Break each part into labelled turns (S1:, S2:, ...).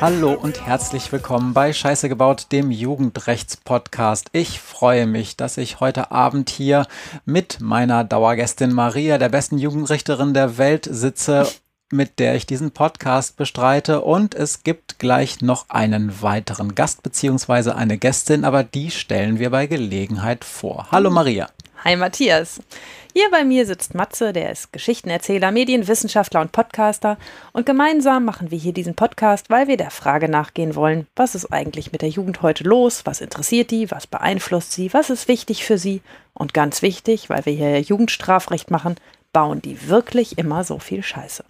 S1: Hallo und herzlich willkommen bei Scheiße gebaut, dem Jugendrechts-Podcast. Ich freue mich, dass ich heute Abend hier mit meiner Dauergästin Maria, der besten Jugendrichterin der Welt, sitze mit der ich diesen Podcast bestreite. Und es gibt gleich noch einen weiteren Gast beziehungsweise eine Gästin, aber die stellen wir bei Gelegenheit vor. Hallo Maria.
S2: Hi Matthias. Hier bei mir sitzt Matze, der ist Geschichtenerzähler, Medienwissenschaftler und Podcaster. Und gemeinsam machen wir hier diesen Podcast, weil wir der Frage nachgehen wollen, was ist eigentlich mit der Jugend heute los? Was interessiert die? Was beeinflusst sie? Was ist wichtig für sie? Und ganz wichtig, weil wir hier Jugendstrafrecht machen, bauen die wirklich immer so viel Scheiße.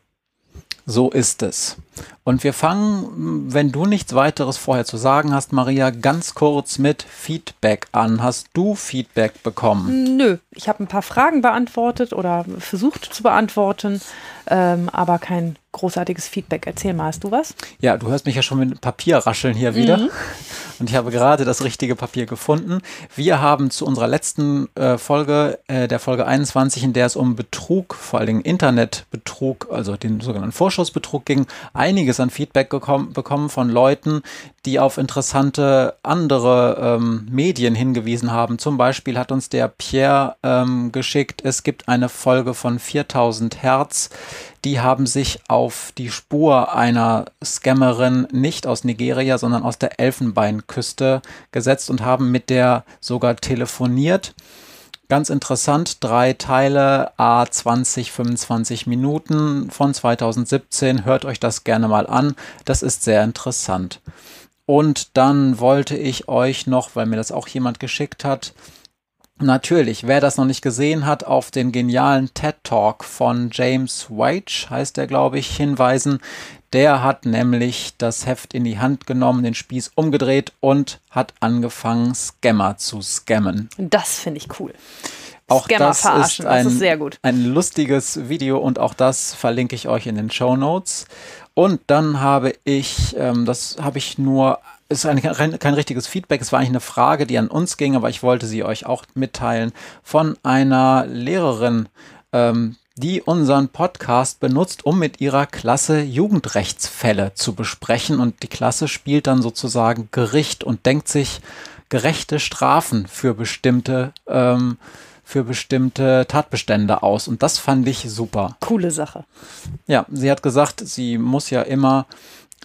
S1: So ist es. Und wir fangen, wenn du nichts weiteres vorher zu sagen hast, Maria, ganz kurz mit Feedback an. Hast du Feedback bekommen?
S2: Nö, ich habe ein paar Fragen beantwortet oder versucht zu beantworten, ähm, aber kein großartiges Feedback. Erzähl mal, hast du was?
S1: Ja, du hörst mich ja schon mit Papier rascheln hier wieder. Mhm. Und ich habe gerade das richtige Papier gefunden. Wir haben zu unserer letzten äh, Folge, äh, der Folge 21, in der es um Betrug, vor allen Dingen Internetbetrug, also den sogenannten Vorschussbetrug ging, einiges an Feedback bekommen von Leuten, die auf interessante andere ähm, Medien hingewiesen haben. Zum Beispiel hat uns der Pierre ähm, geschickt, es gibt eine Folge von 4000 Hertz die haben sich auf die Spur einer Scammerin nicht aus Nigeria, sondern aus der Elfenbeinküste gesetzt und haben mit der sogar telefoniert. Ganz interessant, drei Teile, a 20, 25 Minuten von 2017. Hört euch das gerne mal an. Das ist sehr interessant. Und dann wollte ich euch noch, weil mir das auch jemand geschickt hat, Natürlich, wer das noch nicht gesehen hat, auf den genialen TED Talk von James White, heißt er, glaube ich, hinweisen. Der hat nämlich das Heft in die Hand genommen, den Spieß umgedreht und hat angefangen, Scammer zu scammen.
S2: Das finde ich cool.
S1: Auch das ist, ein, das ist ein lustiges Video und auch das verlinke ich euch in den Show Notes. Und dann habe ich, ähm, das habe ich nur ist ein, kein richtiges Feedback, es war eigentlich eine Frage, die an uns ging, aber ich wollte sie euch auch mitteilen von einer Lehrerin, ähm, die unseren Podcast benutzt, um mit ihrer Klasse Jugendrechtsfälle zu besprechen. Und die Klasse spielt dann sozusagen Gericht und denkt sich gerechte Strafen für bestimmte, ähm, für bestimmte Tatbestände aus. Und das fand ich super.
S2: Coole Sache.
S1: Ja, sie hat gesagt, sie muss ja immer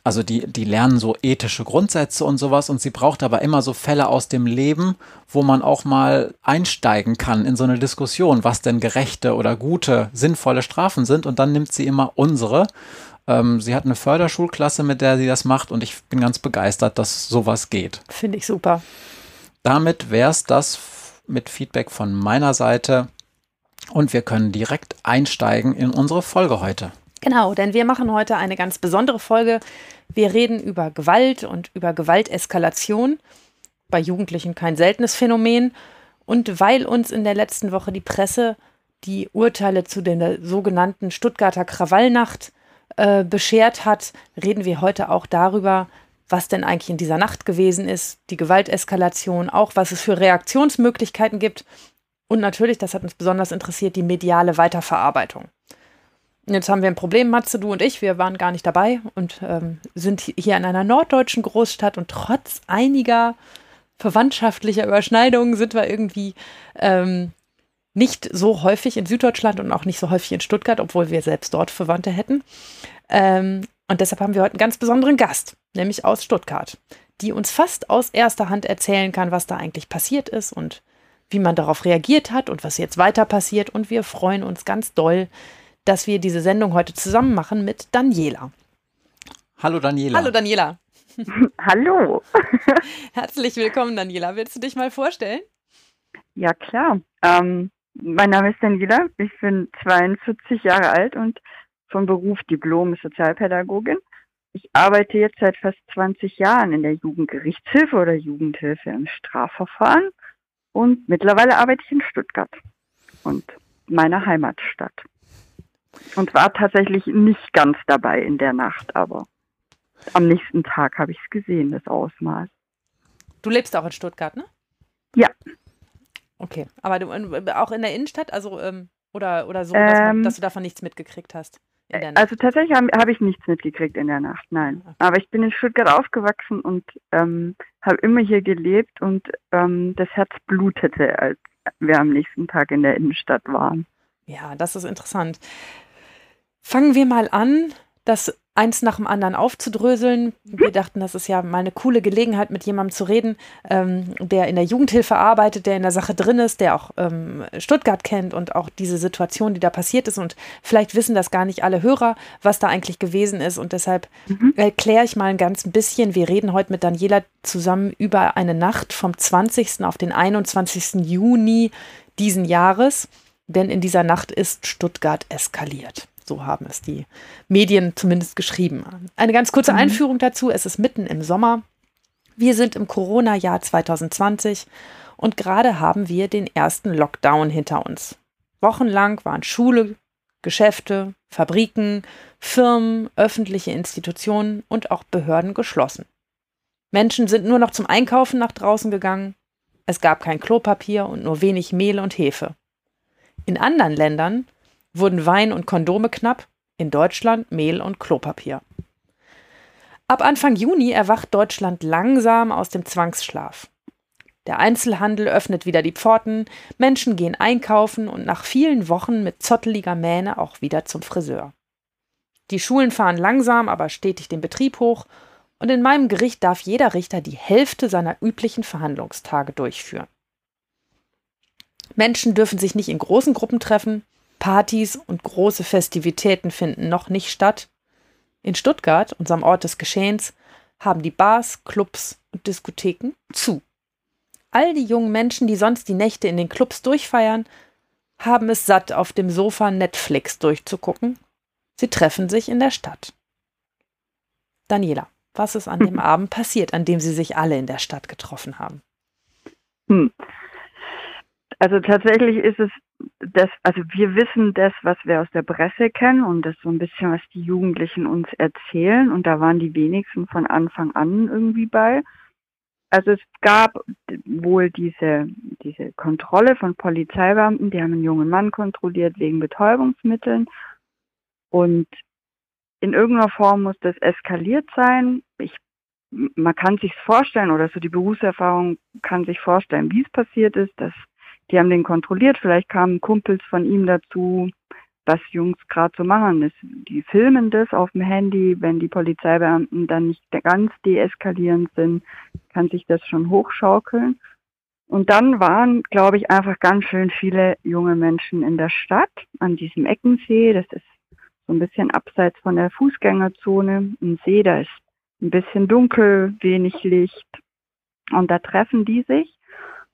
S1: also die, die lernen so ethische Grundsätze und sowas und sie braucht aber immer so Fälle aus dem Leben, wo man auch mal einsteigen kann in so eine Diskussion, was denn gerechte oder gute, sinnvolle Strafen sind und dann nimmt sie immer unsere. Ähm, sie hat eine Förderschulklasse, mit der sie das macht und ich bin ganz begeistert, dass sowas geht.
S2: Finde ich super.
S1: Damit wäre es das mit Feedback von meiner Seite und wir können direkt einsteigen in unsere Folge heute.
S2: Genau, denn wir machen heute eine ganz besondere Folge. Wir reden über Gewalt und über Gewalteskalation. Bei Jugendlichen kein seltenes Phänomen. Und weil uns in der letzten Woche die Presse die Urteile zu der sogenannten Stuttgarter Krawallnacht äh, beschert hat, reden wir heute auch darüber, was denn eigentlich in dieser Nacht gewesen ist, die Gewalteskalation, auch was es für Reaktionsmöglichkeiten gibt und natürlich, das hat uns besonders interessiert, die mediale Weiterverarbeitung. Jetzt haben wir ein Problem, Matze, du und ich. Wir waren gar nicht dabei und ähm, sind hier in einer norddeutschen Großstadt und trotz einiger verwandtschaftlicher Überschneidungen sind wir irgendwie ähm, nicht so häufig in Süddeutschland und auch nicht so häufig in Stuttgart, obwohl wir selbst dort Verwandte hätten. Ähm, und deshalb haben wir heute einen ganz besonderen Gast, nämlich aus Stuttgart, die uns fast aus erster Hand erzählen kann, was da eigentlich passiert ist und wie man darauf reagiert hat und was jetzt weiter passiert. Und wir freuen uns ganz doll, dass wir diese Sendung heute zusammen machen mit Daniela.
S1: Hallo Daniela.
S2: Hallo Daniela.
S3: Hallo.
S2: Herzlich willkommen, Daniela. Willst du dich mal vorstellen?
S3: Ja, klar. Ähm, mein Name ist Daniela. Ich bin 42 Jahre alt und vom Beruf Diplom-Sozialpädagogin. Ich arbeite jetzt seit fast 20 Jahren in der Jugendgerichtshilfe oder Jugendhilfe im Strafverfahren und mittlerweile arbeite ich in Stuttgart und meiner Heimatstadt. Und war tatsächlich nicht ganz dabei in der Nacht, aber am nächsten Tag habe ich es gesehen, das Ausmaß.
S2: Du lebst auch in Stuttgart, ne?
S3: Ja.
S2: Okay, aber du, auch in der Innenstadt, also ähm, oder, oder so, dass, ähm. dass, du davon nichts mitgekriegt hast?
S3: Also tatsächlich habe hab ich nichts mitgekriegt in der Nacht, nein. Aber ich bin in Stuttgart aufgewachsen und ähm, habe immer hier gelebt und ähm, das Herz blutete, als wir am nächsten Tag in der Innenstadt waren.
S2: Ja, das ist interessant. Fangen wir mal an, das eins nach dem anderen aufzudröseln. Wir dachten, das ist ja mal eine coole Gelegenheit, mit jemandem zu reden, ähm, der in der Jugendhilfe arbeitet, der in der Sache drin ist, der auch ähm, Stuttgart kennt und auch diese Situation, die da passiert ist. Und vielleicht wissen das gar nicht alle Hörer, was da eigentlich gewesen ist. Und deshalb mhm. erkläre ich mal ein ganz bisschen. Wir reden heute mit Daniela zusammen über eine Nacht vom 20. auf den 21. Juni diesen Jahres. Denn in dieser Nacht ist Stuttgart eskaliert. So haben es die Medien zumindest geschrieben. Eine ganz kurze mhm. Einführung dazu. Es ist mitten im Sommer. Wir sind im Corona-Jahr 2020 und gerade haben wir den ersten Lockdown hinter uns. Wochenlang waren Schule, Geschäfte, Fabriken, Firmen, öffentliche Institutionen und auch Behörden geschlossen. Menschen sind nur noch zum Einkaufen nach draußen gegangen. Es gab kein Klopapier und nur wenig Mehl und Hefe. In anderen Ländern wurden Wein und Kondome knapp, in Deutschland Mehl und Klopapier. Ab Anfang Juni erwacht Deutschland langsam aus dem Zwangsschlaf. Der Einzelhandel öffnet wieder die Pforten, Menschen gehen einkaufen und nach vielen Wochen mit zotteliger Mähne auch wieder zum Friseur. Die Schulen fahren langsam, aber stetig den Betrieb hoch und in meinem Gericht darf jeder Richter die Hälfte seiner üblichen Verhandlungstage durchführen. Menschen dürfen sich nicht in großen Gruppen treffen, Partys und große Festivitäten finden noch nicht statt. In Stuttgart, unserem Ort des Geschehens, haben die Bars, Clubs und Diskotheken zu. All die jungen Menschen, die sonst die Nächte in den Clubs durchfeiern, haben es satt, auf dem Sofa Netflix durchzugucken. Sie treffen sich in der Stadt. Daniela, was ist an dem Abend passiert, an dem Sie sich alle in der Stadt getroffen haben? Hm.
S3: Also tatsächlich ist es das, also wir wissen das, was wir aus der Presse kennen und das so ein bisschen, was die Jugendlichen uns erzählen und da waren die wenigsten von Anfang an irgendwie bei. Also es gab wohl diese, diese Kontrolle von Polizeibeamten, die haben einen jungen Mann kontrolliert wegen Betäubungsmitteln und in irgendeiner Form muss das eskaliert sein. Ich, man kann sich vorstellen oder so die Berufserfahrung kann sich vorstellen, wie es passiert ist, dass die haben den kontrolliert, vielleicht kamen Kumpels von ihm dazu, was Jungs gerade so machen. Das, die filmen das auf dem Handy, wenn die Polizeibeamten dann nicht ganz deeskalierend sind, kann sich das schon hochschaukeln. Und dann waren, glaube ich, einfach ganz schön viele junge Menschen in der Stadt an diesem Eckensee. Das ist so ein bisschen abseits von der Fußgängerzone. Ein See, da ist ein bisschen dunkel, wenig Licht. Und da treffen die sich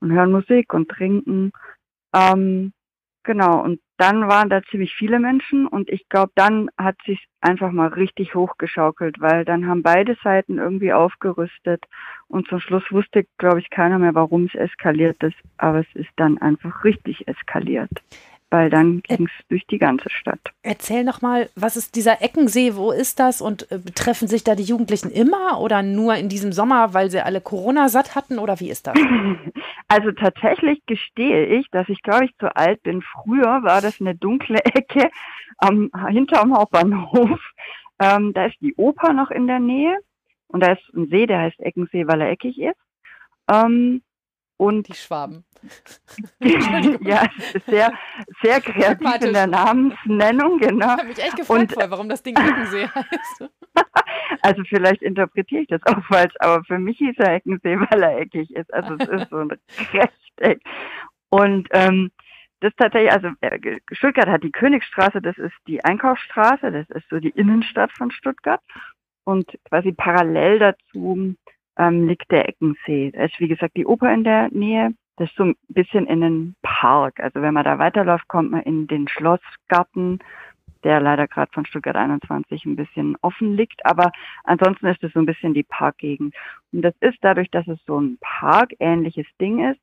S3: und hören Musik und trinken. Ähm, genau, und dann waren da ziemlich viele Menschen und ich glaube, dann hat sich einfach mal richtig hochgeschaukelt, weil dann haben beide Seiten irgendwie aufgerüstet und zum Schluss wusste, glaube ich, keiner mehr, warum es eskaliert ist, aber es ist dann einfach richtig eskaliert weil dann ging es durch die ganze Stadt.
S2: Erzähl noch mal, was ist dieser Eckensee, wo ist das und äh, treffen sich da die Jugendlichen immer oder nur in diesem Sommer, weil sie alle Corona satt hatten oder wie ist das?
S3: Also tatsächlich gestehe ich, dass ich glaube ich zu alt bin. Früher war das eine dunkle Ecke am, hinterm Hauptbahnhof. Ähm, da ist die Oper noch in der Nähe und da ist ein See, der heißt Eckensee, weil er eckig ist. Ähm,
S2: und die Schwaben.
S3: Ja, sehr, sehr kreativ in der Namensnennung, genau. Ich
S2: habe mich echt gefragt, und, vorher, warum das Ding Eckensee heißt.
S3: also vielleicht interpretiere ich das auch falsch, aber für mich hieß er Eckensee, weil er eckig ist. Also es ist so ein Rechteck. Und ähm, das tatsächlich, also äh, Stuttgart hat die Königstraße, das ist die Einkaufsstraße, das ist so die Innenstadt von Stuttgart. Und quasi parallel dazu ähm, liegt der Eckensee. Da ist, wie gesagt, die Oper in der Nähe. Das ist so ein bisschen in den Park. Also wenn man da weiterläuft, kommt man in den Schlossgarten, der leider gerade von Stuttgart 21 ein bisschen offen liegt. Aber ansonsten ist es so ein bisschen die Parkgegend. Und das ist dadurch, dass es so ein parkähnliches Ding ist,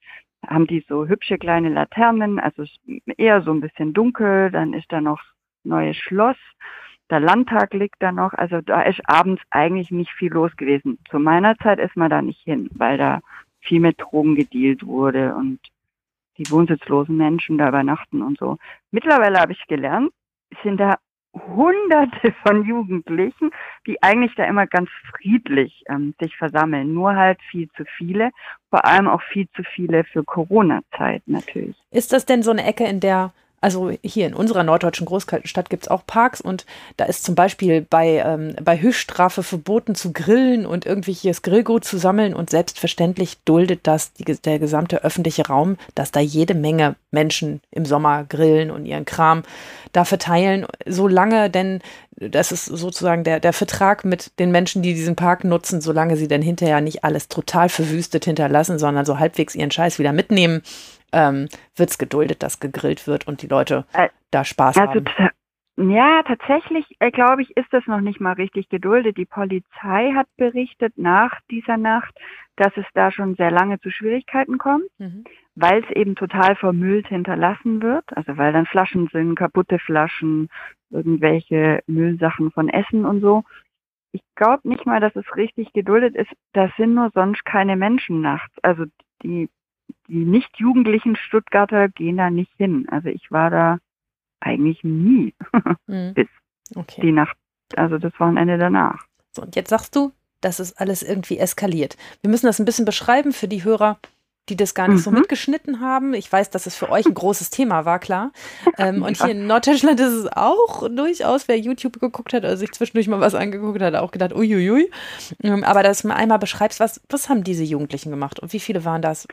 S3: haben die so hübsche kleine Laternen, also eher so ein bisschen dunkel. Dann ist da noch neues Schloss. Der Landtag liegt da noch. Also da ist abends eigentlich nicht viel los gewesen. Zu meiner Zeit ist man da nicht hin, weil da viel mit Drogen gedealt wurde und die wohnsitzlosen Menschen da übernachten und so. Mittlerweile habe ich gelernt, sind da hunderte von Jugendlichen, die eigentlich da immer ganz friedlich ähm, sich versammeln. Nur halt viel zu viele, vor allem auch viel zu viele für Corona-Zeit natürlich.
S2: Ist das denn so eine Ecke, in der also hier in unserer norddeutschen Großstadt gibt es auch Parks und da ist zum Beispiel bei, ähm, bei Höchststrafe verboten zu grillen und irgendwelches Grillgut zu sammeln und selbstverständlich duldet das die, der gesamte öffentliche Raum, dass da jede Menge Menschen im Sommer grillen und ihren Kram da verteilen, solange denn, das ist sozusagen der, der Vertrag mit den Menschen, die diesen Park nutzen, solange sie dann hinterher nicht alles total verwüstet hinterlassen, sondern so halbwegs ihren Scheiß wieder mitnehmen ähm, wird es geduldet, dass gegrillt wird und die Leute äh, da Spaß also haben.
S3: Ja, tatsächlich, äh, glaube ich, ist das noch nicht mal richtig geduldet. Die Polizei hat berichtet nach dieser Nacht, dass es da schon sehr lange zu Schwierigkeiten kommt, mhm. weil es eben total vermüllt hinterlassen wird. Also weil dann Flaschen sind, kaputte Flaschen, irgendwelche Müllsachen von Essen und so. Ich glaube nicht mal, dass es richtig geduldet ist. Da sind nur sonst keine Menschen nachts. Also die die nicht jugendlichen Stuttgarter gehen da nicht hin. Also ich war da eigentlich nie mhm. bis okay. die Nacht, also das Wochenende danach.
S2: So, und jetzt sagst du, dass es alles irgendwie eskaliert. Wir müssen das ein bisschen beschreiben für die Hörer, die das gar nicht mhm. so mitgeschnitten haben. Ich weiß, dass es für euch ein großes Thema war, klar. Ähm, und hier in Norddeutschland ist es auch durchaus, wer YouTube geguckt hat oder sich zwischendurch mal was angeguckt hat, auch gedacht, uiuiui. Ähm, aber dass du mal einmal beschreibst, was, was haben diese Jugendlichen gemacht und wie viele waren das?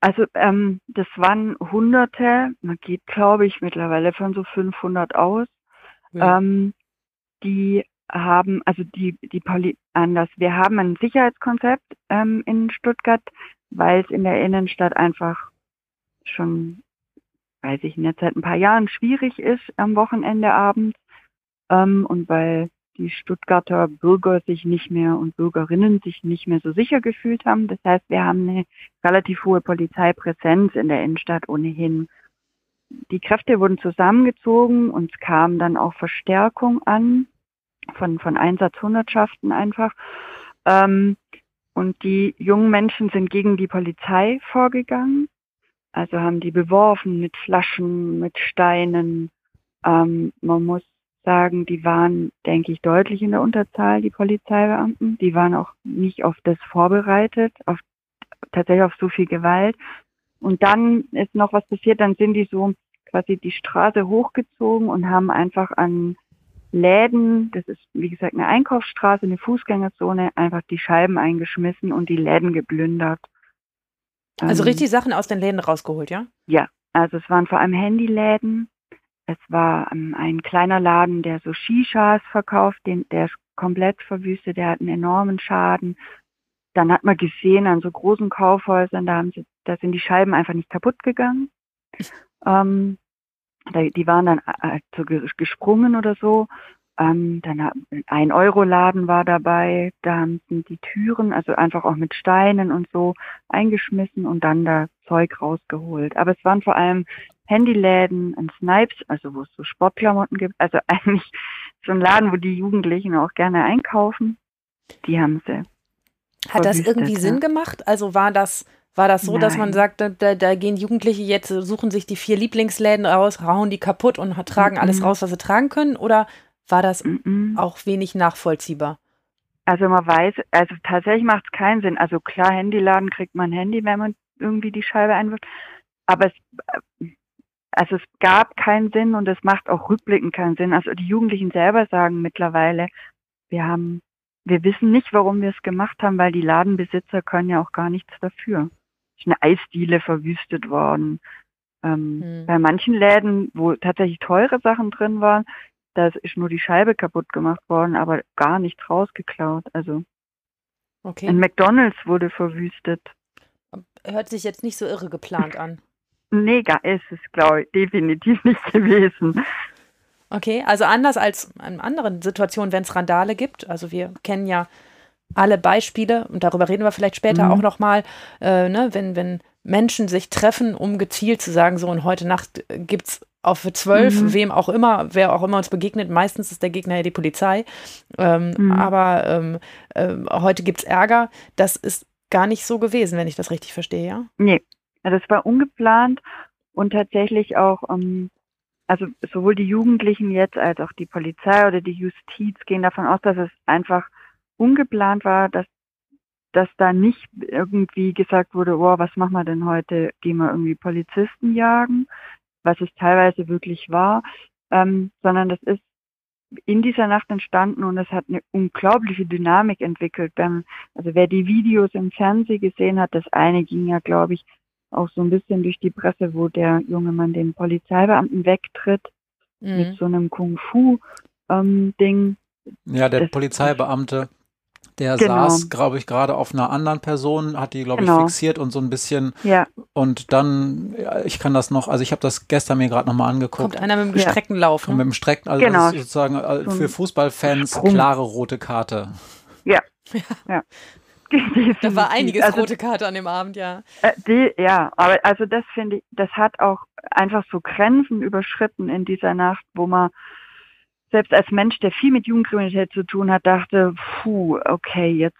S3: Also ähm, das waren Hunderte, man geht, glaube ich, mittlerweile von so 500 aus. Ja. Ähm, die haben, also die, die Poli anders. Wir haben ein Sicherheitskonzept ähm, in Stuttgart, weil es in der Innenstadt einfach schon, weiß ich, in der Zeit ein paar Jahren schwierig ist am Wochenende abends ähm, und weil die Stuttgarter Bürger sich nicht mehr und Bürgerinnen sich nicht mehr so sicher gefühlt haben. Das heißt, wir haben eine relativ hohe Polizeipräsenz in der Innenstadt ohnehin. Die Kräfte wurden zusammengezogen und es kam dann auch Verstärkung an von, von Einsatzhundertschaften einfach. Ähm, und die jungen Menschen sind gegen die Polizei vorgegangen. Also haben die beworfen mit Flaschen, mit Steinen. Ähm, man muss sagen, die waren, denke ich, deutlich in der Unterzahl, die Polizeibeamten. Die waren auch nicht auf das vorbereitet, auf tatsächlich auf so viel Gewalt. Und dann ist noch was passiert, dann sind die so quasi die Straße hochgezogen und haben einfach an Läden, das ist wie gesagt eine Einkaufsstraße, eine Fußgängerzone, einfach die Scheiben eingeschmissen und die Läden geplündert.
S2: Also ähm, richtig Sachen aus den Läden rausgeholt, ja?
S3: Ja, also es waren vor allem Handyläden, es war ähm, ein kleiner Laden, der so Shishas verkauft, den, der ist komplett verwüstet, der hat einen enormen Schaden. Dann hat man gesehen an so großen Kaufhäusern, da, haben sie, da sind die Scheiben einfach nicht kaputt gegangen. Ähm, die waren dann äh, so gesprungen oder so. Ähm, dann ein Euro-Laden war dabei, da haben sie die Türen, also einfach auch mit Steinen und so eingeschmissen und dann da Zeug rausgeholt. Aber es waren vor allem Handyläden, ein Snipes, also wo es so Sportklamotten gibt, also eigentlich so ein Laden, wo die Jugendlichen auch gerne einkaufen. Die haben sie.
S2: Hat das irgendwie ja. Sinn gemacht? Also war das war das so, Nein. dass man sagt, da, da, gehen Jugendliche jetzt, suchen sich die vier Lieblingsläden raus, rauen die kaputt und tragen -mm. alles raus, was sie tragen können? Oder war das mm auch wenig nachvollziehbar?
S3: Also man weiß, also tatsächlich macht es keinen Sinn. Also klar, Handyladen kriegt man Handy, wenn man irgendwie die Scheibe einwirft. Aber es, also es gab keinen Sinn und es macht auch rückblickend keinen Sinn. Also die Jugendlichen selber sagen mittlerweile, wir haben, wir wissen nicht, warum wir es gemacht haben, weil die Ladenbesitzer können ja auch gar nichts dafür. Es ist eine Eisdiele verwüstet worden. Ähm, hm. Bei manchen Läden, wo tatsächlich teure Sachen drin waren, da ist nur die Scheibe kaputt gemacht worden, aber gar nichts rausgeklaut. Also okay. ein McDonalds wurde verwüstet.
S2: Hört sich jetzt nicht so irre geplant an.
S3: Nee, ist es, glaube ich, definitiv nicht gewesen.
S2: Okay, also anders als in anderen Situationen, wenn es Randale gibt. Also wir kennen ja alle Beispiele und darüber reden wir vielleicht später mhm. auch nochmal, äh, ne, wenn, wenn Menschen sich treffen, um gezielt zu sagen, so und heute Nacht gibt es auf zwölf, mhm. wem auch immer, wer auch immer uns begegnet, meistens ist der Gegner ja die Polizei. Ähm, mhm. Aber ähm, äh, heute gibt es Ärger. Das ist gar nicht so gewesen, wenn ich das richtig verstehe, ja?
S3: Nee, ja, das war ungeplant und tatsächlich auch, ähm, also sowohl die Jugendlichen jetzt als auch die Polizei oder die Justiz gehen davon aus, dass es einfach ungeplant war, dass dass da nicht irgendwie gesagt wurde, oh, was machen wir denn heute? Gehen wir irgendwie Polizisten jagen, was es teilweise wirklich war, ähm, sondern das ist in dieser Nacht entstanden und es hat eine unglaubliche Dynamik entwickelt. Also wer die Videos im Fernsehen gesehen hat, das eine ging ja, glaube ich, auch so ein bisschen durch die Presse, wo der junge Mann den Polizeibeamten wegtritt mhm. mit so einem Kung-Fu-Ding. Ähm,
S1: ja, der das, Polizeibeamte der genau. saß, glaube ich, gerade auf einer anderen Person, hat die, glaube genau. ich, fixiert und so ein bisschen.
S3: Ja.
S1: Und dann, ja, ich kann das noch, also ich habe das gestern mir gerade nochmal angeguckt.
S2: Kommt einer mit dem gestreckten Lauf.
S1: Ne? Mit dem Strecken, also genau. das ist sozusagen äh, für Fußballfans Sprung. klare rote Karte.
S3: Ja. ja.
S2: da war einiges also, rote Karte an dem Abend, ja.
S3: Äh, die, ja, aber also das finde ich, das hat auch einfach so Grenzen überschritten in dieser Nacht, wo man selbst als Mensch, der viel mit Jugendkriminalität zu tun hat, dachte, puh, okay, jetzt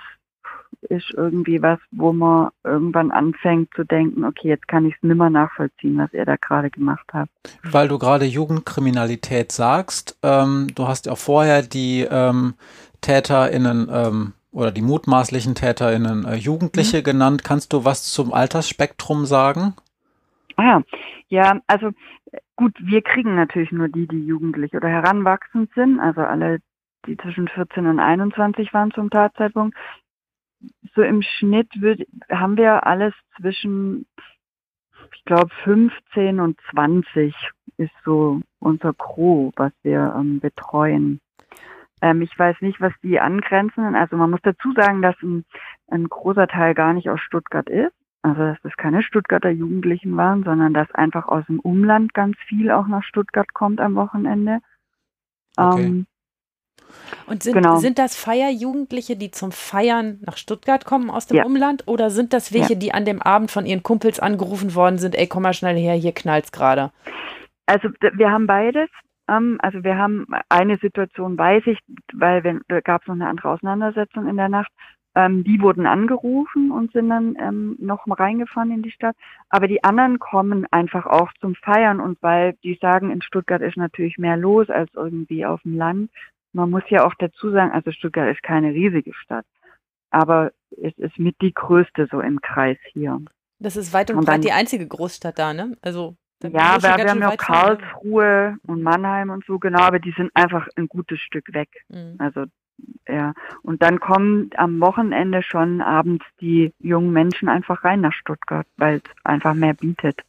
S3: ist irgendwie was, wo man irgendwann anfängt zu denken, okay, jetzt kann ich es nimmer nachvollziehen, was er da gerade gemacht hat.
S1: Weil du gerade Jugendkriminalität sagst, ähm, du hast ja vorher die ähm, TäterInnen ähm, oder die mutmaßlichen TäterInnen äh, Jugendliche mhm. genannt. Kannst du was zum Altersspektrum sagen?
S3: Ah, ja, also gut, wir kriegen natürlich nur die, die jugendlich oder heranwachsend sind, also alle, die zwischen 14 und 21 waren zum Tatzeitpunkt. So im Schnitt wird, haben wir alles zwischen, ich glaube, 15 und 20 ist so unser Gros, was wir ähm, betreuen. Ähm, ich weiß nicht, was die angrenzen. Also man muss dazu sagen, dass ein, ein großer Teil gar nicht aus Stuttgart ist. Also dass das keine Stuttgarter Jugendlichen waren, sondern dass einfach aus dem Umland ganz viel auch nach Stuttgart kommt am Wochenende.
S1: Okay. Ähm,
S2: und sind, genau. sind das Feierjugendliche, die zum Feiern nach Stuttgart kommen aus dem ja. Umland? Oder sind das welche, ja. die an dem Abend von ihren Kumpels angerufen worden sind, ey, komm mal schnell her, hier knallt's gerade?
S3: Also wir haben beides. Ähm, also wir haben eine Situation, weiß ich, weil wir, da gab es noch eine andere Auseinandersetzung in der Nacht, ähm, die wurden angerufen und sind dann ähm, noch mal reingefahren in die Stadt. Aber die anderen kommen einfach auch zum Feiern und weil die sagen, in Stuttgart ist natürlich mehr los als irgendwie auf dem Land. Man muss ja auch dazu sagen, also Stuttgart ist keine riesige Stadt, aber es ist mit die größte so im Kreis hier.
S2: Das ist weit und, und breit die einzige Großstadt da, ne? Also
S3: ja, wir, wir haben ja auch Karlsruhe und Mannheim und so, genau, aber die sind einfach ein gutes Stück weg. Mhm. Also ja, und dann kommen am Wochenende schon abends die jungen Menschen einfach rein nach Stuttgart, weil es einfach mehr bietet.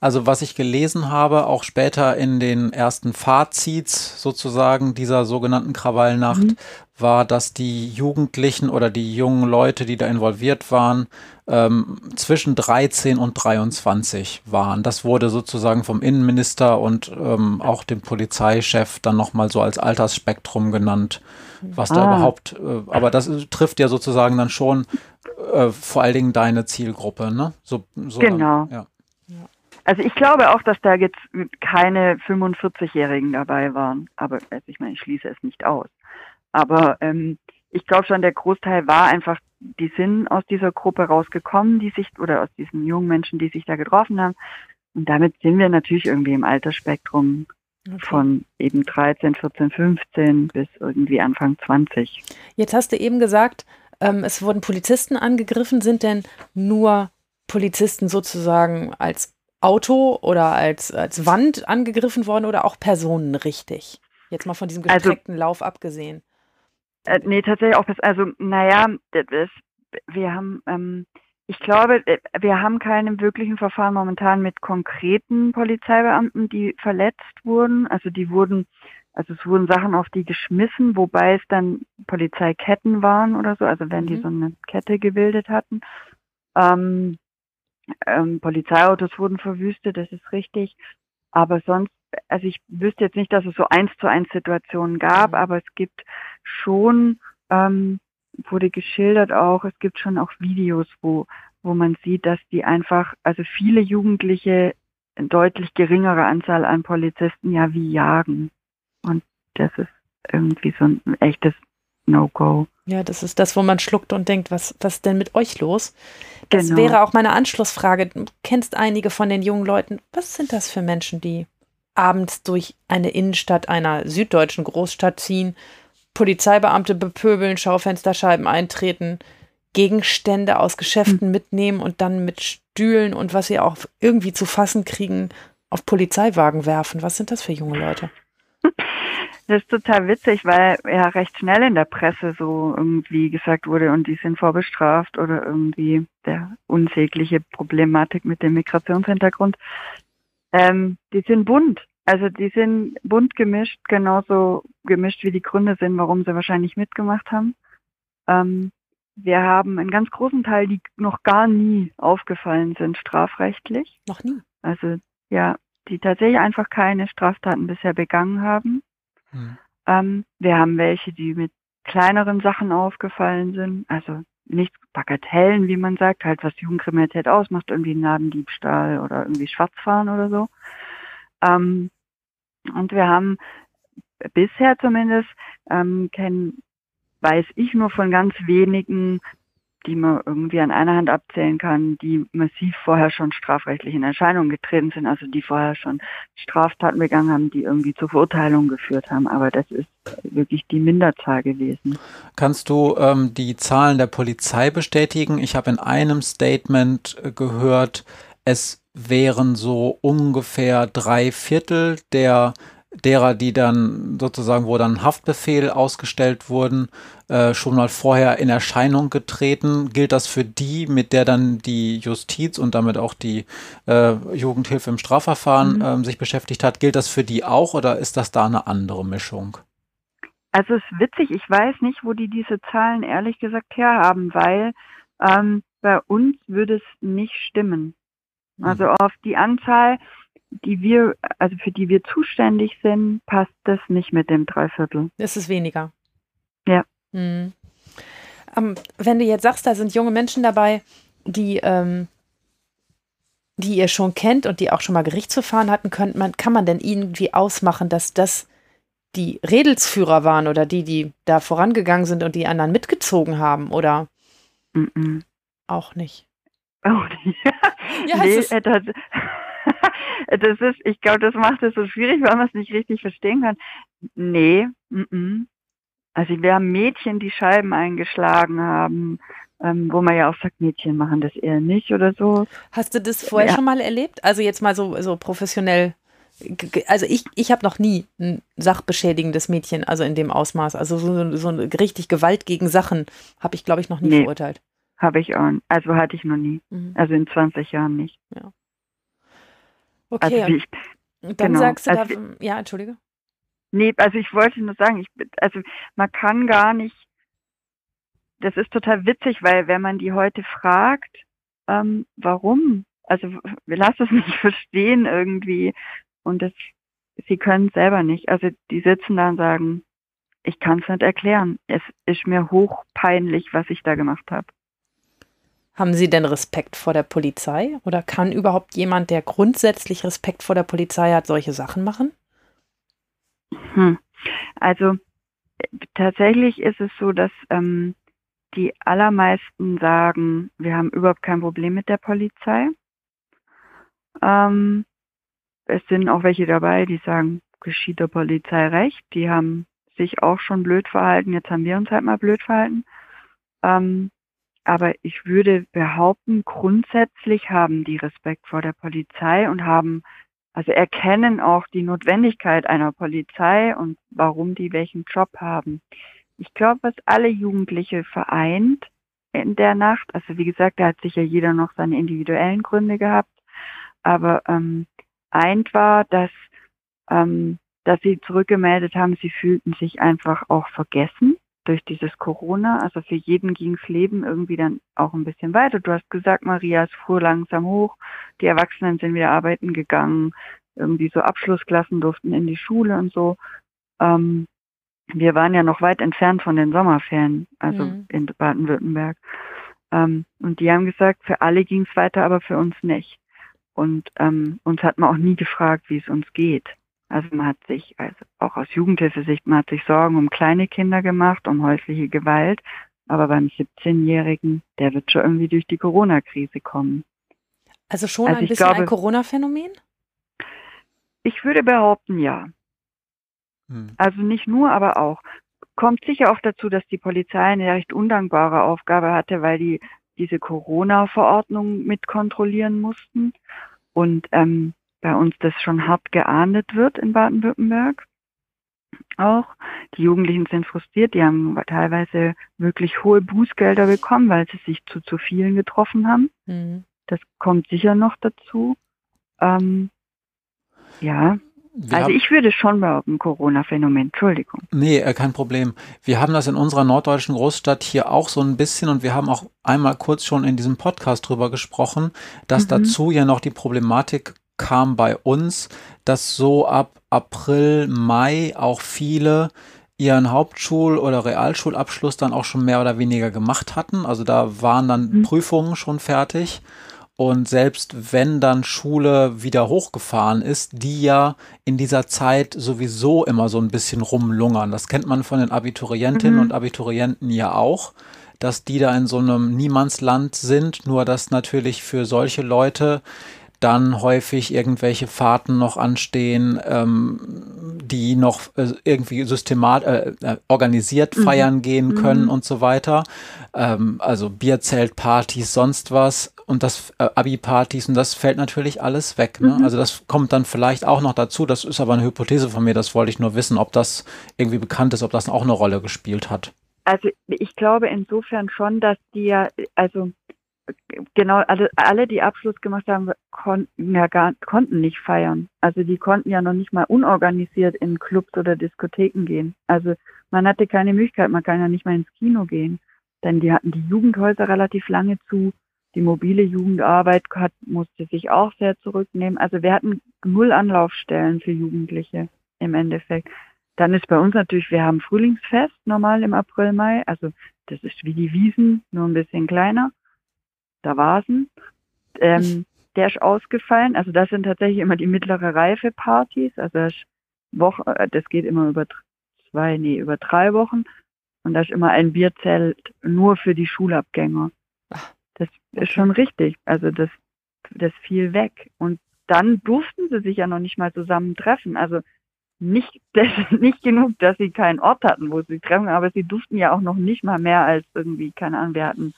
S1: Also was ich gelesen habe, auch später in den ersten Fazits sozusagen dieser sogenannten Krawallnacht, mhm. war, dass die Jugendlichen oder die jungen Leute, die da involviert waren, ähm, zwischen 13 und 23 waren. Das wurde sozusagen vom Innenminister und ähm, auch dem Polizeichef dann nochmal so als Altersspektrum genannt, was ah. da überhaupt, äh, aber das trifft ja sozusagen dann schon äh, vor allen Dingen deine Zielgruppe, ne?
S3: So, so genau. Dann, ja. Also ich glaube auch, dass da jetzt keine 45-Jährigen dabei waren. Aber also ich meine, ich schließe es nicht aus. Aber ähm, ich glaube schon, der Großteil war einfach, die sind aus dieser Gruppe rausgekommen, die sich, oder aus diesen jungen Menschen, die sich da getroffen haben. Und damit sind wir natürlich irgendwie im Altersspektrum okay. von eben 13, 14, 15 bis irgendwie Anfang 20.
S2: Jetzt hast du eben gesagt, ähm, es wurden Polizisten angegriffen. Sind denn nur Polizisten sozusagen als Auto oder als, als Wand angegriffen worden oder auch Personen richtig? Jetzt mal von diesem also gestreckten also, Lauf abgesehen.
S3: Äh, nee, tatsächlich auch. Also, naja, das, wir haben, ähm, ich glaube, äh, wir haben keine wirklichen Verfahren momentan mit konkreten Polizeibeamten, die verletzt wurden. Also die wurden, also es wurden Sachen auf die geschmissen, wobei es dann Polizeiketten waren oder so, also wenn die mhm. so eine Kette gebildet hatten. Ähm, ähm, Polizeiautos wurden verwüstet, das ist richtig. Aber sonst, also ich wüsste jetzt nicht, dass es so eins zu eins Situationen gab, mhm. aber es gibt schon, ähm, wurde geschildert auch, es gibt schon auch Videos, wo, wo man sieht, dass die einfach, also viele Jugendliche deutlich geringere Anzahl an Polizisten ja wie jagen. Und das ist irgendwie so ein echtes No-Go.
S2: Ja, das ist das, wo man schluckt und denkt, was, was ist denn mit euch los? Das genau. wäre auch meine Anschlussfrage. Du kennst einige von den jungen Leuten. Was sind das für Menschen, die abends durch eine Innenstadt einer süddeutschen Großstadt ziehen, Polizeibeamte bepöbeln, Schaufensterscheiben eintreten, Gegenstände aus Geschäften hm. mitnehmen und dann mit Stühlen und was sie auch irgendwie zu fassen kriegen, auf Polizeiwagen werfen. Was sind das für junge Leute?
S3: Das ist total witzig, weil ja recht schnell in der Presse so irgendwie gesagt wurde und die sind vorbestraft oder irgendwie der unsägliche Problematik mit dem Migrationshintergrund. Ähm, die sind bunt. Also die sind bunt gemischt, genauso gemischt wie die Gründe sind, warum sie wahrscheinlich mitgemacht haben. Ähm, wir haben einen ganz großen Teil, die noch gar nie aufgefallen sind, strafrechtlich.
S2: Noch nie.
S3: Also ja, die tatsächlich einfach keine Straftaten bisher begangen haben. Hm. Ähm, wir haben welche, die mit kleineren Sachen aufgefallen sind, also nicht Bagatellen, wie man sagt, halt was Jugendkriminalität ausmacht, irgendwie ein Ladendiebstahl oder irgendwie Schwarzfahren oder so. Ähm, und wir haben bisher zumindest ähm, kennen, weiß ich nur von ganz wenigen die man irgendwie an einer Hand abzählen kann, die massiv vorher schon strafrechtlich in Erscheinung getreten sind, also die vorher schon Straftaten begangen haben, die irgendwie zur Verurteilung geführt haben. Aber das ist wirklich die Minderzahl gewesen.
S1: Kannst du ähm, die Zahlen der Polizei bestätigen? Ich habe in einem Statement äh, gehört, es wären so ungefähr drei Viertel der derer, die dann sozusagen, wo dann Haftbefehl ausgestellt wurden, äh, schon mal vorher in Erscheinung getreten. Gilt das für die, mit der dann die Justiz und damit auch die äh, Jugendhilfe im Strafverfahren mhm. ähm, sich beschäftigt hat? Gilt das für die auch oder ist das da eine andere Mischung?
S3: Also es ist witzig, ich weiß nicht, wo die diese Zahlen ehrlich gesagt herhaben, weil ähm, bei uns würde es nicht stimmen. Also mhm. auf die Anzahl die wir, also für die wir zuständig sind, passt das nicht mit dem Dreiviertel.
S2: Es ist weniger.
S3: Ja.
S2: Mhm. Ähm, wenn du jetzt sagst, da sind junge Menschen dabei, die, ähm, die ihr schon kennt und die auch schon mal Gerichtsverfahren hatten, könnte man, kann man denn irgendwie ausmachen, dass das die Redelsführer waren oder die, die da vorangegangen sind und die anderen mitgezogen haben oder
S3: mm -mm.
S2: auch nicht?
S3: Auch nicht. ja, nee, ist, das, das ist, ich glaube, das macht es so schwierig, weil man es nicht richtig verstehen kann. Nee, m -m. also wir haben Mädchen, die Scheiben eingeschlagen haben, ähm, wo man ja auch sagt, Mädchen machen das eher nicht oder so.
S2: Hast du das vorher ja. schon mal erlebt? Also jetzt mal so, so professionell also ich, ich habe noch nie ein sachbeschädigendes Mädchen, also in dem Ausmaß, also so, so richtig Gewalt gegen Sachen habe ich, glaube ich, noch nie nee, verurteilt.
S3: Habe ich auch, also hatte ich noch nie. Mhm. Also in 20 Jahren nicht.
S2: Ja. Okay. Also ich, dann genau, sagst du also, da, ja, entschuldige.
S3: Nee, also ich wollte nur sagen, ich, also man kann gar nicht, das ist total witzig, weil wenn man die heute fragt, ähm, warum, also wir lassen es nicht verstehen irgendwie und das, sie können es selber nicht. Also die sitzen da und sagen, ich kann es nicht erklären. Es ist mir hochpeinlich, was ich da gemacht habe.
S2: Haben Sie denn Respekt vor der Polizei? Oder kann überhaupt jemand, der grundsätzlich Respekt vor der Polizei hat, solche Sachen machen?
S3: Hm. Also tatsächlich ist es so, dass ähm, die allermeisten sagen, wir haben überhaupt kein Problem mit der Polizei. Ähm, es sind auch welche dabei, die sagen, geschieht der Polizei recht. Die haben sich auch schon blöd verhalten. Jetzt haben wir uns halt mal blöd verhalten. Ähm, aber ich würde behaupten, grundsätzlich haben die Respekt vor der Polizei und haben, also erkennen auch die Notwendigkeit einer Polizei und warum die welchen Job haben. Ich glaube, was alle Jugendliche vereint in der Nacht, also wie gesagt, da hat sicher jeder noch seine individuellen Gründe gehabt, aber ähm, eint war, dass, ähm, dass sie zurückgemeldet haben, sie fühlten sich einfach auch vergessen durch dieses Corona. Also für jeden ging's Leben irgendwie dann auch ein bisschen weiter. Du hast gesagt, Maria, es fuhr langsam hoch. Die Erwachsenen sind wieder arbeiten gegangen. Irgendwie so Abschlussklassen durften in die Schule und so. Ähm, wir waren ja noch weit entfernt von den Sommerferien, also mhm. in Baden-Württemberg. Ähm, und die haben gesagt, für alle ging's weiter, aber für uns nicht. Und ähm, uns hat man auch nie gefragt, wie es uns geht. Also man hat sich, also auch aus Jugendhilfesicht, man hat sich Sorgen um kleine Kinder gemacht, um häusliche Gewalt. Aber beim 17-Jährigen, der wird schon irgendwie durch die Corona-Krise kommen.
S2: Also schon also ein bisschen glaube, ein Corona-Phänomen?
S3: Ich würde behaupten, ja. Hm. Also nicht nur, aber auch. Kommt sicher auch dazu, dass die Polizei eine recht undankbare Aufgabe hatte, weil die diese Corona-Verordnung mit kontrollieren mussten und ähm, bei uns das schon hart geahndet wird in Baden-Württemberg auch. Die Jugendlichen sind frustriert, die haben teilweise wirklich hohe Bußgelder bekommen, weil sie sich zu zu vielen getroffen haben. Mhm. Das kommt sicher noch dazu. Ähm, ja, wir also ich würde schon behaupten, Corona-Phänomen, Entschuldigung.
S1: Nee, äh, kein Problem. Wir haben das in unserer norddeutschen Großstadt hier auch so ein bisschen und wir haben auch einmal kurz schon in diesem Podcast drüber gesprochen, dass mhm. dazu ja noch die Problematik kam bei uns, dass so ab April, Mai auch viele ihren Hauptschul- oder Realschulabschluss dann auch schon mehr oder weniger gemacht hatten. Also da waren dann mhm. Prüfungen schon fertig. Und selbst wenn dann Schule wieder hochgefahren ist, die ja in dieser Zeit sowieso immer so ein bisschen rumlungern. Das kennt man von den Abiturientinnen mhm. und Abiturienten ja auch, dass die da in so einem Niemandsland sind. Nur dass natürlich für solche Leute dann häufig irgendwelche Fahrten noch anstehen, ähm, die noch äh, irgendwie systemat äh, äh, organisiert mhm. feiern gehen können mhm. und so weiter. Ähm, also Bierzeltpartys, sonst was und das äh, Abi-Partys und das fällt natürlich alles weg. Ne? Mhm. Also das kommt dann vielleicht auch noch dazu. Das ist aber eine Hypothese von mir. Das wollte ich nur wissen, ob das irgendwie bekannt ist, ob das auch eine Rolle gespielt hat.
S3: Also ich glaube insofern schon, dass die ja, also genau, alle, alle, die Abschluss gemacht haben, konnten ja gar, konnten nicht feiern. Also die konnten ja noch nicht mal unorganisiert in Clubs oder Diskotheken gehen. Also man hatte keine Möglichkeit, man kann ja nicht mal ins Kino gehen. Denn die hatten die Jugendhäuser relativ lange zu. Die mobile Jugendarbeit hat, musste sich auch sehr zurücknehmen. Also wir hatten null Anlaufstellen für Jugendliche im Endeffekt. Dann ist bei uns natürlich, wir haben Frühlingsfest normal im April, Mai. Also das ist wie die Wiesen, nur ein bisschen kleiner da Vasen. Ähm, der ist ausgefallen. Also das sind tatsächlich immer die mittlere Reife Partys. Also das, Woche, äh, das geht immer über zwei, nee, über drei Wochen. Und da ist immer ein Bierzelt nur für die Schulabgänger. Das ist schon richtig. Also das, das fiel weg. Und dann durften sie sich ja noch nicht mal zusammen treffen. Also nicht, das, nicht genug, dass sie keinen Ort hatten, wo sie treffen, aber sie durften ja auch noch nicht mal mehr als irgendwie, keine Ahnung, wir hatten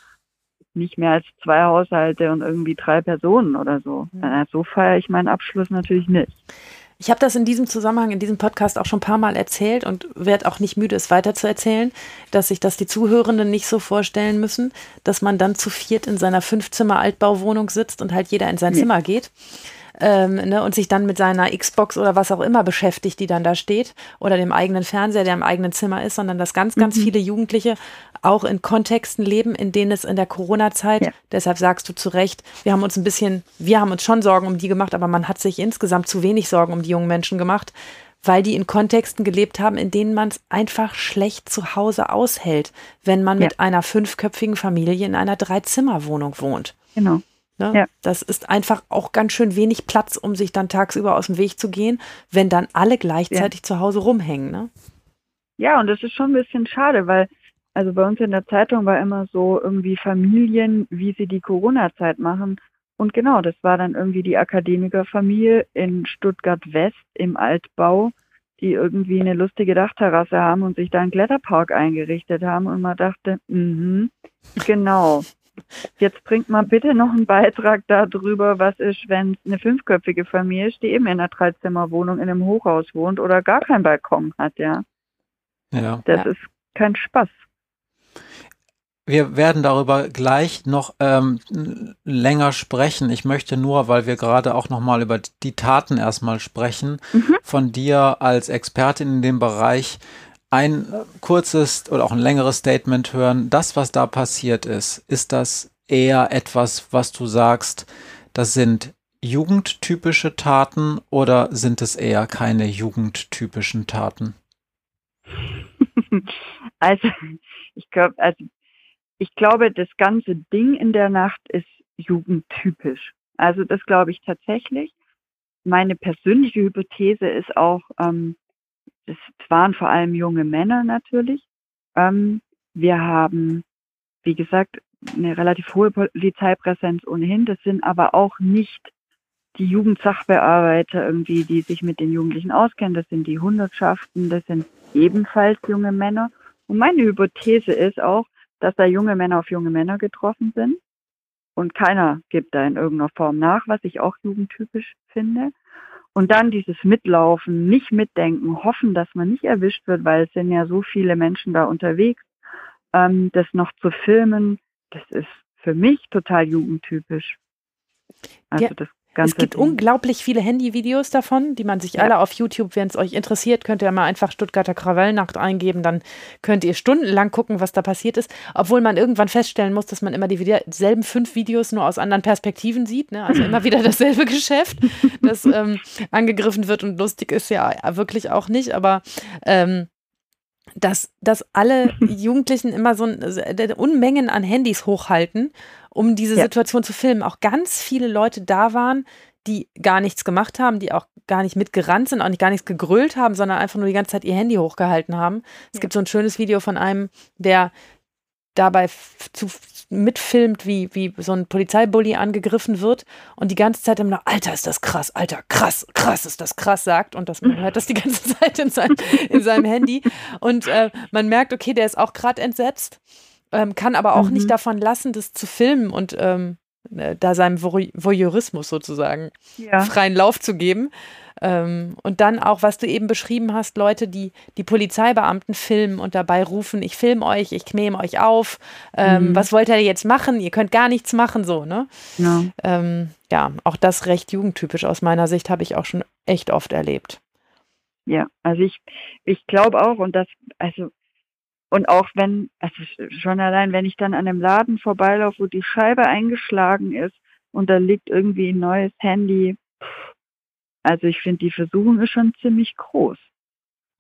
S3: nicht mehr als zwei Haushalte und irgendwie drei Personen oder so. Mhm. So feiere ich meinen Abschluss natürlich nicht.
S2: Ich habe das in diesem Zusammenhang, in diesem Podcast auch schon ein paar Mal erzählt und werde auch nicht müde, es weiter zu erzählen, dass sich das die Zuhörenden nicht so vorstellen müssen, dass man dann zu viert in seiner Fünfzimmer-Altbauwohnung sitzt und halt jeder in sein nee. Zimmer geht ähm, ne, und sich dann mit seiner Xbox oder was auch immer beschäftigt, die dann da steht, oder dem eigenen Fernseher, der im eigenen Zimmer ist, sondern dass ganz, ganz mhm. viele Jugendliche auch in Kontexten leben, in denen es in der Corona-Zeit, ja. deshalb sagst du zu Recht, wir haben uns ein bisschen, wir haben uns schon Sorgen um die gemacht, aber man hat sich insgesamt zu wenig Sorgen um die jungen Menschen gemacht, weil die in Kontexten gelebt haben, in denen man es einfach schlecht zu Hause aushält, wenn man ja. mit einer fünfköpfigen Familie in einer Dreizimmerwohnung wohnt.
S3: Genau.
S2: Ne? Ja. Das ist einfach auch ganz schön wenig Platz, um sich dann tagsüber aus dem Weg zu gehen, wenn dann alle gleichzeitig ja. zu Hause rumhängen. Ne?
S3: Ja, und das ist schon ein bisschen schade, weil also bei uns in der Zeitung war immer so irgendwie Familien, wie sie die Corona-Zeit machen. Und genau, das war dann irgendwie die Akademikerfamilie in Stuttgart West im Altbau, die irgendwie eine lustige Dachterrasse haben und sich da einen Kletterpark eingerichtet haben. Und man dachte, mhm, genau. Jetzt bringt mal bitte noch einen Beitrag darüber, was ist, wenn es eine fünfköpfige Familie ist, die eben in einer Dreizimmerwohnung in einem Hochhaus wohnt oder gar keinen Balkon hat, ja. Ja. Das ja. ist kein Spaß.
S1: Wir werden darüber gleich noch ähm, länger sprechen. Ich möchte nur, weil wir gerade auch noch mal über die Taten erstmal sprechen, mhm. von dir als Expertin in dem Bereich ein kurzes oder auch ein längeres Statement hören. Das, was da passiert ist, ist das eher etwas, was du sagst, das sind jugendtypische Taten oder sind es eher keine jugendtypischen Taten?
S3: Also, ich glaube, also ich glaube, das ganze Ding in der Nacht ist jugendtypisch. Also das glaube ich tatsächlich. Meine persönliche Hypothese ist auch, ähm, es waren vor allem junge Männer natürlich. Ähm, wir haben, wie gesagt, eine relativ hohe Polizeipräsenz ohnehin. Das sind aber auch nicht die Jugendsachbearbeiter irgendwie, die sich mit den Jugendlichen auskennen. Das sind die Hundertschaften, das sind ebenfalls junge Männer. Und meine Hypothese ist auch, dass da junge Männer auf junge Männer getroffen sind. Und keiner gibt da in irgendeiner Form nach, was ich auch jugendtypisch finde. Und dann dieses Mitlaufen, nicht mitdenken, hoffen, dass man nicht erwischt wird, weil es sind ja so viele Menschen da unterwegs. Ähm, das noch zu filmen, das ist für mich total jugendtypisch.
S2: Also ja, das Ganze es gibt Ding. unglaublich viele Handyvideos davon, die man sich ja. alle auf YouTube, wenn es euch interessiert, könnt ihr mal einfach Stuttgarter Krawallnacht eingeben, dann könnt ihr stundenlang gucken, was da passiert ist, obwohl man irgendwann feststellen muss, dass man immer dieselben fünf Videos nur aus anderen Perspektiven sieht, ne? also immer wieder dasselbe Geschäft, das ähm, angegriffen wird und lustig ist ja wirklich auch nicht, aber ähm, dass, dass alle Jugendlichen immer so ein, äh, Unmengen an Handys hochhalten, um diese ja. Situation zu filmen. Auch ganz viele Leute da waren, die gar nichts gemacht haben, die auch gar nicht mitgerannt sind, auch nicht gar nichts gegrölt haben, sondern einfach nur die ganze Zeit ihr Handy hochgehalten haben. Es ja. gibt so ein schönes Video von einem, der dabei zu, mitfilmt, wie, wie so ein Polizeibully angegriffen wird und die ganze Zeit immer noch, Alter, ist das krass, Alter, krass, krass, ist das krass, sagt und das, man hört das die ganze Zeit in, sein, in seinem Handy und äh, man merkt, okay, der ist auch gerade entsetzt, ähm, kann aber auch mhm. nicht davon lassen, das zu filmen und ähm, äh, da seinem Voyeurismus sozusagen ja. freien Lauf zu geben. Ähm, und dann auch, was du eben beschrieben hast, Leute, die die Polizeibeamten filmen und dabei rufen, ich filme euch, ich nehme euch auf, ähm, mhm. was wollt ihr jetzt machen? Ihr könnt gar nichts machen, so, ne? Ja, ähm, ja auch das recht jugendtypisch aus meiner Sicht habe ich auch schon echt oft erlebt.
S3: Ja, also ich, ich glaube auch, und das, also und auch wenn, also schon allein, wenn ich dann an einem Laden vorbeilaufe, wo die Scheibe eingeschlagen ist und da liegt irgendwie ein neues Handy, also ich finde, die Versuchung ist schon ziemlich groß.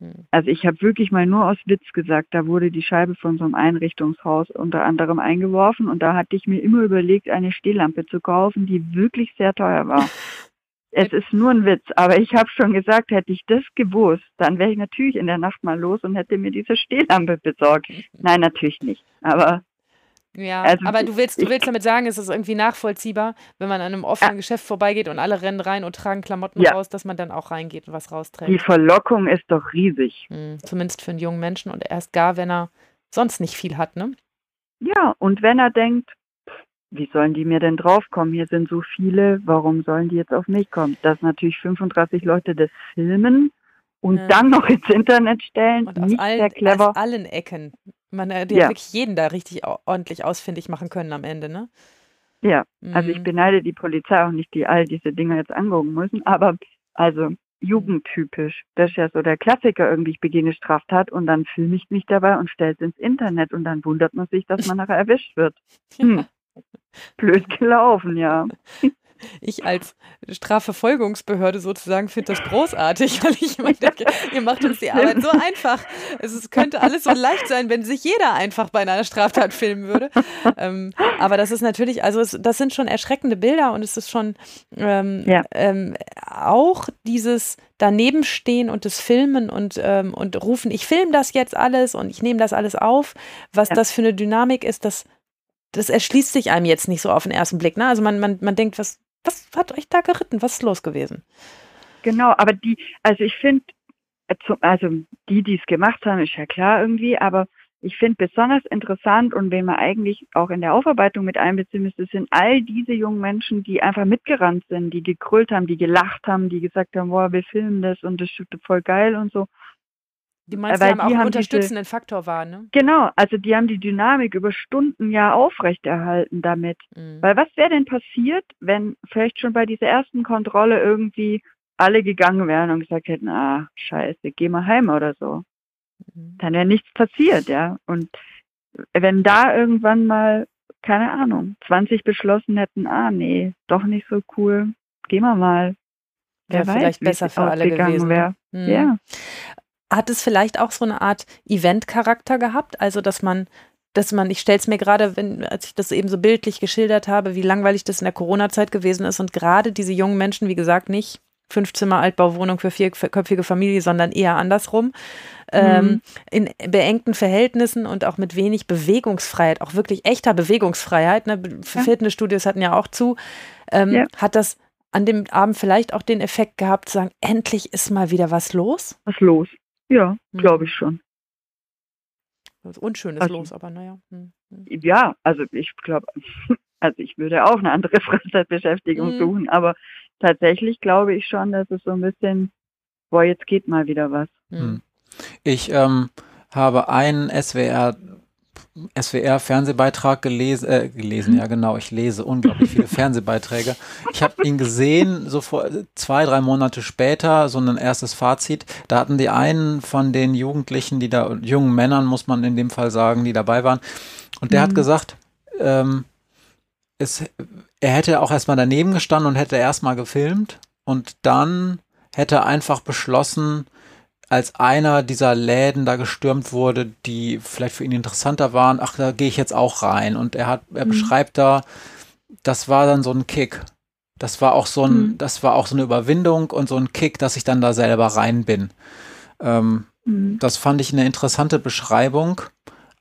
S3: Hm. Also ich habe wirklich mal nur aus Witz gesagt, da wurde die Scheibe von so einem Einrichtungshaus unter anderem eingeworfen und da hatte ich mir immer überlegt, eine Stehlampe zu kaufen, die wirklich sehr teuer war. es ist nur ein Witz, aber ich habe schon gesagt, hätte ich das gewusst, dann wäre ich natürlich in der Nacht mal los und hätte mir diese Stehlampe besorgt. Nein, natürlich nicht. Aber
S2: ja, also, aber du willst, du willst damit sagen, es ist irgendwie nachvollziehbar, wenn man an einem offenen ja. Geschäft vorbeigeht und alle rennen rein und tragen Klamotten ja. raus, dass man dann auch reingeht und was rausträgt.
S3: Die Verlockung ist doch riesig.
S2: Hm, zumindest für einen jungen Menschen und erst gar, wenn er sonst nicht viel hat, ne?
S3: Ja, und wenn er denkt, wie sollen die mir denn draufkommen? Hier sind so viele, warum sollen die jetzt auf mich kommen? Dass natürlich 35 Leute das filmen und ja. dann noch ins Internet stellen, und nicht allen, sehr clever.
S2: Aus allen Ecken. Man äh, ja. wirklich jeden da richtig ordentlich ausfindig machen können am Ende, ne?
S3: Ja, mhm. also ich mhm. beneide die Polizei auch nicht, die all diese Dinge jetzt angucken müssen, aber also jugendtypisch. Das ist ja so der Klassiker irgendwie, ich beginne Straftat und dann filme ich mich dabei und stelle es ins Internet und dann wundert man sich, dass man nachher erwischt wird. Hm. Blöd gelaufen, ja.
S2: ich als Strafverfolgungsbehörde sozusagen finde das großartig, weil ich immer denke, ihr macht uns die Arbeit so einfach. Es ist, könnte alles so leicht sein, wenn sich jeder einfach bei einer Straftat filmen würde. Ähm, aber das ist natürlich, also es, das sind schon erschreckende Bilder und es ist schon ähm, ja. ähm, auch dieses Danebenstehen und das Filmen und, ähm, und rufen, ich filme das jetzt alles und ich nehme das alles auf, was ja. das für eine Dynamik ist, das das erschließt sich einem jetzt nicht so auf den ersten Blick. Ne? Also man, man, man denkt, was, was hat euch da geritten? Was ist los gewesen?
S3: Genau, aber die, also ich finde, also die, die es gemacht haben, ist ja klar irgendwie, aber ich finde besonders interessant und wen man eigentlich auch in der Aufarbeitung mit einbeziehen müsste, sind all diese jungen Menschen, die einfach mitgerannt sind, die gekrüllt haben, die gelacht haben, die gesagt haben, boah, wir filmen das und das ist voll geil und so.
S2: Die meinst, Weil die haben auch einen unterstützenden diese, Faktor war, ne?
S3: Genau, also die haben die Dynamik über Stunden ja aufrechterhalten damit. Mhm. Weil was wäre denn passiert, wenn vielleicht schon bei dieser ersten Kontrolle irgendwie alle gegangen wären und gesagt hätten, ah, scheiße, geh mal heim oder so. Mhm. Dann wäre nichts passiert, ja. Und wenn da irgendwann mal, keine Ahnung, 20 beschlossen hätten, ah, nee, doch nicht so cool, gehen wir mal.
S2: Wer ja, weiß, vielleicht besser für alle gewesen.
S3: Ne? Mhm. Ja
S2: hat es vielleicht auch so eine Art Event-Charakter gehabt? Also, dass man, dass man, ich stelle es mir gerade, wenn, als ich das eben so bildlich geschildert habe, wie langweilig das in der Corona-Zeit gewesen ist und gerade diese jungen Menschen, wie gesagt, nicht fünf Zimmer Altbauwohnung für vierköpfige Familie, sondern eher andersrum. Ähm, mhm. Ähm, in beengten Verhältnissen und auch mit wenig Bewegungsfreiheit, auch wirklich echter Bewegungsfreiheit. Ne? Ja. Fitnessstudios hatten ja auch zu. Ähm, ja. Hat das an dem Abend vielleicht auch den Effekt gehabt, zu sagen, endlich ist mal wieder was los?
S3: Was los? Ja, hm. glaube ich schon.
S2: Was Unschönes also, los, aber naja. Hm,
S3: hm. Ja, also ich glaube, also ich würde auch eine andere Freizeitbeschäftigung hm. suchen, aber tatsächlich glaube ich schon, dass es so ein bisschen, boah, jetzt geht mal wieder was.
S1: Hm. hm. Ich ähm, habe einen SWR SWR-Fernsehbeitrag gelesen, äh, gelesen, ja genau, ich lese unglaublich viele Fernsehbeiträge. Ich habe ihn gesehen, so vor zwei, drei Monate später, so ein erstes Fazit. Da hatten die einen von den Jugendlichen, die da, jungen Männern, muss man in dem Fall sagen, die dabei waren. Und der mhm. hat gesagt, ähm, es, er hätte auch erstmal daneben gestanden und hätte erstmal gefilmt und dann hätte einfach beschlossen, als einer dieser Läden da gestürmt wurde, die vielleicht für ihn interessanter waren, ach, da gehe ich jetzt auch rein. Und er hat, er mhm. beschreibt da, das war dann so ein Kick. Das war auch so ein, mhm. das war auch so eine Überwindung und so ein Kick, dass ich dann da selber rein bin. Ähm, mhm. Das fand ich eine interessante Beschreibung,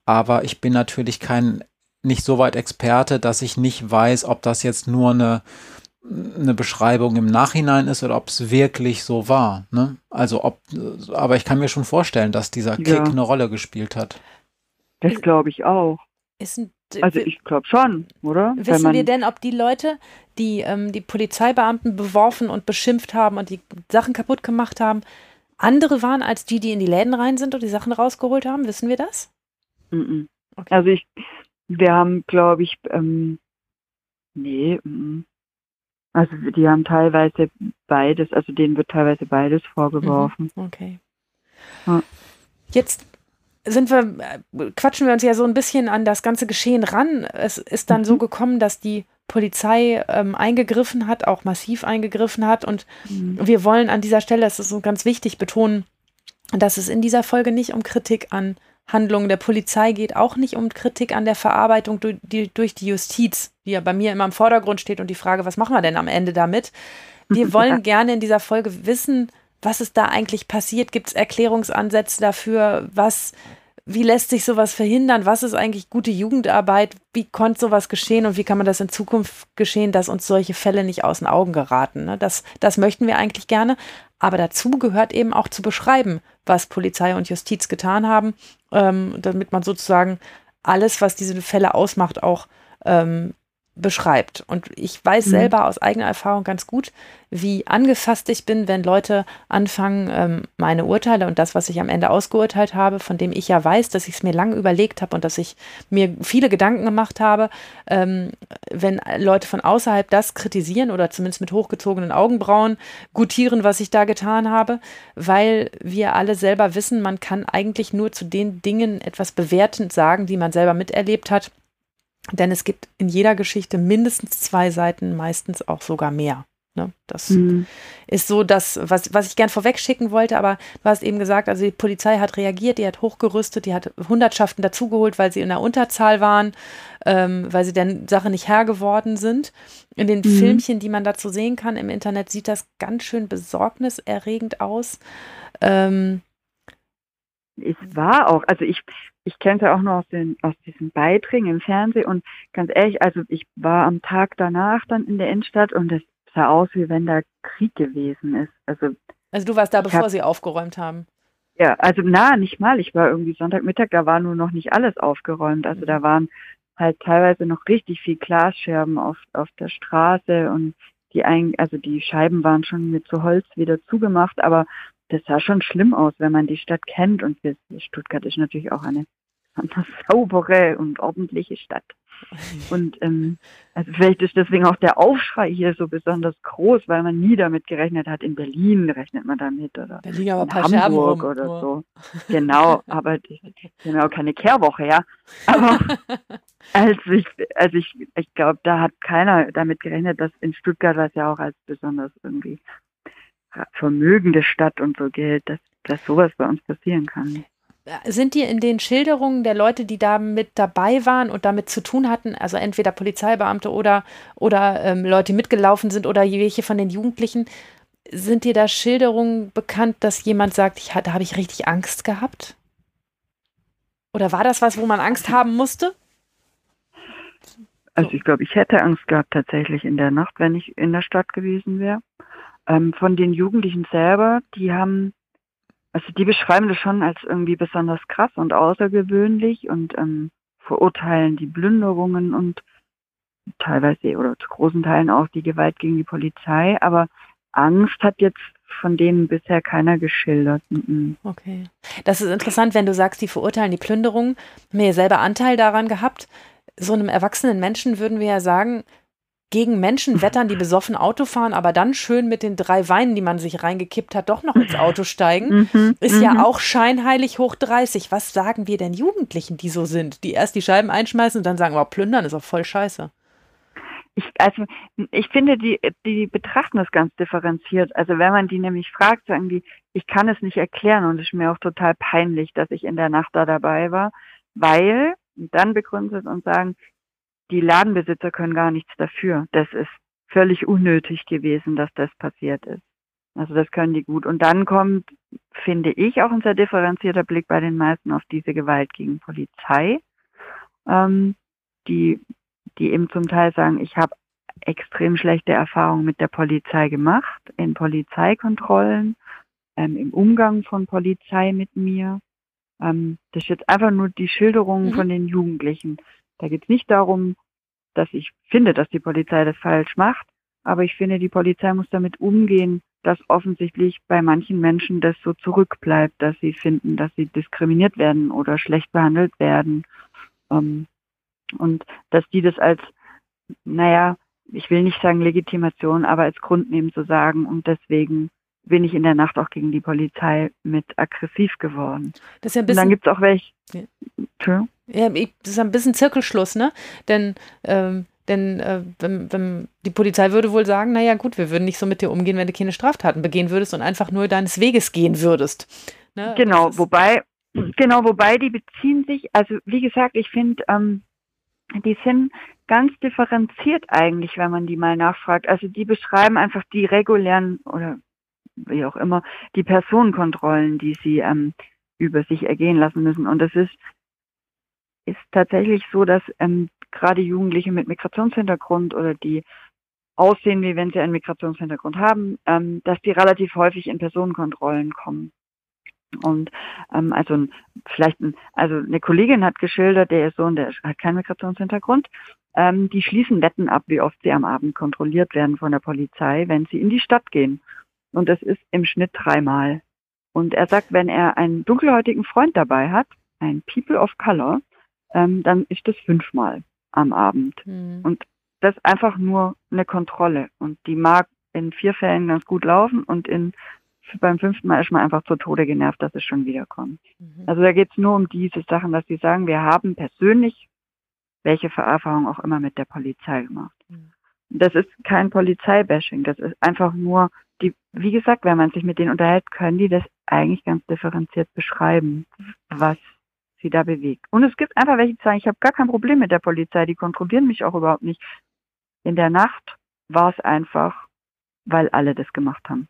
S1: aber ich bin natürlich kein, nicht so weit Experte, dass ich nicht weiß, ob das jetzt nur eine eine Beschreibung im Nachhinein ist oder ob es wirklich so war. Ne? Also ob, aber ich kann mir schon vorstellen, dass dieser Kick ja. eine Rolle gespielt hat.
S3: Das glaube ich auch. Ein, also ich glaube schon, oder?
S2: Wissen wir denn, ob die Leute, die ähm, die Polizeibeamten beworfen und beschimpft haben und die Sachen kaputt gemacht haben, andere waren als die, die in die Läden rein sind und die Sachen rausgeholt haben? Wissen wir das?
S3: Mm -mm. Okay. Also ich, wir haben, glaube ich, ähm, nee, mm, also die haben teilweise beides, also denen wird teilweise beides vorgeworfen.
S2: Mhm. Okay. Ja. Jetzt sind wir, quatschen wir uns ja so ein bisschen an das ganze Geschehen ran. Es ist dann mhm. so gekommen, dass die Polizei ähm, eingegriffen hat, auch massiv eingegriffen hat. Und mhm. wir wollen an dieser Stelle, das ist so ganz wichtig, betonen, dass es in dieser Folge nicht um Kritik an Handlungen der Polizei geht, auch nicht um Kritik an der Verarbeitung durch die, durch die Justiz, die ja bei mir immer im Vordergrund steht und die Frage, was machen wir denn am Ende damit? Wir wollen ja. gerne in dieser Folge wissen, was ist da eigentlich passiert? Gibt es Erklärungsansätze dafür? Was, wie lässt sich sowas verhindern? Was ist eigentlich gute Jugendarbeit? Wie konnte sowas geschehen und wie kann man das in Zukunft geschehen, dass uns solche Fälle nicht aus den Augen geraten? Ne? Das, das möchten wir eigentlich gerne. Aber dazu gehört eben auch zu beschreiben, was Polizei und Justiz getan haben, ähm, damit man sozusagen alles, was diese Fälle ausmacht, auch ähm, beschreibt. Und ich weiß mhm. selber aus eigener Erfahrung ganz gut, wie angefasst ich bin, wenn Leute anfangen, ähm, meine Urteile und das, was ich am Ende ausgeurteilt habe, von dem ich ja weiß, dass ich es mir lange überlegt habe und dass ich mir viele Gedanken gemacht habe, ähm, wenn Leute von außerhalb das kritisieren oder zumindest mit hochgezogenen Augenbrauen gutieren, was ich da getan habe, weil wir alle selber wissen, man kann eigentlich nur zu den Dingen etwas bewertend sagen, die man selber miterlebt hat denn es gibt in jeder Geschichte mindestens zwei Seiten, meistens auch sogar mehr. Ne? Das mhm. ist so das, was, was ich gern vorweg schicken wollte, aber du hast eben gesagt, also die Polizei hat reagiert, die hat hochgerüstet, die hat Hundertschaften dazugeholt, weil sie in der Unterzahl waren, ähm, weil sie der Sache nicht Herr geworden sind. In den mhm. Filmchen, die man dazu sehen kann im Internet, sieht das ganz schön besorgniserregend aus. Ähm,
S3: es war auch, also ich, ich kenne es ja auch nur aus, den, aus diesen Beiträgen im Fernsehen und ganz ehrlich, also ich war am Tag danach dann in der Innenstadt und es sah aus, wie wenn da Krieg gewesen ist. Also,
S2: also du warst da, bevor hab, sie aufgeräumt haben?
S3: Ja, also na, nicht mal. Ich war irgendwie Sonntagmittag, da war nur noch nicht alles aufgeräumt. Also da mhm. waren halt teilweise noch richtig viel Glasscherben auf, auf der Straße und die ein, also die Scheiben waren schon mit so Holz wieder zugemacht, aber das sah schon schlimm aus, wenn man die Stadt kennt. Und Stuttgart ist natürlich auch eine, eine saubere und ordentliche Stadt. Und ähm, also vielleicht ist deswegen auch der Aufschrei hier so besonders groß, weil man nie damit gerechnet hat. In Berlin rechnet man damit oder
S2: Berlin aber
S3: in Hamburg rum, oder so. Genau, aber auch keine Kehrwoche, ja. Aber als ich, also ich, ich glaube, da hat keiner damit gerechnet, dass in Stuttgart was ja auch als besonders irgendwie vermögende Stadt und so gilt, dass, dass sowas bei uns passieren kann.
S2: Sind die in den Schilderungen der Leute, die da mit dabei waren und damit zu tun hatten, also entweder Polizeibeamte oder, oder ähm, Leute, die mitgelaufen sind oder welche von den Jugendlichen, sind dir da Schilderungen bekannt, dass jemand sagt, ich, da habe ich richtig Angst gehabt? Oder war das was, wo man Angst haben musste?
S3: Also ich glaube, ich hätte Angst gehabt tatsächlich in der Nacht, wenn ich in der Stadt gewesen wäre. Ähm, von den Jugendlichen selber, die haben, also die beschreiben das schon als irgendwie besonders krass und außergewöhnlich und ähm, verurteilen die Plünderungen und teilweise oder zu großen Teilen auch die Gewalt gegen die Polizei. Aber Angst hat jetzt von denen bisher keiner geschildert.
S2: Okay. Das ist interessant, wenn du sagst, die verurteilen die Plünderung. Haben wir ja selber Anteil daran gehabt. So einem erwachsenen Menschen würden wir ja sagen, gegen Menschen wettern, die besoffen Auto fahren, aber dann schön mit den drei Weinen, die man sich reingekippt hat, doch noch ins Auto steigen, mhm, ist ja mhm. auch scheinheilig hoch 30. Was sagen wir denn Jugendlichen, die so sind, die erst die Scheiben einschmeißen und dann sagen, wow, plündern ist auch voll scheiße
S3: ich, also ich finde, die, die betrachten das ganz differenziert. Also wenn man die nämlich fragt, sagen die, ich kann es nicht erklären und es ist mir auch total peinlich, dass ich in der Nacht da dabei war, weil dann begründet und sagen, die Ladenbesitzer können gar nichts dafür. Das ist völlig unnötig gewesen, dass das passiert ist. Also das können die gut. Und dann kommt, finde ich, auch ein sehr differenzierter Blick bei den meisten auf diese Gewalt gegen Polizei. Ähm, die die eben zum Teil sagen, ich habe extrem schlechte Erfahrungen mit der Polizei gemacht, in Polizeikontrollen, ähm, im Umgang von Polizei mit mir. Ähm, das ist jetzt einfach nur die Schilderungen mhm. von den Jugendlichen. Da geht es nicht darum, dass ich finde, dass die Polizei das falsch macht, aber ich finde, die Polizei muss damit umgehen, dass offensichtlich bei manchen Menschen das so zurückbleibt, dass sie finden, dass sie diskriminiert werden oder schlecht behandelt werden. Ähm, und dass die das als, naja, ich will nicht sagen Legitimation, aber als Grund nehmen zu sagen und deswegen bin ich in der Nacht auch gegen die Polizei mit aggressiv geworden.
S2: Das ist ja ein bisschen,
S3: und dann gibt es auch welche. Ja.
S2: ja, das ist ein bisschen Zirkelschluss, ne? Denn, ähm, denn äh, wenn, wenn, die Polizei würde wohl sagen, naja gut, wir würden nicht so mit dir umgehen, wenn du keine Straftaten begehen würdest und einfach nur deines Weges gehen würdest.
S3: Ne? Genau, wobei, genau, wobei die beziehen sich, also wie gesagt, ich finde, ähm, die sind ganz differenziert eigentlich, wenn man die mal nachfragt. Also die beschreiben einfach die regulären oder wie auch immer die Personenkontrollen, die sie ähm, über sich ergehen lassen müssen. Und es ist, ist tatsächlich so, dass ähm, gerade Jugendliche mit Migrationshintergrund oder die aussehen, wie wenn sie einen Migrationshintergrund haben, ähm, dass die relativ häufig in Personenkontrollen kommen. Und ähm, also vielleicht ein, also eine Kollegin hat geschildert, der ist Sohn, der hat keinen Migrationshintergrund. Ähm, die schließen Wetten ab, wie oft sie am Abend kontrolliert werden von der Polizei, wenn sie in die Stadt gehen. Und das ist im Schnitt dreimal. Und er sagt, wenn er einen dunkelhäutigen Freund dabei hat, ein People of Color, ähm, dann ist das fünfmal am Abend. Mhm. Und das ist einfach nur eine Kontrolle. Und die mag in vier Fällen ganz gut laufen und in beim fünften Mal ist man einfach zu Tode genervt, dass es schon wiederkommt. Mhm. Also da geht es nur um diese Sachen, dass sie sagen, wir haben persönlich welche Erfahrung auch immer mit der Polizei gemacht. Mhm. Das ist kein Polizeibashing, das ist einfach nur die, wie gesagt, wenn man sich mit denen unterhält, können die das eigentlich ganz differenziert beschreiben, was sie da bewegt. Und es gibt einfach welche, die sagen, ich habe gar kein Problem mit der Polizei, die kontrollieren mich auch überhaupt nicht. In der Nacht war es einfach, weil alle das gemacht haben.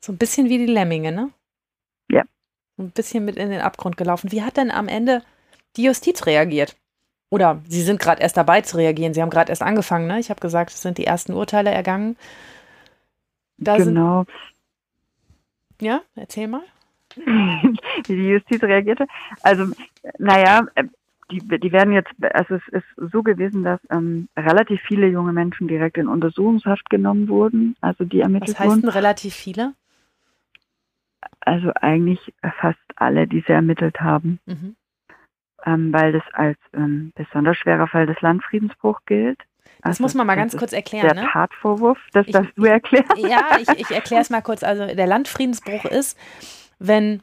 S2: So ein bisschen wie die Lemminge, ne?
S3: Ja.
S2: Ein bisschen mit in den Abgrund gelaufen. Wie hat denn am Ende die Justiz reagiert? Oder Sie sind gerade erst dabei zu reagieren. Sie haben gerade erst angefangen, ne? Ich habe gesagt, es sind die ersten Urteile ergangen.
S3: Da genau.
S2: Sind, ja, erzähl mal.
S3: wie die Justiz reagierte. Also, naja, die, die werden jetzt, also es ist so gewesen, dass ähm, relativ viele junge Menschen direkt in Untersuchungshaft genommen wurden, also die ermittelt
S2: Was heißt denn relativ viele?
S3: Also eigentlich fast alle, die sie ermittelt haben. Mhm. Ähm, weil das als ähm, besonders schwerer Fall des Landfriedensbruchs gilt.
S2: Das also, muss man mal ganz kurz erklären.
S3: Der ne? Tatvorwurf, das darfst du erklären.
S2: Ja, ich, ich erkläre es mal kurz. Also der Landfriedensbruch ist, wenn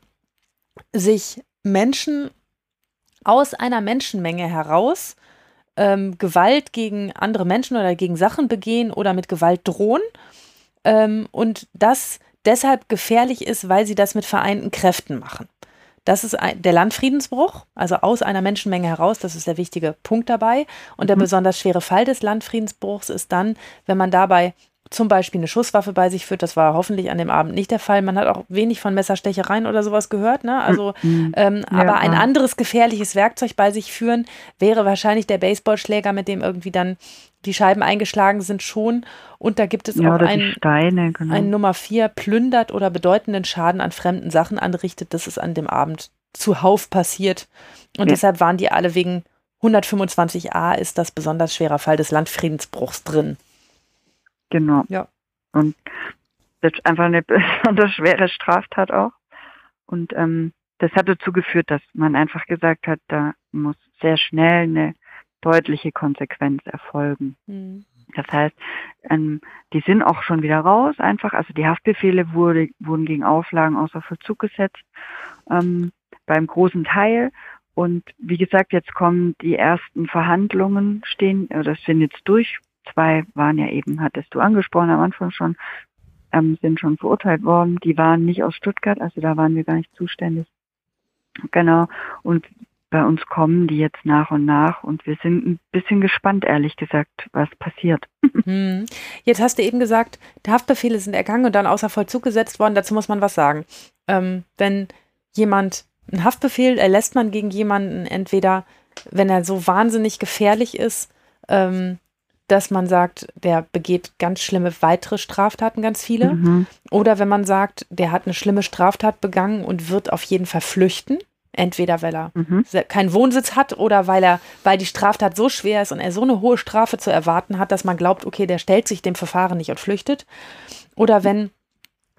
S2: sich Menschen aus einer Menschenmenge heraus ähm, Gewalt gegen andere Menschen oder gegen Sachen begehen oder mit Gewalt drohen ähm, und das deshalb gefährlich ist, weil sie das mit vereinten Kräften machen. Das ist ein, der Landfriedensbruch, also aus einer Menschenmenge heraus, das ist der wichtige Punkt dabei. Und der mhm. besonders schwere Fall des Landfriedensbruchs ist dann, wenn man dabei zum Beispiel eine Schusswaffe bei sich führt. Das war hoffentlich an dem Abend nicht der Fall. Man hat auch wenig von Messerstechereien oder sowas gehört. Ne? Also, mhm. ähm, ja, aber ein anderes gefährliches Werkzeug bei sich führen wäre wahrscheinlich der Baseballschläger, mit dem irgendwie dann die Scheiben eingeschlagen sind schon. Und da gibt es ja, auch einen, Steine, genau. einen Nummer vier, plündert oder bedeutenden Schaden an fremden Sachen anrichtet. Das ist an dem Abend zuhauf passiert. Und ja. deshalb waren die alle wegen 125a ist das besonders schwerer Fall des Landfriedensbruchs drin.
S3: Genau. Ja. Und das ist einfach eine besonders schwere Straftat auch. Und ähm, das hat dazu geführt, dass man einfach gesagt hat, da muss sehr schnell eine deutliche Konsequenz erfolgen. Mhm. Das heißt, ähm, die sind auch schon wieder raus, einfach. Also die Haftbefehle wurde, wurden gegen Auflagen außer Vollzug gesetzt ähm, beim großen Teil. Und wie gesagt, jetzt kommen die ersten Verhandlungen stehen, das sind jetzt durch. Zwei waren ja eben, hattest du angesprochen am Anfang schon, ähm, sind schon verurteilt worden. Die waren nicht aus Stuttgart, also da waren wir gar nicht zuständig. Genau. Und bei uns kommen die jetzt nach und nach und wir sind ein bisschen gespannt, ehrlich gesagt, was passiert.
S2: Hm. Jetzt hast du eben gesagt, Haftbefehle sind ergangen und dann außer Vollzug gesetzt worden. Dazu muss man was sagen. Ähm, wenn jemand einen Haftbefehl erlässt man gegen jemanden entweder, wenn er so wahnsinnig gefährlich ist, ähm, dass man sagt, der begeht ganz schlimme weitere Straftaten, ganz viele. Mhm. Oder wenn man sagt, der hat eine schlimme Straftat begangen und wird auf jeden Fall flüchten. Entweder weil er mhm. keinen Wohnsitz hat oder weil er, weil die Straftat so schwer ist und er so eine hohe Strafe zu erwarten hat, dass man glaubt, okay, der stellt sich dem Verfahren nicht und flüchtet. Oder wenn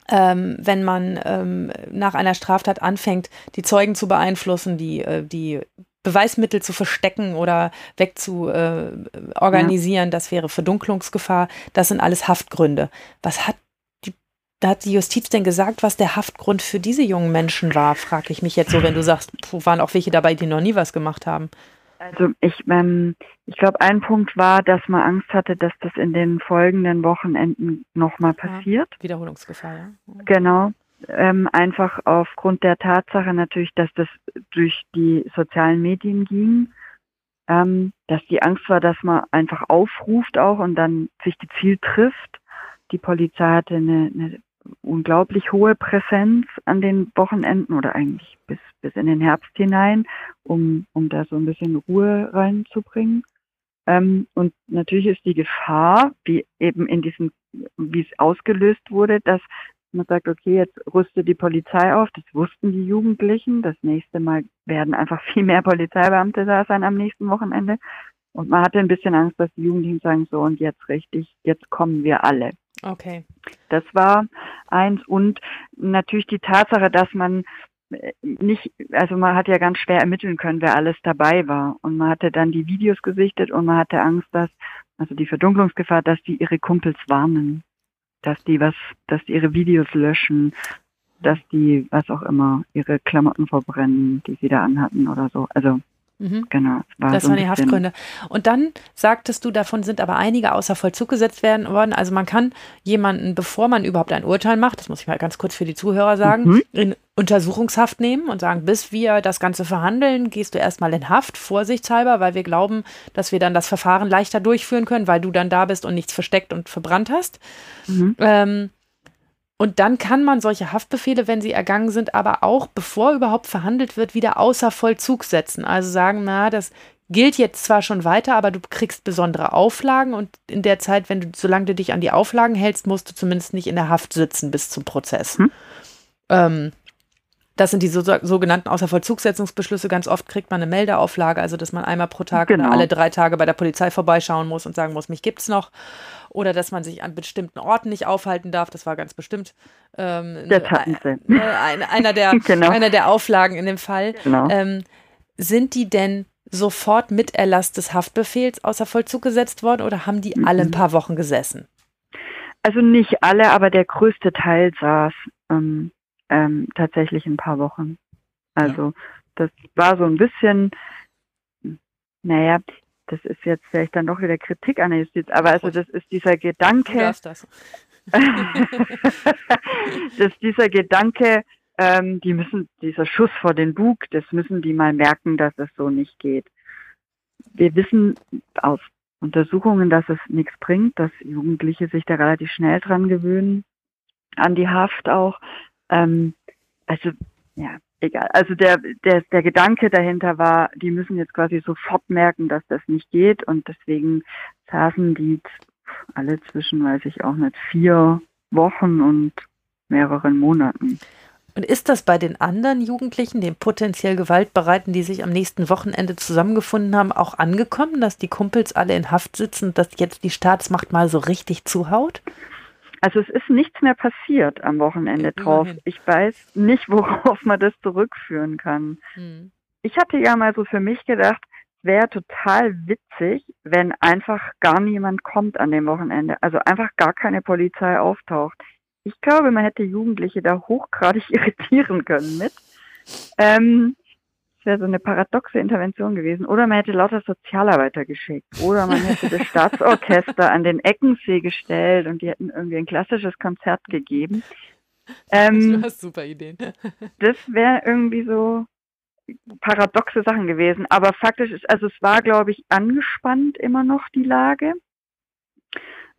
S2: ähm, wenn man ähm, nach einer Straftat anfängt, die Zeugen zu beeinflussen, die, äh, die Beweismittel zu verstecken oder wegzuorganisieren, äh, ja. das wäre Verdunklungsgefahr. Das sind alles Haftgründe. Was hat die, hat die Justiz denn gesagt, was der Haftgrund für diese jungen Menschen war, frage ich mich jetzt so, wenn du sagst, waren auch welche dabei, die noch nie was gemacht haben.
S3: Also ich, ähm, ich glaube, ein Punkt war, dass man Angst hatte, dass das in den folgenden Wochenenden nochmal passiert.
S2: Ja, Wiederholungsgefahr, ja.
S3: Genau. Ähm, einfach aufgrund der Tatsache natürlich, dass das durch die sozialen Medien ging, ähm, dass die Angst war, dass man einfach aufruft auch und dann sich gezielt trifft. Die Polizei hatte eine, eine unglaublich hohe Präsenz an den Wochenenden oder eigentlich bis, bis in den Herbst hinein, um, um da so ein bisschen Ruhe reinzubringen. Ähm, und natürlich ist die Gefahr, wie eben in diesem, wie es ausgelöst wurde, dass man sagt, okay, jetzt rüstet die Polizei auf, das wussten die Jugendlichen, das nächste Mal werden einfach viel mehr Polizeibeamte da sein am nächsten Wochenende. Und man hatte ein bisschen Angst, dass die Jugendlichen sagen, so und jetzt richtig, jetzt kommen wir alle.
S2: Okay.
S3: Das war eins und natürlich die Tatsache, dass man äh, nicht, also man hat ja ganz schwer ermitteln können, wer alles dabei war. Und man hatte dann die Videos gesichtet und man hatte Angst, dass, also die Verdunklungsgefahr, dass die ihre Kumpels warnen, dass die was, dass die ihre Videos löschen, dass die, was auch immer, ihre Klamotten verbrennen, die sie da anhatten oder so. Also Mhm. Genau.
S2: War das so waren die Haftgründe. Und dann sagtest du, davon sind aber einige außer Vollzug gesetzt werden worden. Also man kann jemanden, bevor man überhaupt ein Urteil macht, das muss ich mal ganz kurz für die Zuhörer sagen, mhm. in Untersuchungshaft nehmen und sagen, bis wir das Ganze verhandeln, gehst du erstmal in Haft, vorsichtshalber, weil wir glauben, dass wir dann das Verfahren leichter durchführen können, weil du dann da bist und nichts versteckt und verbrannt hast. Mhm. Ähm, und dann kann man solche Haftbefehle, wenn sie ergangen sind, aber auch, bevor überhaupt verhandelt wird, wieder außer Vollzug setzen. Also sagen, na, das gilt jetzt zwar schon weiter, aber du kriegst besondere Auflagen und in der Zeit, wenn du, solange du dich an die Auflagen hältst, musst du zumindest nicht in der Haft sitzen bis zum Prozess. Hm. Ähm, das sind die so, sogenannten Außervollzugsetzungsbeschlüsse. Ganz oft kriegt man eine Meldeauflage, also dass man einmal pro Tag genau. oder alle drei Tage bei der Polizei vorbeischauen muss und sagen muss, mich gibt's noch oder dass man sich an bestimmten Orten nicht aufhalten darf. Das war ganz bestimmt ähm,
S3: der äh,
S2: äh, einer, der, genau. einer der Auflagen in dem Fall. Genau. Ähm, sind die denn sofort mit Erlass des Haftbefehls außer Vollzug gesetzt worden oder haben die mhm. alle ein paar Wochen gesessen?
S3: Also nicht alle, aber der größte Teil saß ähm, ähm, tatsächlich ein paar Wochen. Also ja. das war so ein bisschen, naja, das ist jetzt vielleicht dann doch wieder Kritik an der Justiz, aber also das ist dieser Gedanke. Darfst das. dass dieser Gedanke, ähm, die müssen, dieser Schuss vor den Bug, das müssen die mal merken, dass es so nicht geht. Wir wissen aus Untersuchungen, dass es nichts bringt, dass Jugendliche sich da relativ schnell dran gewöhnen, an die Haft auch. Ähm, also, ja, egal. Also der, der, der Gedanke dahinter war, die müssen jetzt quasi sofort merken, dass das nicht geht und deswegen saßen die alle zwischen, weiß ich auch nicht, vier Wochen und mehreren Monaten.
S2: Und ist das bei den anderen Jugendlichen, den potenziell Gewaltbereiten, die sich am nächsten Wochenende zusammengefunden haben, auch angekommen, dass die Kumpels alle in Haft sitzen dass jetzt die Staatsmacht mal so richtig zuhaut?
S3: Also es ist nichts mehr passiert am Wochenende drauf. Ich weiß nicht, worauf man das zurückführen kann. Hm. Ich hatte ja mal so für mich gedacht, es wäre total witzig, wenn einfach gar niemand kommt an dem Wochenende. Also einfach gar keine Polizei auftaucht. Ich glaube, man hätte Jugendliche da hochgradig irritieren können mit. Ähm, das wäre so eine paradoxe Intervention gewesen. Oder man hätte lauter Sozialarbeiter geschickt. Oder man hätte das Staatsorchester an den Eckensee gestellt und die hätten irgendwie ein klassisches Konzert gegeben.
S2: Ähm, du hast super Ideen.
S3: das wäre irgendwie so paradoxe Sachen gewesen. Aber faktisch ist, also es war, glaube ich, angespannt immer noch die Lage.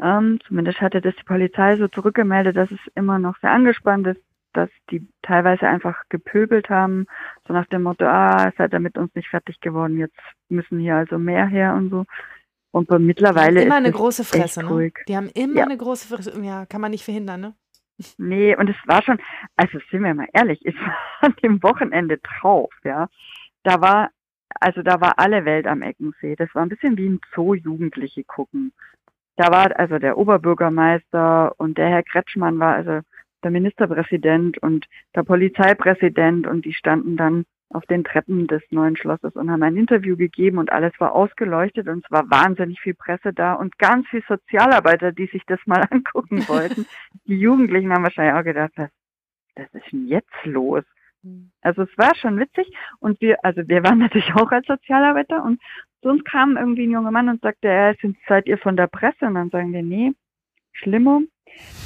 S3: Ähm, zumindest hatte das die Polizei so zurückgemeldet, dass es immer noch sehr angespannt ist dass die teilweise einfach gepöbelt haben, so nach dem Motto, ah, seid ihr mit uns nicht fertig geworden, jetzt müssen hier also mehr her und so. Und mittlerweile
S2: immer ist eine große Fresse, ne? Die haben immer ja. eine große Fresse, ja, kann man nicht verhindern, ne?
S3: Nee, und es war schon, also sind wir mal ehrlich, es war an dem Wochenende drauf, ja. Da war, also da war alle Welt am Eckensee. Das war ein bisschen wie ein Zoo Jugendliche gucken. Da war also der Oberbürgermeister und der Herr Kretschmann war also der Ministerpräsident und der Polizeipräsident und die standen dann auf den Treppen des neuen Schlosses und haben ein Interview gegeben und alles war ausgeleuchtet und es war wahnsinnig viel Presse da und ganz viel Sozialarbeiter, die sich das mal angucken wollten. die Jugendlichen haben wahrscheinlich auch gedacht, was, was ist denn jetzt los? Also es war schon witzig und wir, also wir waren natürlich auch als Sozialarbeiter und zu uns kam irgendwie ein junger Mann und sagte, ja, sind, seid ihr von der Presse? Und dann sagen wir, nee, schlimmer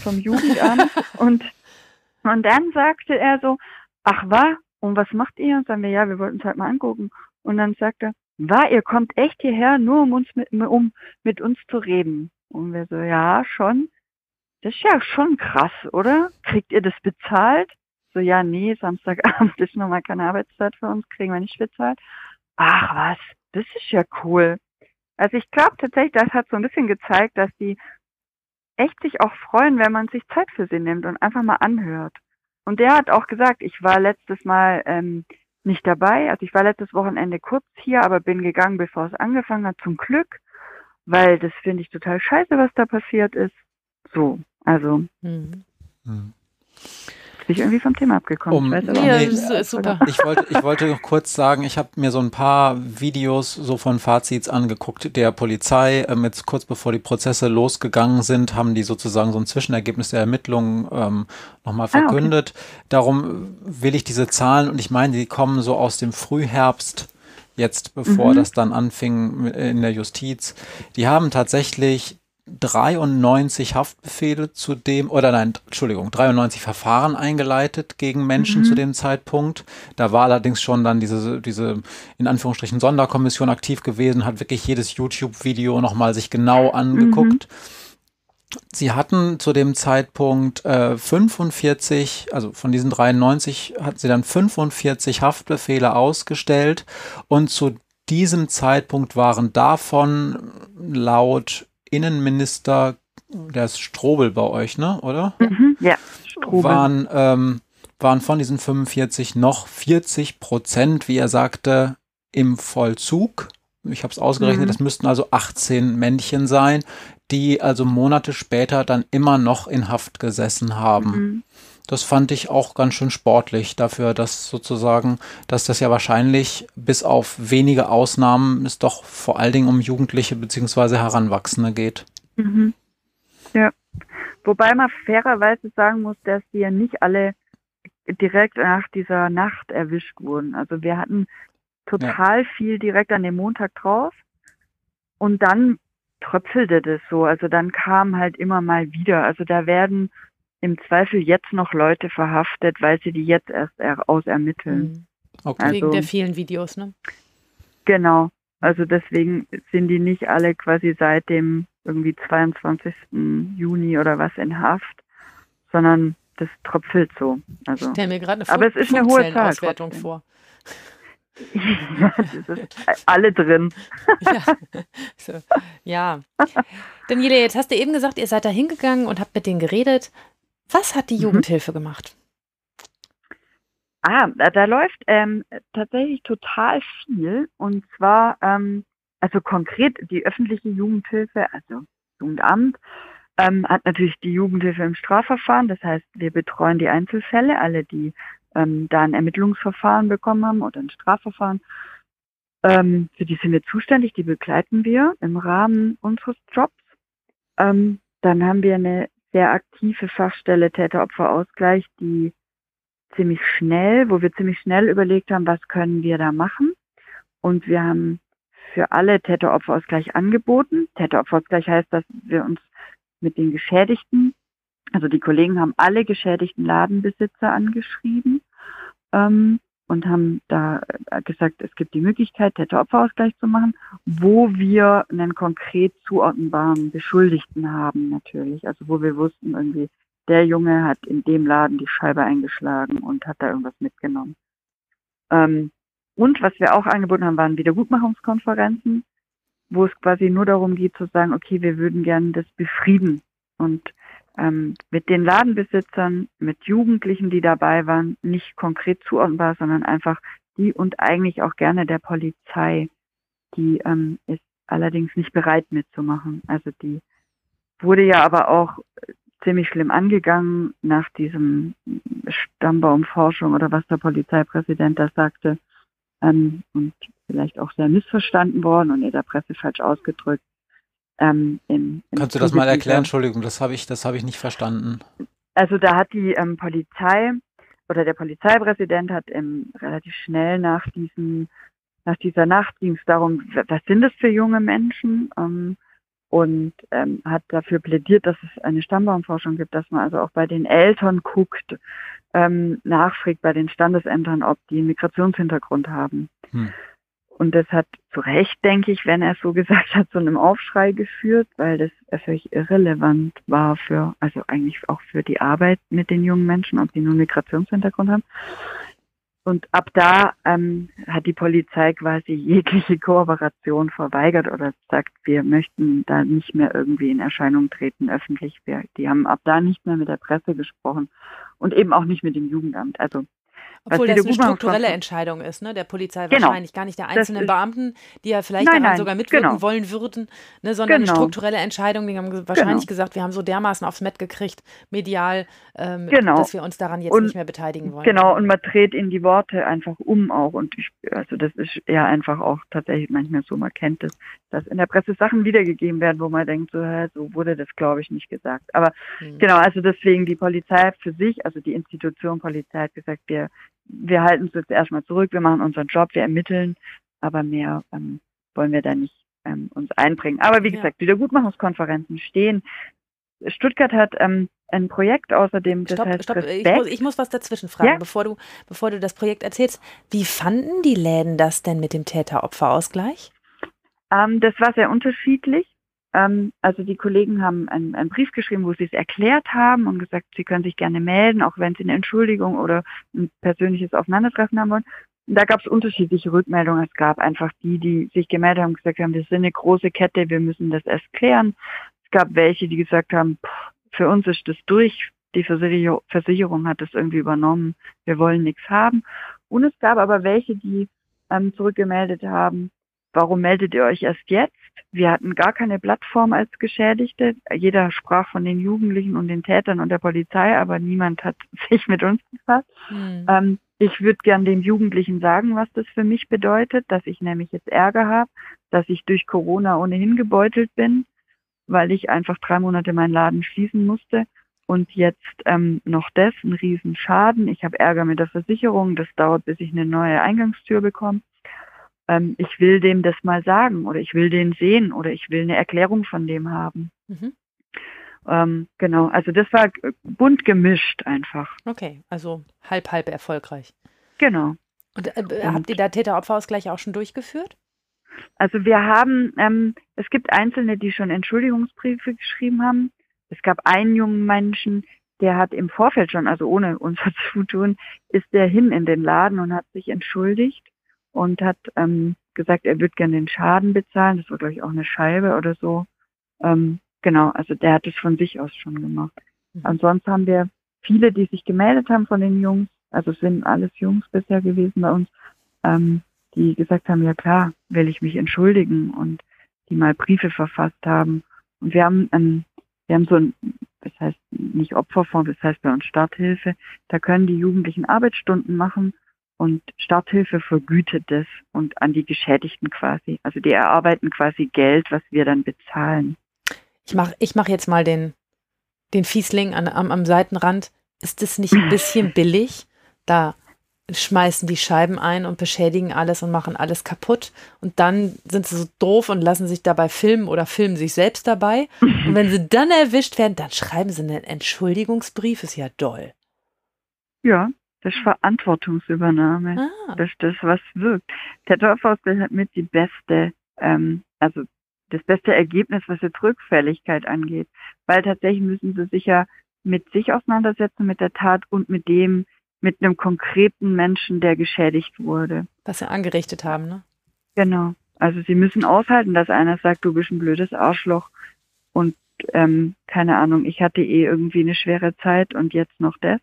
S3: vom Jugendamt. und, und dann sagte er so, ach was, und was macht ihr? Und sagen wir, ja, wir wollten es halt mal angucken. Und dann sagt er, war, ihr kommt echt hierher, nur um uns mit, um mit uns zu reden. Und wir so, ja, schon. Das ist ja schon krass, oder? Kriegt ihr das bezahlt? So, ja, nee, Samstagabend ist nochmal keine Arbeitszeit für uns, kriegen wir nicht bezahlt. Ach was, das ist ja cool. Also ich glaube tatsächlich, das hat so ein bisschen gezeigt, dass die echt sich auch freuen, wenn man sich Zeit für sie nimmt und einfach mal anhört. Und der hat auch gesagt, ich war letztes Mal ähm, nicht dabei, also ich war letztes Wochenende kurz hier, aber bin gegangen, bevor es angefangen hat, zum Glück, weil das finde ich total scheiße, was da passiert ist. So, also. Mhm. Mhm bin ich irgendwie vom Thema abgekommen. Um, ich weiß
S1: nee, ist super. Ich wollte, ich wollte noch kurz sagen, ich habe mir so ein paar Videos so von Fazits angeguckt der Polizei. Ähm, jetzt kurz bevor die Prozesse losgegangen sind, haben die sozusagen so ein Zwischenergebnis der Ermittlungen ähm, nochmal verkündet. Ah, okay. Darum will ich diese Zahlen und ich meine, die kommen so aus dem Frühherbst jetzt, bevor mhm. das dann anfing in der Justiz. Die haben tatsächlich 93 Haftbefehle zu dem, oder nein, Entschuldigung, 93 Verfahren eingeleitet gegen Menschen mhm. zu dem Zeitpunkt. Da war allerdings schon dann diese, diese, in Anführungsstrichen, Sonderkommission aktiv gewesen, hat wirklich jedes YouTube-Video nochmal sich genau angeguckt. Mhm. Sie hatten zu dem Zeitpunkt äh, 45, also von diesen 93 hatten sie dann 45 Haftbefehle ausgestellt und zu diesem Zeitpunkt waren davon laut Innenminister, der ist Strobel bei euch, ne, oder?
S3: Mhm, ja, Strobel.
S1: Waren, ähm, waren von diesen 45 noch 40 Prozent, wie er sagte, im Vollzug. Ich habe es ausgerechnet, mhm. das müssten also 18 Männchen sein, die also Monate später dann immer noch in Haft gesessen haben. Mhm. Das fand ich auch ganz schön sportlich dafür, dass sozusagen, dass das ja wahrscheinlich bis auf wenige Ausnahmen es doch vor allen Dingen um Jugendliche bzw. Heranwachsende geht.
S3: Mhm. Ja. Wobei man fairerweise sagen muss, dass die ja nicht alle direkt nach dieser Nacht erwischt wurden. Also wir hatten total ja. viel direkt an dem Montag drauf und dann tröpfelte das so. Also dann kam halt immer mal wieder. Also da werden im Zweifel jetzt noch Leute verhaftet, weil sie die jetzt erst er ausermitteln.
S2: Mhm. Okay. Also, Wegen der vielen Videos, ne?
S3: Genau. Also deswegen sind die nicht alle quasi seit dem irgendwie 22. Juni oder was in Haft, sondern das tröpfelt so. Also,
S2: ich stelle mir gerade eine
S3: aber es ist eine hohe Zahl
S2: Auswertung vor.
S3: ja, das ist alle drin.
S2: ja. So. ja. Daniele, jetzt hast du eben gesagt, ihr seid da hingegangen und habt mit denen geredet. Was hat die mhm. Jugendhilfe mhm. gemacht?
S3: Ah, da, da läuft ähm, tatsächlich total viel. Und zwar, ähm, also konkret die öffentliche Jugendhilfe, also Jugendamt, ähm, hat natürlich die Jugendhilfe im Strafverfahren. Das heißt, wir betreuen die Einzelfälle, alle, die ähm, da ein Ermittlungsverfahren bekommen haben oder ein Strafverfahren. Ähm, für die sind wir zuständig, die begleiten wir im Rahmen unseres Jobs. Ähm, dann haben wir eine sehr aktive Fachstelle Täter-Opfer-Ausgleich, die ziemlich schnell, wo wir ziemlich schnell überlegt haben, was können wir da machen. Und wir haben für alle Täter-Opfer-Ausgleich angeboten. Täter-Opfer-Ausgleich heißt, dass wir uns mit den Geschädigten, also die Kollegen haben alle geschädigten Ladenbesitzer angeschrieben ähm, und haben da äh, gesagt, es gibt die Möglichkeit, Täter-Opfer-Ausgleich zu machen, wo wir einen konkret zuordnenbaren Beschuldigten haben natürlich. Also wo wir wussten irgendwie, der Junge hat in dem Laden die Scheibe eingeschlagen und hat da irgendwas mitgenommen. Ähm, und was wir auch angeboten haben, waren Wiedergutmachungskonferenzen, wo es quasi nur darum geht zu sagen, okay, wir würden gerne das befrieden und ähm, mit den Ladenbesitzern, mit Jugendlichen, die dabei waren, nicht konkret zuordnbar, sondern einfach die und eigentlich auch gerne der Polizei, die ähm, ist allerdings nicht bereit mitzumachen. Also die wurde ja aber auch ziemlich schlimm angegangen nach diesem Stammbaumforschung oder was der Polizeipräsident da sagte ähm, und vielleicht auch sehr missverstanden worden und in der Presse falsch ausgedrückt.
S1: Ähm, in, in Kannst du das mal erklären? Entschuldigung, das habe ich, das habe ich nicht verstanden.
S3: Also da hat die ähm, Polizei oder der Polizeipräsident hat ähm, relativ schnell nach diesem nach dieser Nacht ging es darum, was sind das für junge Menschen ähm, und ähm, hat dafür plädiert, dass es eine Stammbaumforschung gibt, dass man also auch bei den Eltern guckt, ähm, nachfragt bei den Standesämtern, ob die einen Migrationshintergrund haben. Hm. Und das hat zu Recht, denke ich, wenn er es so gesagt hat, zu einem Aufschrei geführt, weil das völlig irrelevant war für, also eigentlich auch für die Arbeit mit den jungen Menschen, ob die einen Migrationshintergrund haben. Und ab da ähm, hat die Polizei quasi jegliche Kooperation verweigert oder sagt, wir möchten da nicht mehr irgendwie in Erscheinung treten öffentlich. Wir, die haben ab da nicht mehr mit der Presse gesprochen und eben auch nicht mit dem Jugendamt. Also
S2: obwohl das eine strukturelle Entscheidung ist, ne? Der Polizei genau. wahrscheinlich gar nicht der einzelnen ist, Beamten, die ja vielleicht nein, daran sogar mitwirken genau. wollen würden, ne? sondern genau. eine strukturelle Entscheidung. Die haben wahrscheinlich genau. gesagt, wir haben so dermaßen aufs Met gekriegt, medial, ähm, genau. dass wir uns daran jetzt und, nicht mehr beteiligen wollen.
S3: Genau, und man dreht in die Worte einfach um auch. Und ich, also das ist ja einfach auch tatsächlich manchmal so, man kennt es, dass in der Presse Sachen wiedergegeben werden, wo man denkt, so, hä, so wurde das, glaube ich, nicht gesagt. Aber hm. genau, also deswegen die Polizei für sich, also die Institution Polizei hat gesagt, wir wir halten uns jetzt erstmal zurück, wir machen unseren Job, wir ermitteln, aber mehr ähm, wollen wir da nicht ähm, uns einbringen. Aber wie gesagt, ja. Wiedergutmachungskonferenzen stehen. Stuttgart hat ähm, ein Projekt außerdem,
S2: das stopp, heißt stopp. Ich muss, ich muss was dazwischen fragen, ja? bevor, du, bevor du das Projekt erzählst. Wie fanden die Läden das denn mit dem Täter-Opfer-Ausgleich?
S3: Ähm, das war sehr unterschiedlich. Ähm, also die Kollegen haben einen, einen Brief geschrieben, wo sie es erklärt haben und gesagt, sie können sich gerne melden, auch wenn sie eine Entschuldigung oder ein persönliches Aufeinandertreffen haben wollen. Und da gab es unterschiedliche Rückmeldungen. Es gab einfach die, die sich gemeldet haben und gesagt haben, wir sind eine große Kette, wir müssen das erst klären. Es gab welche, die gesagt haben, pff, für uns ist das durch, die Versicherung hat das irgendwie übernommen, wir wollen nichts haben. Und es gab aber welche, die ähm, zurückgemeldet haben, warum meldet ihr euch erst jetzt? Wir hatten gar keine Plattform als Geschädigte. Jeder sprach von den Jugendlichen und den Tätern und der Polizei, aber niemand hat sich mit uns befasst. Mhm. Ähm, ich würde gern den Jugendlichen sagen, was das für mich bedeutet, dass ich nämlich jetzt Ärger habe, dass ich durch Corona ohnehin gebeutelt bin, weil ich einfach drei Monate meinen Laden schließen musste und jetzt ähm, noch das, ein Riesenschaden. Ich habe Ärger mit der Versicherung, das dauert, bis ich eine neue Eingangstür bekomme ähm, ich will dem das mal sagen oder ich will den sehen oder ich will eine Erklärung von dem haben. Mhm. Ähm, genau, also das war bunt gemischt einfach.
S2: Okay, also halb, halb erfolgreich.
S3: Genau.
S2: Und äh, habt ihr da Täter-Opfer-Ausgleich auch schon durchgeführt?
S3: Also wir haben, ähm, es gibt Einzelne, die schon Entschuldigungsbriefe geschrieben haben. Es gab einen jungen Menschen, der hat im Vorfeld schon, also ohne unser Zutun, ist der hin in den Laden und hat sich entschuldigt und hat ähm, gesagt, er würde gerne den Schaden bezahlen. Das war, glaube ich, auch eine Scheibe oder so. Ähm, genau, also der hat es von sich aus schon gemacht. Mhm. Ansonsten haben wir viele, die sich gemeldet haben von den Jungs, also es sind alles Jungs bisher gewesen bei uns, ähm, die gesagt haben, ja klar, will ich mich entschuldigen und die mal Briefe verfasst haben. Und wir haben, ähm, wir haben so ein, das heißt nicht Opferfonds, das heißt bei uns Starthilfe, da können die Jugendlichen Arbeitsstunden machen und Starthilfe vergütet das und an die Geschädigten quasi. Also die erarbeiten quasi Geld, was wir dann bezahlen.
S2: Ich mache ich mach jetzt mal den, den Fiesling an, am, am Seitenrand. Ist das nicht ein bisschen billig? Da schmeißen die Scheiben ein und beschädigen alles und machen alles kaputt. Und dann sind sie so doof und lassen sich dabei filmen oder filmen sich selbst dabei. Und wenn sie dann erwischt werden, dann schreiben sie einen Entschuldigungsbrief. Ist ja doll.
S3: Ja, das ist Verantwortungsübernahme. Ah. Das ist das, was wirkt. Der Dorfausgleich hat mit die beste, ähm, also das beste Ergebnis, was jetzt Rückfälligkeit angeht. Weil tatsächlich müssen sie sich ja mit sich auseinandersetzen, mit der Tat und mit dem, mit einem konkreten Menschen, der geschädigt wurde.
S2: Was sie angerichtet haben, ne?
S3: Genau. Also sie müssen aushalten, dass einer sagt, du bist ein blödes Arschloch und ähm, keine Ahnung, ich hatte eh irgendwie eine schwere Zeit und jetzt noch das.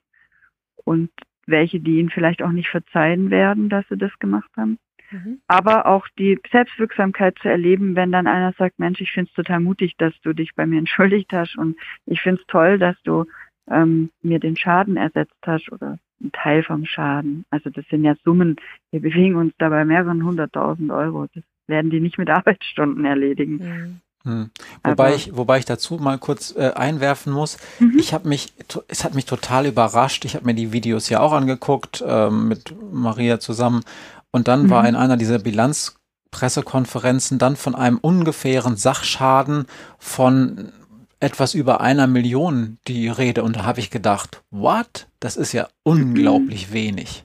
S3: Und welche, die ihnen vielleicht auch nicht verzeihen werden, dass sie das gemacht haben. Mhm. Aber auch die Selbstwirksamkeit zu erleben, wenn dann einer sagt, Mensch, ich finde es total mutig, dass du dich bei mir entschuldigt hast und ich finde es toll, dass du ähm, mir den Schaden ersetzt hast oder einen Teil vom Schaden. Also das sind ja Summen, wir bewegen uns dabei mehreren hunderttausend Euro. Das werden die nicht mit Arbeitsstunden erledigen.
S1: Mhm. Hm. Wobei ich, wobei ich dazu mal kurz äh, einwerfen muss, mhm. ich habe mich, es hat mich total überrascht. Ich habe mir die Videos ja auch angeguckt äh, mit Maria zusammen und dann mhm. war in einer dieser Bilanzpressekonferenzen dann von einem ungefähren Sachschaden von etwas über einer Million die Rede und da habe ich gedacht, what? Das ist ja unglaublich mhm. wenig.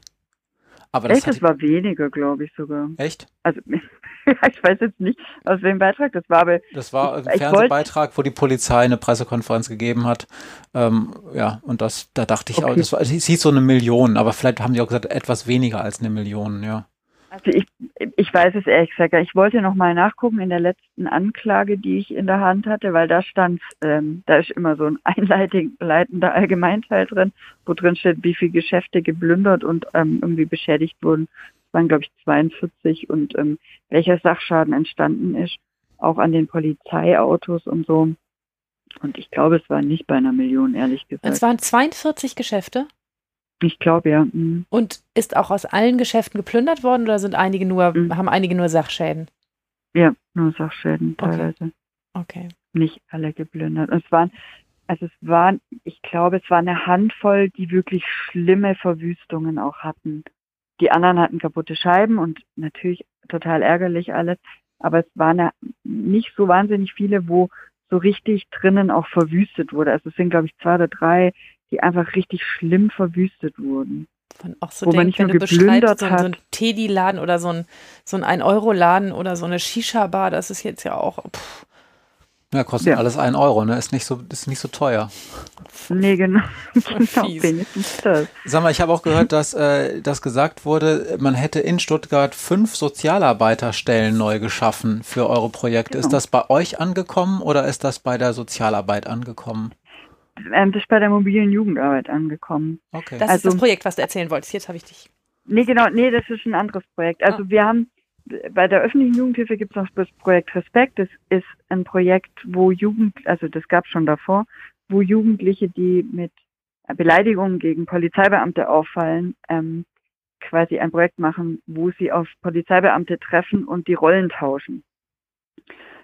S3: Aber das, Echt, das war weniger, glaube ich sogar.
S1: Echt?
S3: Also ich weiß jetzt nicht, aus welchem Beitrag das war, aber.
S1: Das war ein Fernsehbeitrag, wo die Polizei eine Pressekonferenz gegeben hat. Ähm, ja, und das, da dachte ich okay. auch, das war, es hieß so eine Million, aber vielleicht haben die auch gesagt, etwas weniger als eine Million, ja.
S3: Also ich, ich weiß es ehrlich gesagt. Ich wollte noch mal nachgucken in der letzten Anklage, die ich in der Hand hatte, weil da stand, ähm, da ist immer so ein einleitender Allgemeinteil drin, wo drin steht, wie viele Geschäfte geplündert und ähm, irgendwie beschädigt wurden waren, glaube ich, 42 und ähm, welcher Sachschaden entstanden ist, auch an den Polizeiautos und so. Und ich glaube, es war nicht bei einer Million, ehrlich gesagt.
S2: Es waren 42 Geschäfte?
S3: Ich glaube, ja. Mhm.
S2: Und ist auch aus allen Geschäften geplündert worden oder sind einige nur, mhm. haben einige nur Sachschäden?
S3: Ja, nur Sachschäden teilweise.
S2: Okay. okay.
S3: Nicht alle geplündert. Und es waren, also es waren, ich glaube, es war eine Handvoll, die wirklich schlimme Verwüstungen auch hatten. Die anderen hatten kaputte Scheiben und natürlich total ärgerlich alles. Aber es waren nicht so wahnsinnig viele, wo so richtig drinnen auch verwüstet wurde. Also es sind, glaube ich, zwei oder drei, die einfach richtig schlimm verwüstet wurden.
S2: Von auch so wo denkt, man nicht wenn du beschreibst, so, so ein Teddy-Laden oder so ein, so ein 1-Euro-Laden oder so eine Shisha-Bar, das ist jetzt ja auch, pff,
S1: ja, kostet ja. alles ein Euro, ne? Ist nicht so, ist nicht so teuer.
S3: Nee, genau. genau wenigstens
S1: das. Sag mal, ich habe auch gehört, dass, äh, dass gesagt wurde, man hätte in Stuttgart fünf Sozialarbeiterstellen neu geschaffen für eure Projekte. Genau. Ist das bei euch angekommen oder ist das bei der Sozialarbeit angekommen?
S3: Ähm, das ist bei der mobilen Jugendarbeit angekommen.
S2: Okay. Das also, ist das Projekt, was du erzählen wolltest. Jetzt habe ich dich.
S3: Nee, genau, nee, das ist ein anderes Projekt. Also ah. wir haben bei der öffentlichen Jugendhilfe gibt es noch das Projekt Respekt. Das ist ein Projekt, wo Jugend, also das gab es schon davor, wo Jugendliche, die mit Beleidigungen gegen Polizeibeamte auffallen, ähm, quasi ein Projekt machen, wo sie auf Polizeibeamte treffen und die Rollen tauschen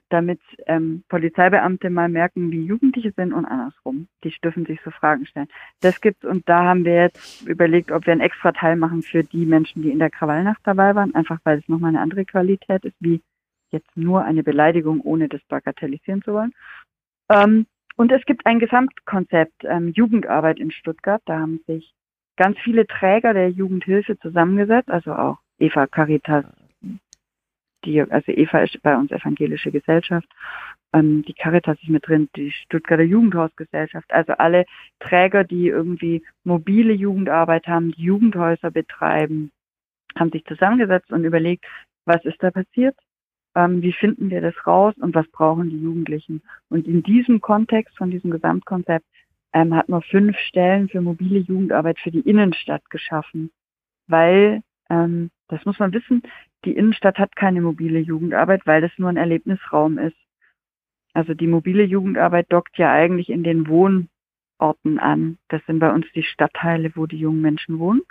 S3: damit ähm, Polizeibeamte mal merken, wie Jugendliche sind und andersrum. Die dürfen sich so Fragen stellen. Das gibt's und da haben wir jetzt überlegt, ob wir einen extra Teil machen für die Menschen, die in der Krawallnacht dabei waren, einfach weil es nochmal eine andere Qualität ist, wie jetzt nur eine Beleidigung, ohne das bagatellisieren zu wollen. Ähm, und es gibt ein Gesamtkonzept ähm, Jugendarbeit in Stuttgart. Da haben sich ganz viele Träger der Jugendhilfe zusammengesetzt, also auch Eva Caritas die, also Eva ist bei uns evangelische Gesellschaft, ähm, die Caritas ist mit drin, die Stuttgarter Jugendhausgesellschaft, also alle Träger, die irgendwie mobile Jugendarbeit haben, die Jugendhäuser betreiben, haben sich zusammengesetzt und überlegt, was ist da passiert, ähm, wie finden wir das raus und was brauchen die Jugendlichen. Und in diesem Kontext von diesem Gesamtkonzept ähm, hat man fünf Stellen für mobile Jugendarbeit für die Innenstadt geschaffen, weil, ähm, das muss man wissen, die Innenstadt hat keine mobile Jugendarbeit, weil das nur ein Erlebnisraum ist. Also die mobile Jugendarbeit dockt ja eigentlich in den Wohnorten an. Das sind bei uns die Stadtteile, wo die jungen Menschen wohnen,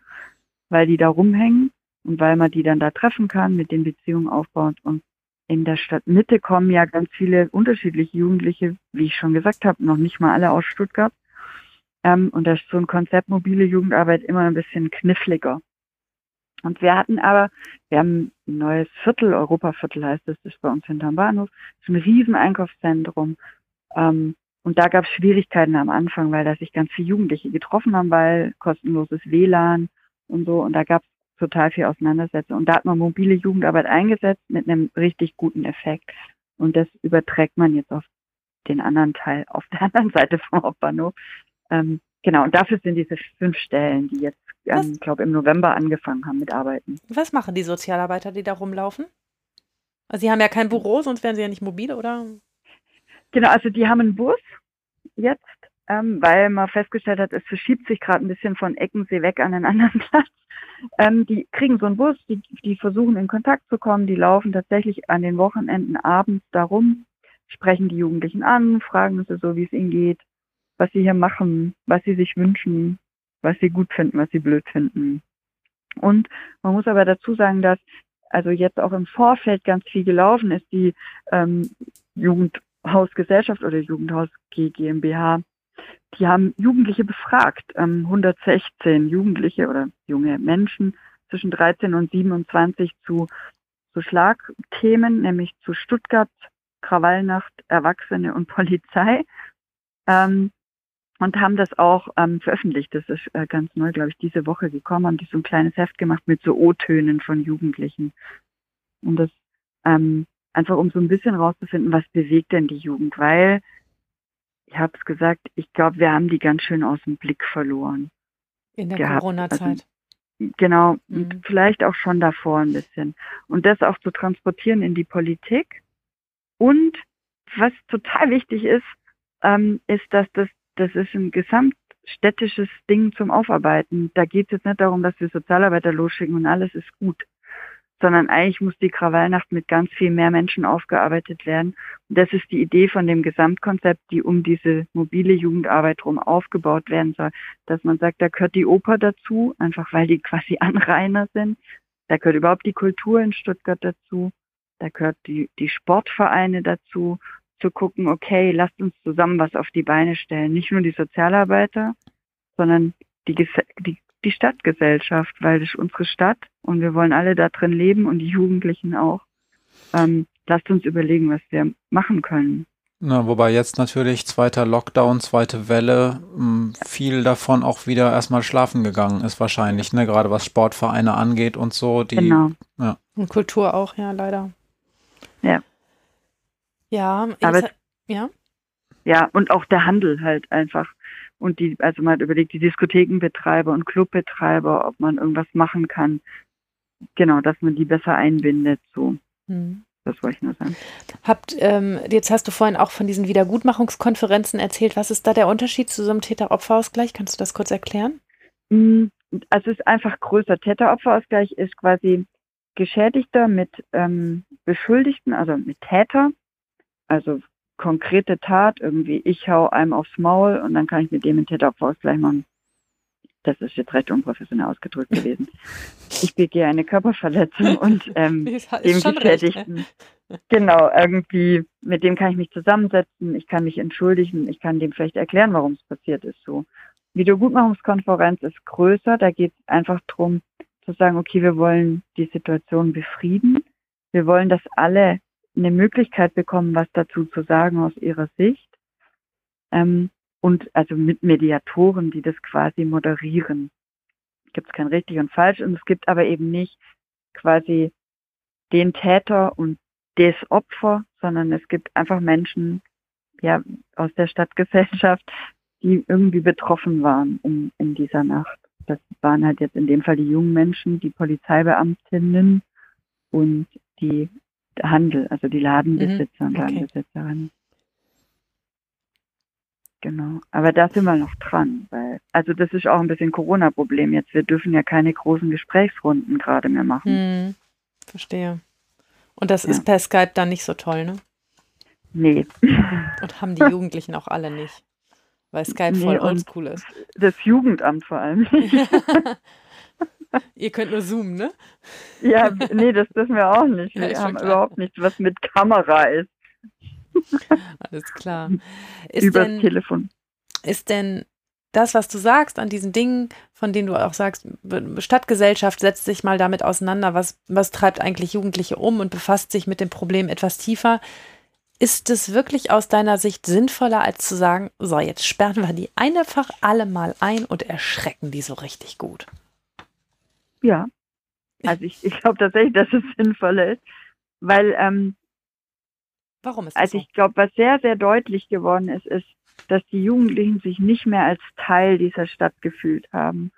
S3: weil die da rumhängen und weil man die dann da treffen kann, mit den Beziehungen aufbaut. Und in der Stadtmitte kommen ja ganz viele unterschiedliche Jugendliche, wie ich schon gesagt habe, noch nicht mal alle aus Stuttgart. Ähm, und da ist so ein Konzept mobile Jugendarbeit immer ein bisschen kniffliger. Und wir hatten aber, wir haben ein neues Viertel, Europaviertel heißt es, das ist bei uns hinterm Bahnhof, ist ein riesen Einkaufszentrum. Ähm, und da gab es Schwierigkeiten am Anfang, weil da sich ganz viele Jugendliche getroffen haben, weil kostenloses WLAN und so. Und da gab es total viel Auseinandersetzung. Und da hat man mobile Jugendarbeit eingesetzt mit einem richtig guten Effekt. Und das überträgt man jetzt auf den anderen Teil, auf der anderen Seite vom Hauptbahnhof. Ähm, genau, und dafür sind diese fünf Stellen, die jetzt, ähm, glaube im November angefangen haben mit Arbeiten.
S2: Was machen die Sozialarbeiter, die da rumlaufen? Also sie haben ja kein Büro, sonst wären sie ja nicht mobil, oder?
S3: Genau, also die haben einen Bus jetzt, ähm, weil man festgestellt hat, es verschiebt sich gerade ein bisschen von Eckensee weg an einen anderen Platz. Ähm, die kriegen so einen Bus, die, die versuchen in Kontakt zu kommen, die laufen tatsächlich an den Wochenenden abends darum, sprechen die Jugendlichen an, fragen sie so, wie es ihnen geht, was sie hier machen, was sie sich wünschen, was sie gut finden, was sie blöd finden. Und man muss aber dazu sagen, dass also jetzt auch im Vorfeld ganz viel gelaufen ist. Die ähm, Jugendhausgesellschaft oder Jugendhaus GmbH, die haben Jugendliche befragt, ähm, 116 Jugendliche oder junge Menschen zwischen 13 und 27 zu, zu Schlagthemen, nämlich zu Stuttgart, Krawallnacht, Erwachsene und Polizei. Ähm, und haben das auch ähm, veröffentlicht. Das ist äh, ganz neu, glaube ich, diese Woche gekommen, haben die so ein kleines Heft gemacht mit so O-Tönen von Jugendlichen. Und das ähm, einfach um so ein bisschen rauszufinden, was bewegt denn die Jugend, weil ich habe es gesagt, ich glaube, wir haben die ganz schön aus dem Blick verloren.
S2: In der Corona-Zeit.
S3: Also, genau, mhm. und vielleicht auch schon davor ein bisschen. Und das auch zu transportieren in die Politik. Und was total wichtig ist, ähm, ist, dass das das ist ein gesamtstädtisches Ding zum Aufarbeiten. Da geht es jetzt nicht darum, dass wir Sozialarbeiter losschicken und alles ist gut, sondern eigentlich muss die Krawallnacht mit ganz viel mehr Menschen aufgearbeitet werden. Und das ist die Idee von dem Gesamtkonzept, die um diese mobile Jugendarbeit herum aufgebaut werden soll, dass man sagt, da gehört die Oper dazu, einfach weil die quasi Anrainer sind. Da gehört überhaupt die Kultur in Stuttgart dazu. Da gehört die, die Sportvereine dazu zu gucken, okay, lasst uns zusammen was auf die Beine stellen. Nicht nur die Sozialarbeiter, sondern die, die, die Stadtgesellschaft, weil das ist unsere Stadt und wir wollen alle da drin leben und die Jugendlichen auch. Ähm, lasst uns überlegen, was wir machen können.
S1: Na, wobei jetzt natürlich zweiter Lockdown, zweite Welle, hm, viel davon auch wieder erstmal schlafen gegangen ist wahrscheinlich, ne? Gerade was Sportvereine angeht und so. Die,
S2: genau. Ja. Und Kultur auch, ja, leider.
S3: Ja.
S2: Ja,
S3: aber
S2: ja.
S3: Ja, und auch der Handel halt einfach. Und die, also man hat überlegt, die Diskothekenbetreiber und Clubbetreiber, ob man irgendwas machen kann. Genau, dass man die besser einbindet, so. Hm. Das wollte ich nur sagen.
S2: Habt, ähm, jetzt hast du vorhin auch von diesen Wiedergutmachungskonferenzen erzählt. Was ist da der Unterschied zu so einem Täter-Opfer-Ausgleich? Kannst du das kurz erklären?
S3: Hm, also es ist einfach größer. Täter-Opfer-Ausgleich ist quasi Geschädigter mit ähm, Beschuldigten, also mit Täter also konkrete Tat, irgendwie ich hau einem aufs Maul und dann kann ich mit dem einen Täterausgleich machen. Das ist jetzt recht unprofessionell ausgedrückt gewesen. Ich begehe eine Körperverletzung und ähm, dem Geschädigten. Ne? Genau, irgendwie, mit dem kann ich mich zusammensetzen, ich kann mich entschuldigen, ich kann dem vielleicht erklären, warum es passiert ist so. Wiedergutmachungskonferenz ist größer, da geht es einfach darum zu sagen, okay, wir wollen die Situation befrieden. Wir wollen, dass alle eine Möglichkeit bekommen, was dazu zu sagen aus ihrer Sicht. Ähm, und also mit Mediatoren, die das quasi moderieren. Gibt es kein richtig und falsch und es gibt aber eben nicht quasi den Täter und das Opfer, sondern es gibt einfach Menschen, ja, aus der Stadtgesellschaft, die irgendwie betroffen waren in, in dieser Nacht. Das waren halt jetzt in dem Fall die jungen Menschen, die Polizeibeamtinnen und die Handel, also die Ladenbesitzer mhm. und Ladenbesitzerinnen. Genau. Aber da sind wir noch dran, weil, also das ist auch ein bisschen Corona-Problem jetzt. Wir dürfen ja keine großen Gesprächsrunden gerade mehr machen.
S2: Hm, verstehe. Und das ja. ist per Skype dann nicht so toll, ne?
S3: Nee.
S2: Und haben die Jugendlichen auch alle nicht. Weil Skype nee, voll oldschool ist.
S3: Das Jugendamt vor allem.
S2: Ihr könnt nur zoomen, ne?
S3: Ja, nee, das dürfen wir auch nicht. Wir ja, haben überhaupt nichts, was mit Kamera ist.
S2: Alles klar.
S3: Ist Über denn, Telefon.
S2: Ist denn das, was du sagst an diesen Dingen, von denen du auch sagst, Stadtgesellschaft setzt sich mal damit auseinander, was, was treibt eigentlich Jugendliche um und befasst sich mit dem Problem etwas tiefer. Ist es wirklich aus deiner Sicht sinnvoller, als zu sagen, so, jetzt sperren wir die einfach alle mal ein und erschrecken die so richtig gut?
S3: Ja. Also ich, ich glaube tatsächlich, dass es sinnvoller ist, weil ähm,
S2: Warum ist das
S3: Also ich glaube, was sehr, sehr deutlich geworden ist, ist, dass die Jugendlichen sich nicht mehr als Teil dieser Stadt gefühlt haben.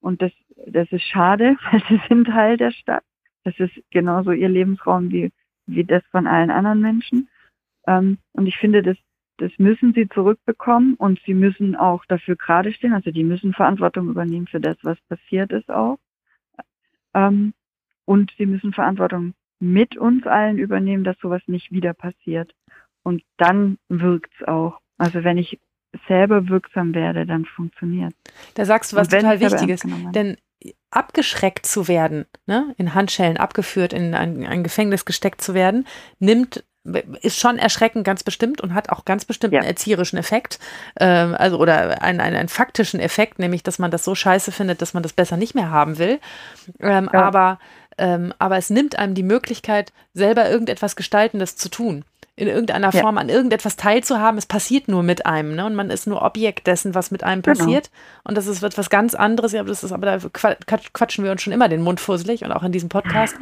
S3: Und das, das ist schade, weil sie sind Teil der Stadt. Das ist genauso ihr Lebensraum wie, wie das von allen anderen Menschen. Ähm, und ich finde, das, das müssen sie zurückbekommen und sie müssen auch dafür gerade stehen. Also die müssen Verantwortung übernehmen für das, was passiert ist auch. Ähm, und sie müssen Verantwortung mit uns allen übernehmen, dass sowas nicht wieder passiert. Und dann wirkt's auch. Also wenn ich selber wirksam werde, dann funktioniert.
S2: Da sagst du was total Wichtiges. Denn abgeschreckt zu werden, ne, in Handschellen abgeführt, in ein, ein, Gefängnis gesteckt zu werden, nimmt ist schon erschreckend ganz bestimmt und hat auch ganz bestimmt ja. einen erzieherischen Effekt, ähm, also oder einen, einen, einen, faktischen Effekt, nämlich dass man das so scheiße findet, dass man das besser nicht mehr haben will. Ähm, ja. Aber ähm, aber es nimmt einem die Möglichkeit, selber irgendetwas Gestaltendes zu tun. In irgendeiner Form an irgendetwas teilzuhaben. Es passiert nur mit einem, ne? Und man ist nur Objekt dessen, was mit einem genau. passiert. Genau. Und das ist etwas ganz anderes. Ja, das ist, aber da quatschen wir uns schon immer den Mund fusselig und auch in diesem Podcast.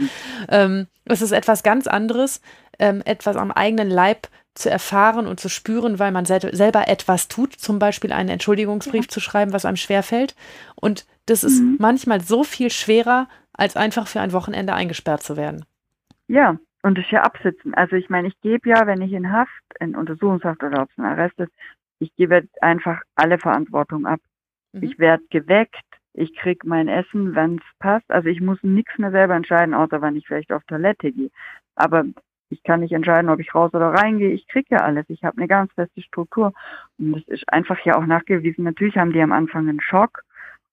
S2: ähm, es ist etwas ganz anderes, ähm, etwas am eigenen Leib zu erfahren und zu spüren, weil man sel selber etwas tut, zum Beispiel einen Entschuldigungsbrief ja. zu schreiben, was einem schwerfällt. Und das ist mhm. manchmal so viel schwerer, als einfach für ein Wochenende eingesperrt zu werden.
S3: Ja, und das ja absitzen. Also ich meine, ich gebe ja, wenn ich in Haft, in Untersuchungshaft oder ob es ein Arrest ist, ich gebe einfach alle Verantwortung ab. Mhm. Ich werde geweckt, ich kriege mein Essen, wenn es passt. Also ich muss nichts mehr selber entscheiden, außer wenn ich vielleicht auf Toilette gehe. Aber ich kann nicht entscheiden, ob ich raus oder reingehe. Ich kriege ja alles. Ich habe eine ganz feste Struktur. Und das ist einfach ja auch nachgewiesen. Natürlich haben die am Anfang einen Schock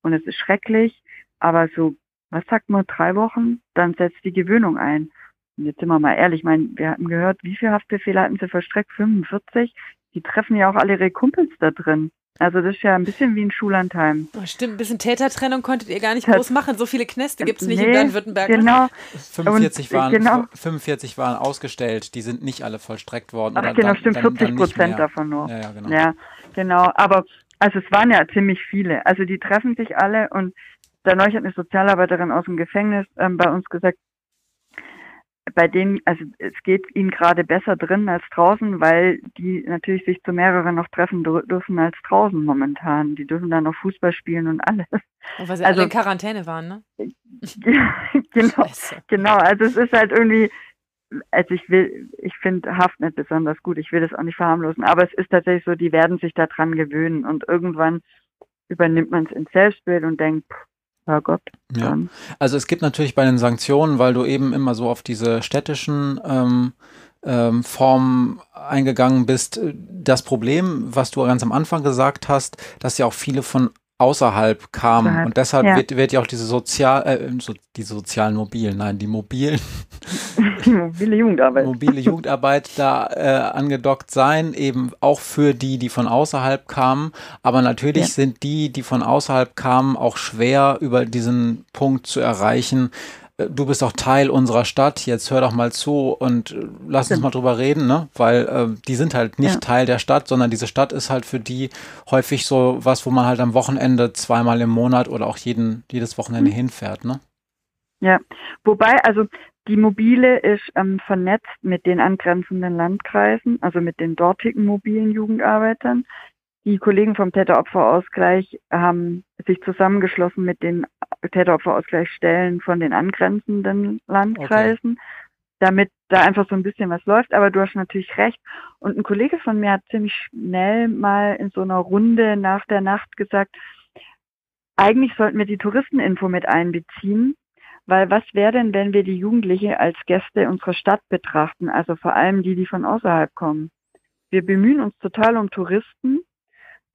S3: und es ist schrecklich. Aber so was sagt man, drei Wochen, dann setzt die Gewöhnung ein. Und jetzt sind wir mal ehrlich, ich meine, wir hatten gehört, wie viele Haftbefehle hatten sie verstreckt? 45? Die treffen ja auch alle ihre Kumpels da drin. Also das ist ja ein bisschen wie ein Schullandheim.
S2: Oh, stimmt, ein bisschen Tätertrennung konntet ihr gar nicht groß machen. So viele Knäste gibt es nicht nee, in Baden-Württemberg.
S3: Genau.
S1: 45 waren, genau. 45 waren ausgestellt, die sind nicht alle vollstreckt worden.
S3: Ach genau, dann, stimmt, dann, 40 Prozent davon nur. Ja, ja, genau. Ja, genau. Aber also es waren ja ziemlich viele. Also die treffen sich alle und da neulich hat eine Sozialarbeiterin aus dem Gefängnis ähm, bei uns gesagt, bei denen, also es geht ihnen gerade besser drin als draußen, weil die natürlich sich zu mehreren noch treffen dürfen als draußen momentan. Die dürfen dann noch Fußball spielen und alles.
S2: Und weil sie also, alle in Quarantäne waren, ne?
S3: genau, genau. Also es ist halt irgendwie, also ich will, ich finde Haft nicht besonders gut. Ich will das auch nicht verharmlosen, aber es ist tatsächlich so, die werden sich daran gewöhnen und irgendwann übernimmt man es ins Selbstbild und denkt, pff, Herrgott.
S1: Ja. Also es gibt natürlich bei den Sanktionen, weil du eben immer so auf diese städtischen ähm, ähm, Formen eingegangen bist, äh, das Problem, was du ganz am Anfang gesagt hast, dass ja auch viele von außerhalb kamen. Außerhalb. Und deshalb ja. wird, wird ja auch diese sozial, äh, so, die sozialen Mobilen, nein, die mobilen,
S3: die mobile Jugendarbeit,
S1: mobile Jugendarbeit da äh, angedockt sein, eben auch für die, die von außerhalb kamen. Aber natürlich ja. sind die, die von außerhalb kamen, auch schwer über diesen Punkt zu erreichen, du bist auch Teil unserer Stadt, jetzt hör doch mal zu und äh, lass uns mal drüber reden, ne? Weil äh, die sind halt nicht ja. Teil der Stadt, sondern diese Stadt ist halt für die häufig so was, wo man halt am Wochenende zweimal im Monat oder auch jeden, jedes Wochenende mhm. hinfährt, ne?
S3: Ja, wobei, also die Mobile ist ähm, vernetzt mit den angrenzenden Landkreisen, also mit den dortigen mobilen Jugendarbeitern. Die Kollegen vom Täteropferausgleich haben sich zusammengeschlossen mit den Täteropferausgleichsstellen von den angrenzenden Landkreisen, okay. damit da einfach so ein bisschen was läuft. Aber du hast natürlich recht. Und ein Kollege von mir hat ziemlich schnell mal in so einer Runde nach der Nacht gesagt, eigentlich sollten wir die Touristeninfo mit einbeziehen, weil was wäre denn, wenn wir die Jugendliche als Gäste unserer Stadt betrachten, also vor allem die, die von außerhalb kommen? Wir bemühen uns total um Touristen,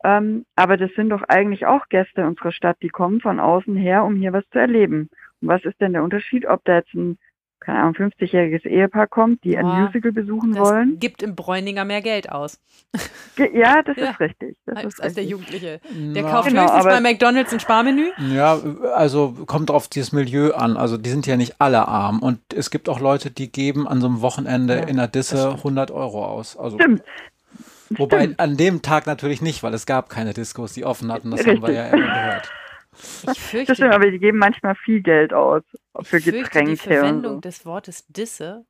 S3: ähm, aber das sind doch eigentlich auch Gäste unserer Stadt, die kommen von außen her, um hier was zu erleben. Und was ist denn der Unterschied, ob da jetzt ein keine Ahnung, 50-jähriges Ehepaar kommt, die ein Musical besuchen
S2: das
S3: wollen.
S2: gibt im Bräuninger mehr Geld aus.
S3: Ja, das ja. ist richtig. Das
S2: als,
S3: ist
S2: als der. Jugendliche. Der
S1: Ja.
S2: kauft
S3: Genau,
S2: höchstens bei McDonalds ein Sparmenü.
S1: Ja, also kommt auf dieses Milieu an. Also die sind ja nicht alle arm. Und es gibt auch Leute, die geben an so einem Wochenende
S2: Ja,
S1: in Disse
S2: stimmt.
S1: 100 Euro aus. Also,
S3: Stimmt.
S1: wobei
S3: stimmt.
S1: an dem Tag natürlich nicht, weil es gab keine Diskos, die offen hatten. Das haben wir
S3: Richtig.
S1: ja immer gehört.
S2: Ich
S3: Das
S2: fürchte,
S3: stimmt, aber die geben manchmal viel Geld aus für
S2: ich fürchte, die
S3: Getränke und
S2: Verwendung
S3: so.
S2: des Wortes Disse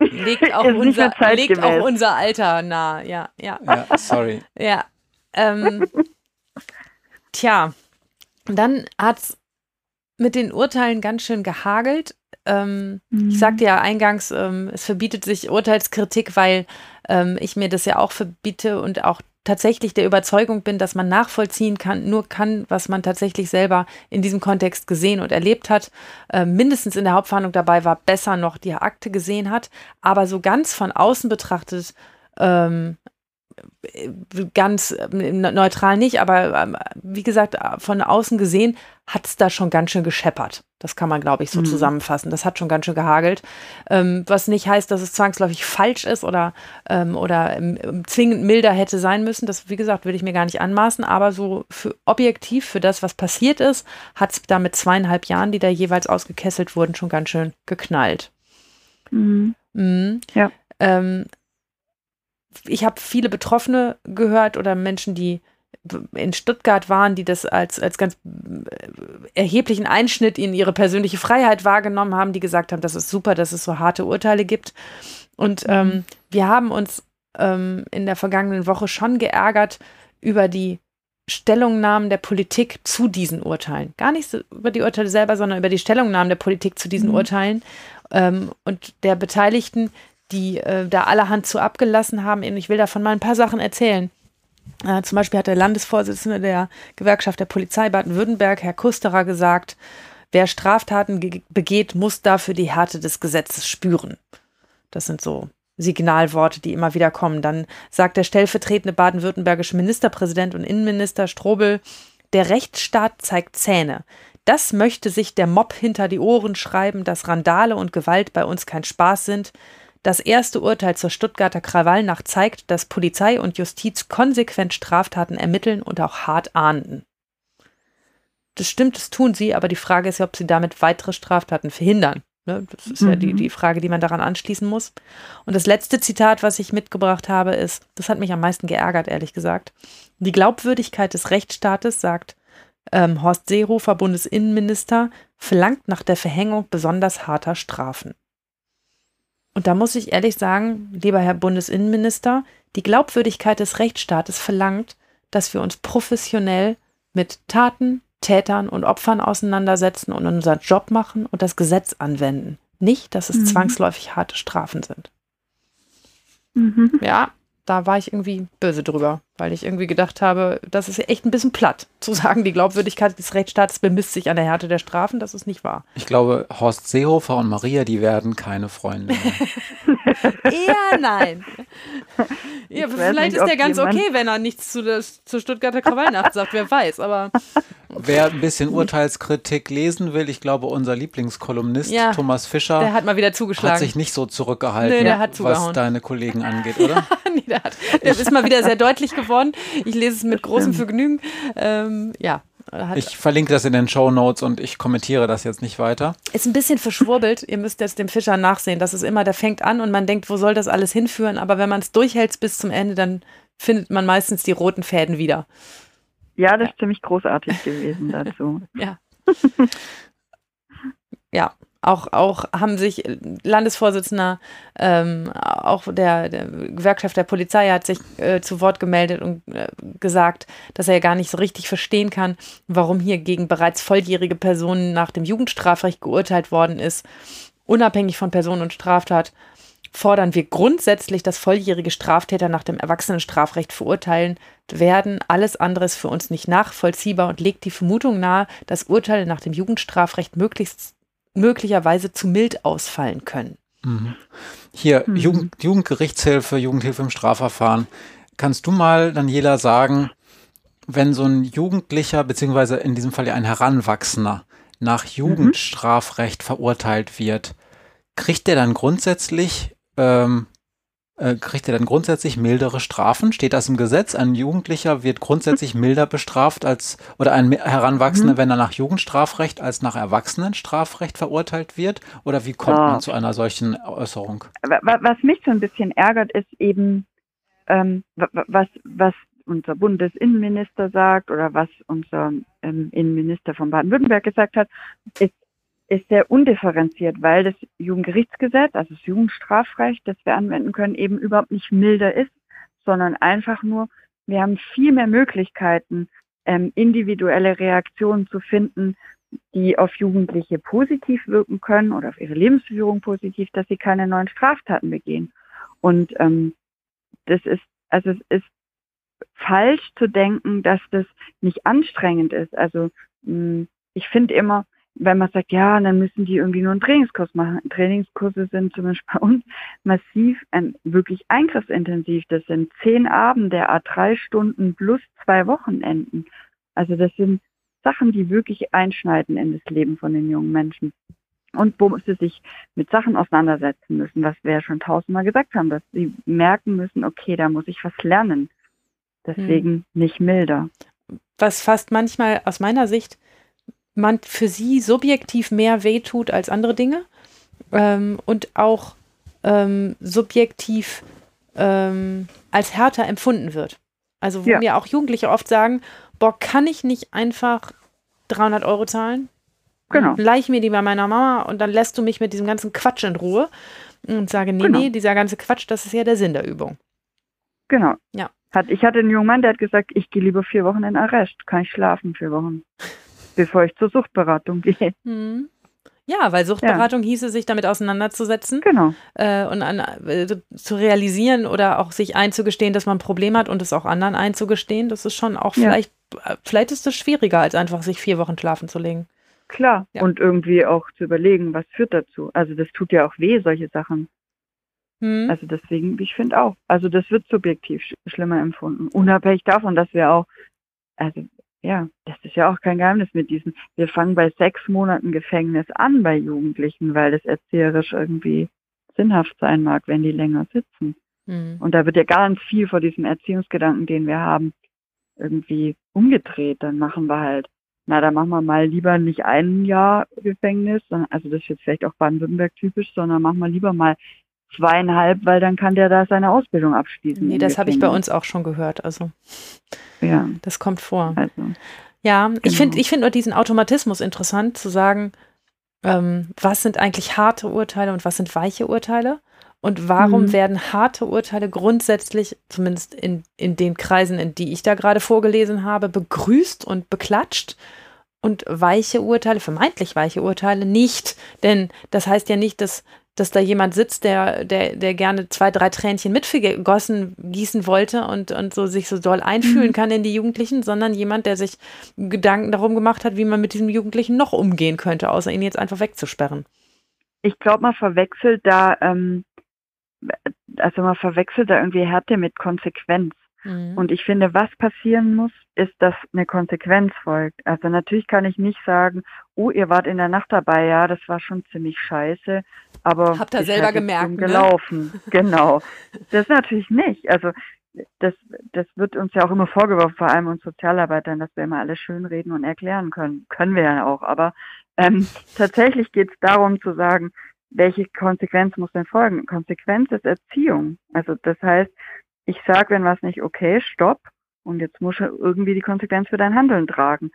S2: legt auch, unser, legt auch unser Alter nahe. Ja, ja.
S1: Ja, sorry.
S2: Ja. Ähm, tja, dann hat's mit den Urteilen ganz schön gehagelt. Ähm,
S3: Mhm.
S2: ich sagte ja eingangs, ähm, es verbietet sich Urteilskritik, weil ähm, ich mir das ja auch verbiete und auch tatsächlich der Überzeugung bin, dass man nachvollziehen kann, nur kann, was man tatsächlich selber in diesem Kontext gesehen und erlebt hat. Ähm, mindestens in der Hauptverhandlung dabei war, besser noch die Akte gesehen hat, aber so ganz von außen betrachtet ähm, ganz äh, neutral nicht, aber ähm, wie gesagt, äh, von außen gesehen hat es da schon ganz schön gescheppert. Das kann man, glaube ich, so
S3: Mhm.
S2: zusammenfassen. Das hat schon ganz schön gehagelt. Ähm, was nicht heißt, dass es zwangsläufig falsch ist oder, ähm, oder ähm, zwingend milder hätte sein müssen. Das, wie gesagt, will ich mir gar nicht anmaßen. Aber so für, objektiv für das, was passiert ist, hat es da mit zweieinhalb Jahren, die da jeweils ausgekesselt wurden, schon ganz schön geknallt.
S3: Mhm.
S2: Mhm.
S3: Ja.
S2: Ähm, ich habe viele Betroffene gehört oder Menschen, die in Stuttgart waren, die das als, als ganz äh, erheblichen Einschnitt in ihre persönliche Freiheit wahrgenommen haben, die gesagt haben, das ist super, dass es so harte Urteile gibt. Und ähm, wir haben uns ähm, in der vergangenen Woche schon geärgert über die Stellungnahmen der Politik zu diesen Urteilen. Gar nicht so über die Urteile selber, sondern über die Stellungnahmen der Politik zu diesen
S3: Mhm.
S2: Urteilen ähm, und der Beteiligten, die äh, da allerhand zu abgelassen haben. Und ich will davon mal ein paar Sachen erzählen. Äh, zum Beispiel hat der Landesvorsitzende der Gewerkschaft der Polizei Baden-Württemberg, Herr Kusterer, gesagt, wer Straftaten ge- begeht, muss dafür die Härte des Gesetzes spüren. Das sind so Signalworte, die immer wieder kommen. Dann sagt der stellvertretende baden-württembergische Ministerpräsident und Innenminister Strobel, der Rechtsstaat zeigt Zähne. Das möchte sich der Mob hinter die Ohren schreiben, dass Randale und Gewalt bei uns kein Spaß sind. Das erste Urteil zur Stuttgarter Krawallnacht zeigt, dass Polizei und Justiz konsequent Straftaten ermitteln und auch hart ahnden. Das stimmt, das tun sie, aber die Frage ist ja, ob sie damit weitere Straftaten verhindern. Ne? Das ist ja die,
S3: Mhm.
S2: die Frage, die man daran anschließen muss. Und das letzte Zitat, was ich mitgebracht habe, ist, das hat mich am meisten geärgert, ehrlich gesagt. Die Glaubwürdigkeit des Rechtsstaates, sagt ähm, Horst Seehofer, Bundesinnenminister, verlangt nach der Verhängung besonders harter Strafen. Und da muss ich ehrlich sagen, lieber Herr Bundesinnenminister, die Glaubwürdigkeit des Rechtsstaates verlangt, dass wir uns professionell mit Taten, Tätern und Opfern auseinandersetzen und unseren Job machen und das Gesetz anwenden. Nicht, dass es
S3: Mhm.
S2: zwangsläufig harte Strafen sind.
S3: Mhm.
S2: Ja, da war ich irgendwie böse drüber, weil ich irgendwie gedacht habe, das ist ja echt ein bisschen platt, zu sagen, die Glaubwürdigkeit des Rechtsstaates bemisst sich an der Härte der Strafen, das ist nicht wahr.
S1: Ich glaube, Horst Seehofer und Maria, die werden keine Freunde mehr.
S2: Eher nein. Ja, vielleicht
S3: nicht,
S2: ist der ganz okay, wenn er nichts zu der, zur Stuttgarter Krawallnacht sagt, wer weiß, aber
S1: Wer ein bisschen Urteilskritik lesen will, ich glaube, unser Lieblingskolumnist
S2: Ja,
S1: Thomas Fischer
S2: der hat mal wieder
S1: hat
S2: zugeschlagen.
S1: sich nicht so zurückgehalten,
S2: Nee, der hat
S1: was deine Kollegen angeht, oder?
S2: nee, der, hat, der ist mal wieder sehr deutlich geworden. Ich lese es mit großem Vergnügen. Ähm, ja,
S1: Ich verlinke das in den Show Notes und ich kommentiere das jetzt nicht weiter.
S2: ist ein bisschen verschwurbelt. Ihr müsst jetzt dem Fischer nachsehen. Das ist immer, der fängt an und man denkt, wo soll das alles hinführen? Aber wenn man es durchhält bis zum Ende, dann findet man meistens die roten Fäden wieder.
S3: Ja, das ist ziemlich großartig gewesen dazu.
S2: Ja. auch, auch haben sich Landesvorsitzender, ähm, auch der, der, Gewerkschaft der Polizei hat sich äh, zu Wort gemeldet und äh, gesagt, dass er ja gar nicht so richtig verstehen kann, warum hier gegen bereits volljährige Personen nach dem Jugendstrafrecht geurteilt worden ist, unabhängig von Person und Straftat fordern wir grundsätzlich, dass volljährige Straftäter nach dem Erwachsenenstrafrecht verurteilen werden. Alles andere ist für uns nicht nachvollziehbar und legt die Vermutung nahe, dass Urteile nach dem Jugendstrafrecht möglichst möglicherweise zu mild ausfallen können.
S1: Mhm. Hier, mhm. Jugend, Jugendgerichtshilfe, Jugendhilfe im Strafverfahren. Kannst du mal, Daniela, sagen, wenn so ein Jugendlicher, beziehungsweise in diesem Fall ja ein Heranwachsender, nach mhm. Jugendstrafrecht verurteilt wird, kriegt der dann grundsätzlich ähm, äh, kriegt er dann grundsätzlich mildere Strafen? Steht das im Gesetz? Ein Jugendlicher wird grundsätzlich milder bestraft als oder ein Heranwachsender, mhm. wenn er nach Jugendstrafrecht als nach Erwachsenenstrafrecht verurteilt wird? Oder wie kommt oh. man zu einer solchen Äußerung?
S3: Was mich so ein bisschen ärgert, ist eben, ähm, was, was unser Bundesinnenminister sagt oder was unser ähm, Innenminister von Baden-Württemberg gesagt hat, ist ist sehr undifferenziert, weil das Jugendgerichtsgesetz, also das Jugendstrafrecht, das wir anwenden können, eben überhaupt nicht milder ist, sondern einfach nur, wir haben viel mehr Möglichkeiten, ähm, individuelle Reaktionen zu finden, die auf Jugendliche positiv wirken können oder auf ihre Lebensführung positiv, dass sie keine neuen Straftaten begehen. Und ähm, das ist, also es ist falsch zu denken, dass das nicht anstrengend ist. Also mh, hm, ich finde immer, wenn man sagt, ja, dann müssen die irgendwie nur einen Trainingskurs machen. Trainingskurse sind zum Beispiel bei uns massiv, ähm, wirklich eingriffsintensiv. Das sind zehn Abende, a drei Stunden plus zwei Wochenenden. Also das sind Sachen, die wirklich einschneiden in das Leben von den jungen Menschen. Und wo sie sich mit Sachen auseinandersetzen müssen, was wir ja schon tausendmal gesagt haben, dass sie merken müssen, okay, da muss ich was lernen. Deswegen hm. nicht milder.
S2: Was fast manchmal aus meiner Sicht man für sie subjektiv mehr wehtut als andere Dinge ähm, und auch ähm, subjektiv ähm, als härter empfunden wird. Also wo ja. mir auch Jugendliche oft sagen, boah, kann ich nicht einfach 300 Euro zahlen? Genau. Leih mir die bei meiner Mama und dann lässt du mich mit diesem ganzen Quatsch in Ruhe und sage, nee, genau. nee, dieser ganze Quatsch, das ist ja der Sinn der Übung.
S3: Genau. Ja. Hat, ich hatte einen jungen Mann, der hat gesagt, ich gehe lieber vier Wochen in Arrest, kann ich schlafen vier Wochen bevor ich zur Suchtberatung gehe.
S2: Hm. Ja, weil Suchtberatung ja. hieße, sich damit auseinanderzusetzen
S3: genau.
S2: Äh, und an, äh, zu realisieren oder auch sich einzugestehen, dass man ein Problem hat und es auch anderen einzugestehen. Das ist schon auch ja. vielleicht, äh, vielleicht ist es schwieriger, als einfach sich vier Wochen schlafen zu legen.
S3: Klar, ja. und irgendwie auch zu überlegen, was führt dazu. Also das tut ja auch weh, solche Sachen. Hm. Also deswegen, ich finde auch, also das wird subjektiv sch schlimmer empfunden. Unabhängig davon, dass wir auch, also ja, das ist ja auch kein Geheimnis mit diesen. Wir fangen bei sechs Monaten Gefängnis an bei Jugendlichen, weil das erzieherisch irgendwie sinnhaft sein mag, wenn die länger sitzen. Mhm. Und da wird ja ganz viel vor diesem Erziehungsgedanken, den wir haben, irgendwie umgedreht. Dann machen wir halt, na, dann machen wir mal lieber nicht ein Jahr Gefängnis, also das ist jetzt vielleicht auch Baden-Württemberg typisch, sondern machen wir lieber mal zweieinhalb, weil dann kann der da seine Ausbildung abschließen.
S2: Nee, das habe ich bei uns auch schon gehört. Also ja. das kommt vor. Also, ja, genau. ich finde ich find nur diesen Automatismus interessant, zu sagen, ähm, was sind eigentlich harte Urteile und was sind weiche Urteile? Und warum mhm. werden harte Urteile grundsätzlich, zumindest in, in den Kreisen, in die ich da gerade vorgelesen habe, begrüßt und beklatscht? Und weiche Urteile, vermeintlich weiche Urteile nicht. Denn das heißt ja nicht, dass dass da jemand sitzt, der, der, der gerne zwei, drei Tränchen mitgegossen gießen wollte und, und so sich so doll einfühlen mhm. kann in die Jugendlichen, sondern jemand, der sich Gedanken darum gemacht hat, wie man mit diesem Jugendlichen noch umgehen könnte, außer ihn jetzt einfach wegzusperren.
S3: Ich glaube, man verwechselt da, ähm, also man verwechselt da irgendwie Härte mit Konsequenz. Mhm. Und ich finde, was passieren muss, ist, dass eine Konsequenz folgt. Also natürlich kann ich nicht sagen, oh, ihr wart in der Nacht dabei, ja, das war schon ziemlich scheiße, aber
S2: habt ihr selber gemerkt, ne?
S3: gelaufen. Ne? Genau. Das natürlich nicht. Also das, das wird uns ja auch immer vorgeworfen, vor allem uns Sozialarbeitern, dass wir immer alles schönreden und erklären können. Können wir ja auch. Aber ähm, tatsächlich geht es darum zu sagen, welche Konsequenz muss denn folgen? Konsequenz ist Erziehung. Also das heißt, ich sage, wenn was nicht okay, stopp. Und jetzt muss er irgendwie die Konsequenz für dein Handeln tragen.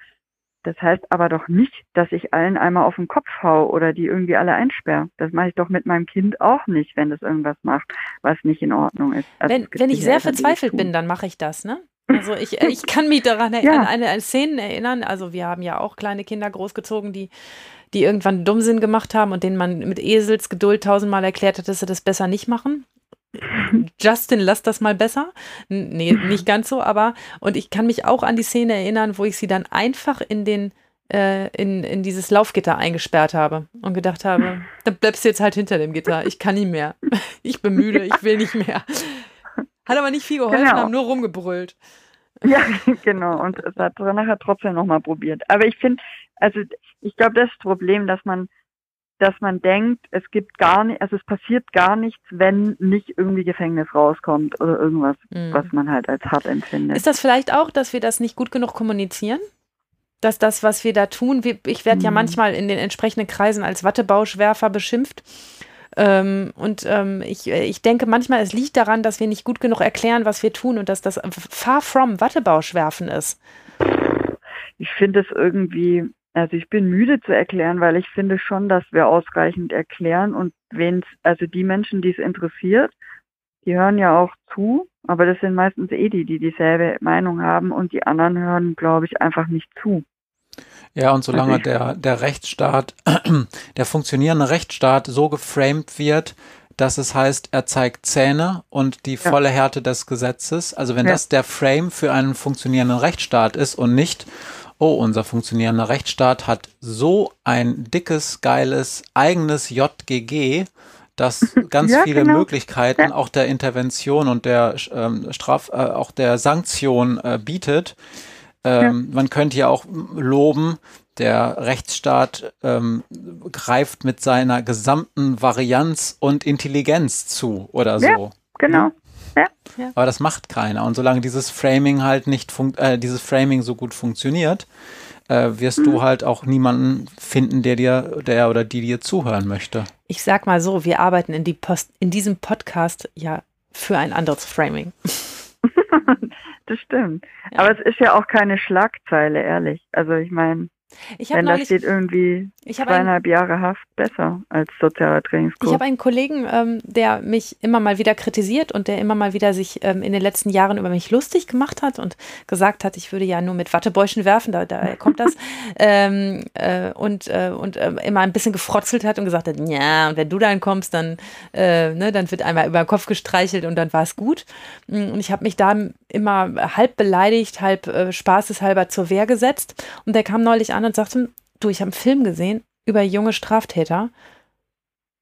S3: Das heißt aber doch nicht, dass ich allen einmal auf den Kopf hau oder die irgendwie alle einsperre. Das mache ich doch mit meinem Kind auch nicht, wenn das irgendwas macht, was nicht in Ordnung ist.
S2: Also wenn, wenn ich sehr Eltern, verzweifelt bin, dann mache ich das, ne? Also ich, ich kann mich daran ja. an eine, eine Szene erinnern. Also wir haben ja auch kleine Kinder großgezogen, die, die irgendwann Dummsinn gemacht haben und denen man mit Eselsgeduld tausendmal erklärt hat, dass sie das besser nicht machen. Justin, lass das mal besser. Nee, nicht ganz so, aber und ich kann mich auch an die Szene erinnern, wo ich sie dann einfach in den äh, in, in dieses Laufgitter eingesperrt habe und gedacht habe, dann bleibst du jetzt halt hinter dem Gitter. Ich kann nicht mehr. Ich bin müde, ich will nicht mehr. Hat aber nicht viel geholfen, genau. haben nur rumgebrüllt.
S3: Ja, genau. Und es hat nachher trotzdem nochmal probiert. Aber ich finde, also ich glaube, das Problem, dass man dass man denkt, es gibt gar nicht, also es passiert gar nichts, wenn nicht irgendwie Gefängnis rauskommt oder irgendwas, mhm. was man halt als hart empfindet.
S2: Ist das vielleicht auch, dass wir das nicht gut genug kommunizieren? Dass das, was wir da tun, ich werde mhm. ja manchmal in den entsprechenden Kreisen als Wattebauschwerfer beschimpft. Ähm, und ähm, ich, ich denke manchmal, es liegt daran, dass wir nicht gut genug erklären, was wir tun und dass das far from Wattebauschwerfen ist.
S3: Ich finde es irgendwie, also ich bin müde zu erklären, weil ich finde schon, dass wir ausreichend erklären und wenn es, also die Menschen, die es interessiert, die hören ja auch zu, aber das sind meistens eh die, die dieselbe Meinung haben und die anderen hören, glaube ich, einfach nicht zu.
S1: Ja, und solange also der, der Rechtsstaat, der funktionierende Rechtsstaat so geframed wird, dass es heißt, er zeigt Zähne und die volle Härte des Gesetzes. Also wenn ja. das der Frame für einen funktionierenden Rechtsstaat ist und nicht, oh, unser funktionierender Rechtsstaat hat so ein dickes, geiles, eigenes JGG, das ganz ja, viele genau. Möglichkeiten ja. auch der Intervention und der ähm, Straf, äh, auch der Sanktion äh, bietet. Ähm, ja. Man könnte ja auch loben, der Rechtsstaat ähm, greift mit seiner gesamten Varianz und Intelligenz zu oder so.
S3: genau.
S1: Ja. Aber das macht keiner. Und solange dieses Framing halt nicht äh, dieses Framing so gut funktioniert, äh, wirst mhm. du halt auch niemanden finden, der dir, der oder die dir zuhören möchte.
S2: Ich sag mal so, wir arbeiten in, die Post, in diesem Podcast ja für ein anderes Framing.
S3: das stimmt. Ja. Aber es ist ja auch keine Schlagzeile, ehrlich. Also ich meine, ich Wenn neulich, da steht irgendwie zweieinhalb ein, Jahre Haft besser als sozialer Trainingskurs.
S2: Ich habe einen Kollegen, ähm, der mich immer mal wieder kritisiert und der immer mal wieder sich ähm, in den letzten Jahren über mich lustig gemacht hat und gesagt hat, ich würde ja nur mit Wattebäuschen werfen, da, da kommt das. ähm, äh, und äh, und äh, immer ein bisschen gefrotzelt hat und gesagt hat, ja, und wenn du dann kommst, dann, äh, ne, dann wird einmal über den Kopf gestreichelt und dann war es gut. Und ich habe mich da immer halb beleidigt, halb äh, spaßeshalber zur Wehr gesetzt. Und der kam neulich an und sagte, du, ich habe einen Film gesehen über junge Straftäter.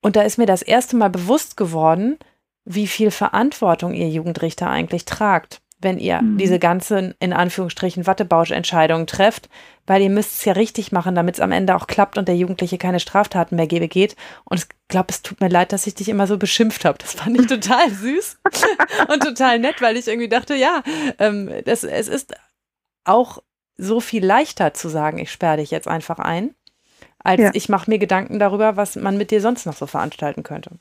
S2: Und da ist mir das erste Mal bewusst geworden, wie viel Verantwortung ihr Jugendrichter eigentlich tragt, wenn ihr mhm. diese ganzen, in Anführungsstrichen, Wattebausch-Entscheidungen trefft, weil ihr müsst es ja richtig machen, damit es am Ende auch klappt und der Jugendliche keine Straftaten mehr begeht. Und ich glaube, es tut mir leid, dass ich dich immer so beschimpft habe. Das fand ich total süß und total nett, weil ich irgendwie dachte, ja, ähm, das, es ist auch so viel leichter zu sagen, ich sperre dich jetzt einfach ein, als ja. ich mache mir Gedanken darüber, was man mit dir sonst noch so veranstalten könnte.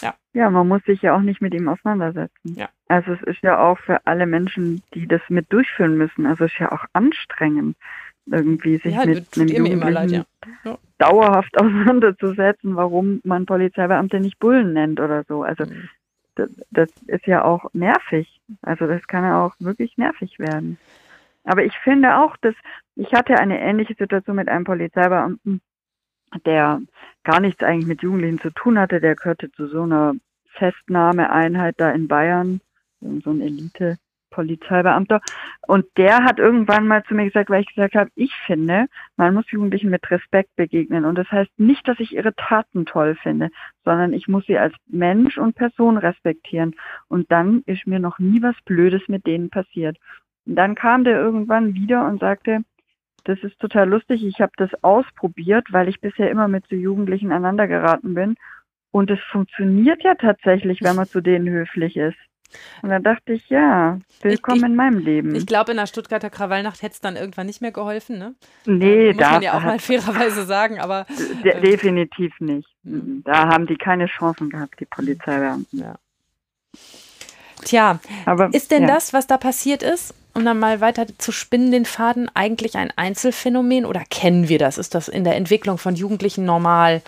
S2: Ja.
S3: ja, man muss sich ja auch nicht mit ihm auseinandersetzen. Ja. Also es ist ja auch für alle Menschen, die das mit durchführen müssen, also es ist ja auch anstrengend, irgendwie sich ja, mit einem Jugendlichen leid, ja. Ja. dauerhaft auseinanderzusetzen, warum man Polizeibeamte nicht Bullen nennt oder so. Also mhm. das, das ist ja auch nervig. Also das kann ja auch wirklich nervig werden. Aber ich finde auch, dass ich hatte eine ähnliche Situation mit einem Polizeibeamten, der gar nichts eigentlich mit Jugendlichen zu tun hatte. Der gehörte zu so einer Festnahmeeinheit da in Bayern, so ein Elite. Polizeibeamter. Und der hat irgendwann mal zu mir gesagt, weil ich gesagt habe, ich finde, man muss Jugendlichen mit Respekt begegnen. Und das heißt nicht, dass ich ihre Taten toll finde, sondern ich muss sie als Mensch und Person respektieren. Und dann ist mir noch nie was Blödes mit denen passiert. Und dann kam der irgendwann wieder und sagte, das ist total lustig, ich habe das ausprobiert, weil ich bisher immer mit so Jugendlichen aneinander geraten bin. Und es funktioniert ja tatsächlich, wenn man zu denen höflich ist. Und dann dachte ich, ja, willkommen ich, ich, in meinem Leben.
S2: Ich glaube, in der Stuttgarter Krawallnacht hätte es dann irgendwann nicht mehr geholfen, ne?
S3: Nee,
S2: äh, muss man ja auch mal fairerweise sagen, aber.
S3: De äh, definitiv nicht. Mhm. Da haben die keine Chancen gehabt, die Polizeibeamten.
S2: Ja. Tja, aber, ist denn ja. das, was da passiert ist, um dann mal weiter zu spinnen, den Faden, eigentlich ein Einzelfenomen oder kennen wir das? Ist das in der Entwicklung von Jugendlichen normal,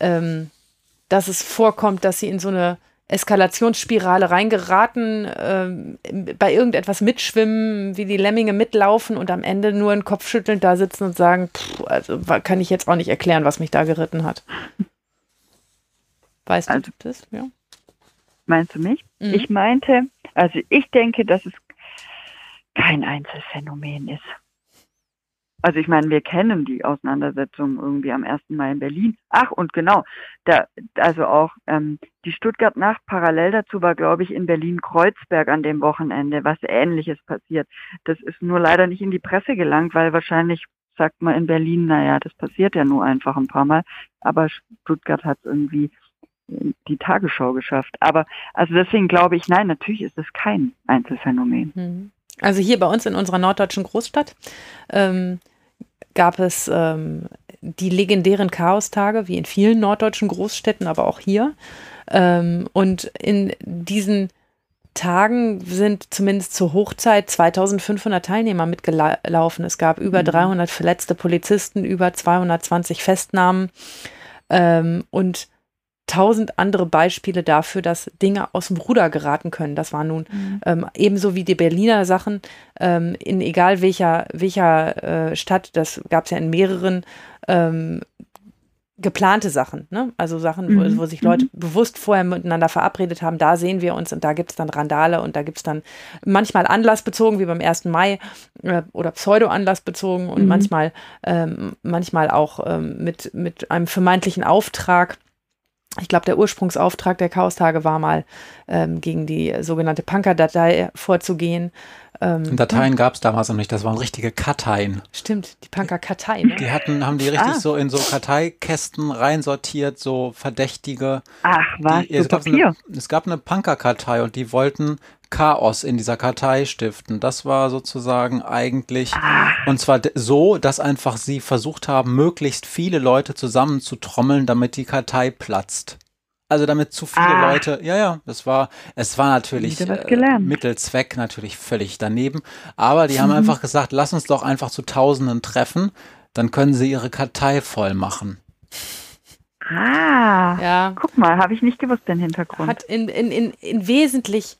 S2: ähm, dass es vorkommt, dass sie in so eine Eskalationsspirale reingeraten, äh, bei irgendetwas mitschwimmen, wie die Lemminge mitlaufen und am Ende nur ein Kopfschütteln da sitzen und sagen, pff, also kann ich jetzt auch nicht erklären, was mich da geritten hat. Weißt
S3: Also-
S2: du das? Ja.
S3: Meinst du mich?
S2: Mhm.
S3: Ich meinte, also ich denke, dass es kein Einzelfenomen ist. Also ich meine, wir kennen die Auseinandersetzung irgendwie am 1. Mai in Berlin. Ach, und genau, da, also auch ähm, die Stuttgart-Nacht parallel dazu war, glaube ich, in Berlin-Kreuzberg an dem Wochenende, was ähnliches passiert. Das ist nur leider nicht in die Presse gelangt, weil wahrscheinlich sagt man in Berlin, naja, das passiert ja nur einfach ein paar Mal. Aber Stuttgart hat es irgendwie die Tagesschau geschafft. Aber also deswegen glaube ich, nein, natürlich ist es kein Einzelfenomen.
S2: Mhm. Also hier bei uns in unserer norddeutschen Großstadt ähm, gab es ähm, die legendären Chaostage, wie in vielen norddeutschen Großstädten, aber auch hier. Ähm, und in diesen Tagen sind zumindest zur Hochzeit 2500 Teilnehmer mitgelaufen. Es gab über
S3: Mhm.
S2: 300 verletzte Polizisten, über 220 Festnahmen ähm, und tausend andere Beispiele dafür, dass Dinge aus dem Ruder geraten können. Das war nun ähm, ebenso wie die Berliner Sachen ähm, in egal welcher, welcher äh, Stadt, das gab es ja in mehreren ähm, geplante Sachen, ne? also Sachen, wo,
S3: Mhm.
S2: wo sich Leute bewusst vorher miteinander verabredet haben, da sehen wir uns und da gibt es dann Randale und da gibt es dann manchmal anlassbezogen, wie beim 1. Mai äh, oder Pseudo-anlassbezogen und
S3: Mhm.
S2: manchmal, ähm, manchmal auch ähm, mit, mit einem vermeintlichen Auftrag. Ich glaube, der Ursprungsauftrag der Chaostage war mal, ähm, gegen die sogenannte Punker-Datei vorzugehen. Ähm,
S1: Dateien gab es damals noch nicht, das waren richtige Karteien.
S2: Stimmt, die Punker-Kartei. Ne?
S1: Die hatten, haben die richtig
S3: Ah.
S1: so in so Karteikästen reinsortiert, so Verdächtige.
S3: Ach, was?
S1: Die,
S3: so
S1: es, gab eine, es gab eine Punker-Kartei und die wollten Chaos in dieser Kartei stiften. Das war sozusagen eigentlich, und zwar so, dass einfach sie versucht haben, möglichst viele Leute zusammenzutrommeln, damit die Kartei platzt. Also damit zu viele
S3: Ah.
S1: Leute, ja, ja, das war, es war natürlich äh. Mittelzweck natürlich völlig daneben. Aber die haben
S3: Mhm.
S1: einfach gesagt, lass uns doch einfach zu Tausenden treffen, dann können sie ihre Kartei voll machen.
S3: Ah,
S2: Ja,
S3: guck mal, habe ich nicht gewusst, den Hintergrund.
S2: hat in, in, in, in wesentlich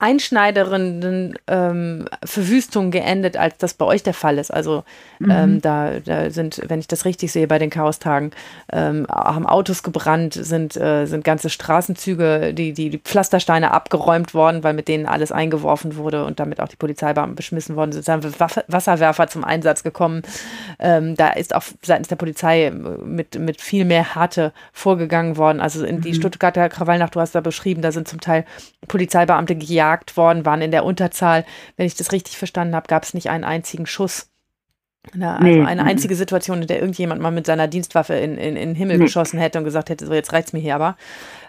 S2: einschneideren ähm, Verwüstungen geendet, als das bei euch der Fall ist. Also
S3: Mhm.
S2: ähm, da, da sind, wenn ich das richtig sehe, bei den Chaostagen, ähm, haben Autos gebrannt, sind, äh, sind ganze Straßenzüge, die, die, die Pflastersteine abgeräumt worden, weil mit denen alles eingeworfen wurde und damit auch die Polizeibeamten beschmissen worden sind. Dann sind Waff- Wasserwerfer zum Einsatz gekommen. Ähm, da ist auch seitens der Polizei äh, mit, mit viel mehr Härte vorgegangen worden. Also in die Stuttgarter Krawallnacht, du hast da beschrieben, da sind zum Teil Polizeibeamte gejagt worden, waren in der Unterzahl. Wenn ich das richtig verstanden habe, gab es nicht einen einzigen Schuss. Na, also
S3: Nee.
S2: eine einzige Situation, in der irgendjemand mal mit seiner Dienstwaffe in, in, in den Himmel
S3: Nee.
S2: geschossen hätte und gesagt hätte, so jetzt reicht's mir hier aber.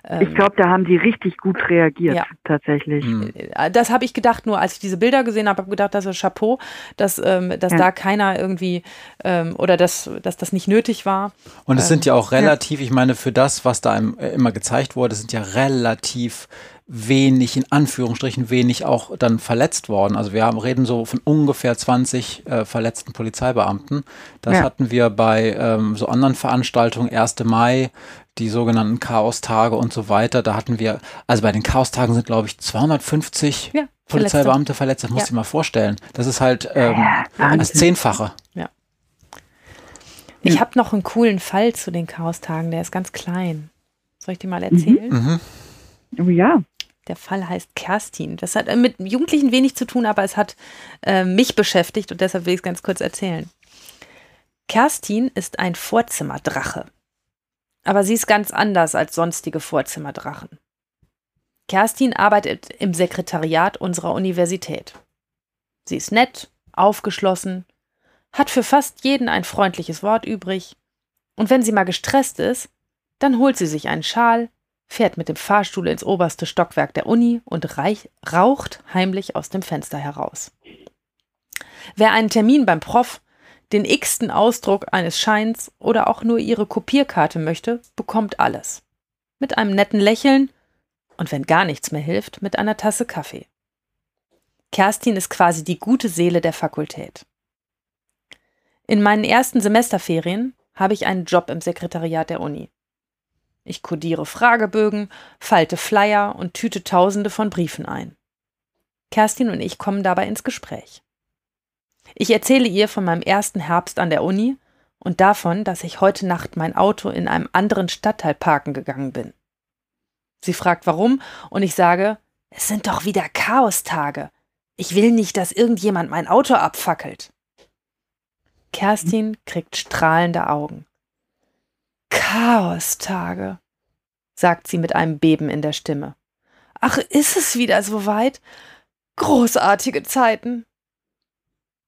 S2: Ähm,
S3: Ich glaube, da haben die richtig gut reagiert,
S2: Ja.
S3: tatsächlich.
S1: Hm.
S2: äh, das habe ich gedacht, nur als ich diese Bilder gesehen habe, habe ich gedacht, das ist Chapeau, dass, ähm, dass
S3: Ja.
S2: da keiner irgendwie ähm, oder dass, dass das nicht nötig war.
S1: Und es
S2: Ähm,
S1: sind ja auch relativ, ich meine, für das, was da im, äh, immer gezeigt wurde, sind ja relativ wenig, in Anführungsstrichen wenig auch dann verletzt worden. Also wir haben, reden so von ungefähr 20 äh, verletzten Polizeibeamten. Das
S3: Ja.
S1: hatten wir bei ähm, so anderen Veranstaltungen, 1. Mai, die sogenannten Chaostage und so weiter. Da hatten wir, also bei den Chaostagen sind, glaube ich, 250
S2: Ja,
S1: Polizeibeamte verletzt. Das musst
S2: Ja.
S1: du dir mal vorstellen. Das ist halt ähm, das Zehnfache.
S2: Ich habe noch einen coolen Fall zu den Chaostagen, der ist ganz klein. Soll ich dir mal erzählen?
S1: Mhm.
S3: Oh ja.
S2: Der Fall heißt Kerstin. Das hat äh, mit Jugendlichen wenig zu tun, aber es hat äh, mich beschäftigt und deshalb will ich es ganz kurz erzählen. Kerstin ist ein Vorzimmerdrache. Aber sie ist ganz anders als sonstige Vorzimmerdrachen. Kerstin arbeitet im Sekretariat unserer Universität. Sie ist nett, aufgeschlossen, hat für fast jeden ein freundliches Wort übrig. Und wenn sie mal gestresst ist, dann holt sie sich einen Schal, fährt mit dem Fahrstuhl ins oberste Stockwerk der Uni und reich, raucht heimlich aus dem Fenster heraus. Wer einen Termin beim Prof, den x-ten Ausdruck eines Scheins oder auch nur ihre Kopierkarte möchte, bekommt alles. Mit einem netten Lächeln und wenn gar nichts mehr hilft, mit einer Tasse Kaffee. Kerstin ist quasi die gute Seele der Fakultät. In meinen ersten Semesterferien habe ich einen Job im Sekretariat der Uni. Ich kodiere Fragebögen, falte Flyer und tüte Tausende von Briefen ein. Kerstin und ich kommen dabei ins Gespräch. Ich erzähle ihr von meinem ersten Herbst an der Uni und davon, dass ich heute Nacht mein Auto in einem anderen Stadtteil parken gegangen bin. Sie fragt warum und ich sage, es sind doch wieder Chaostage. Ich will nicht, dass irgendjemand mein Auto abfackelt. Kerstin kriegt strahlende Augen. Chaostage, sagt sie mit einem Beben in der Stimme. Ach, ist es wieder soweit? Großartige Zeiten.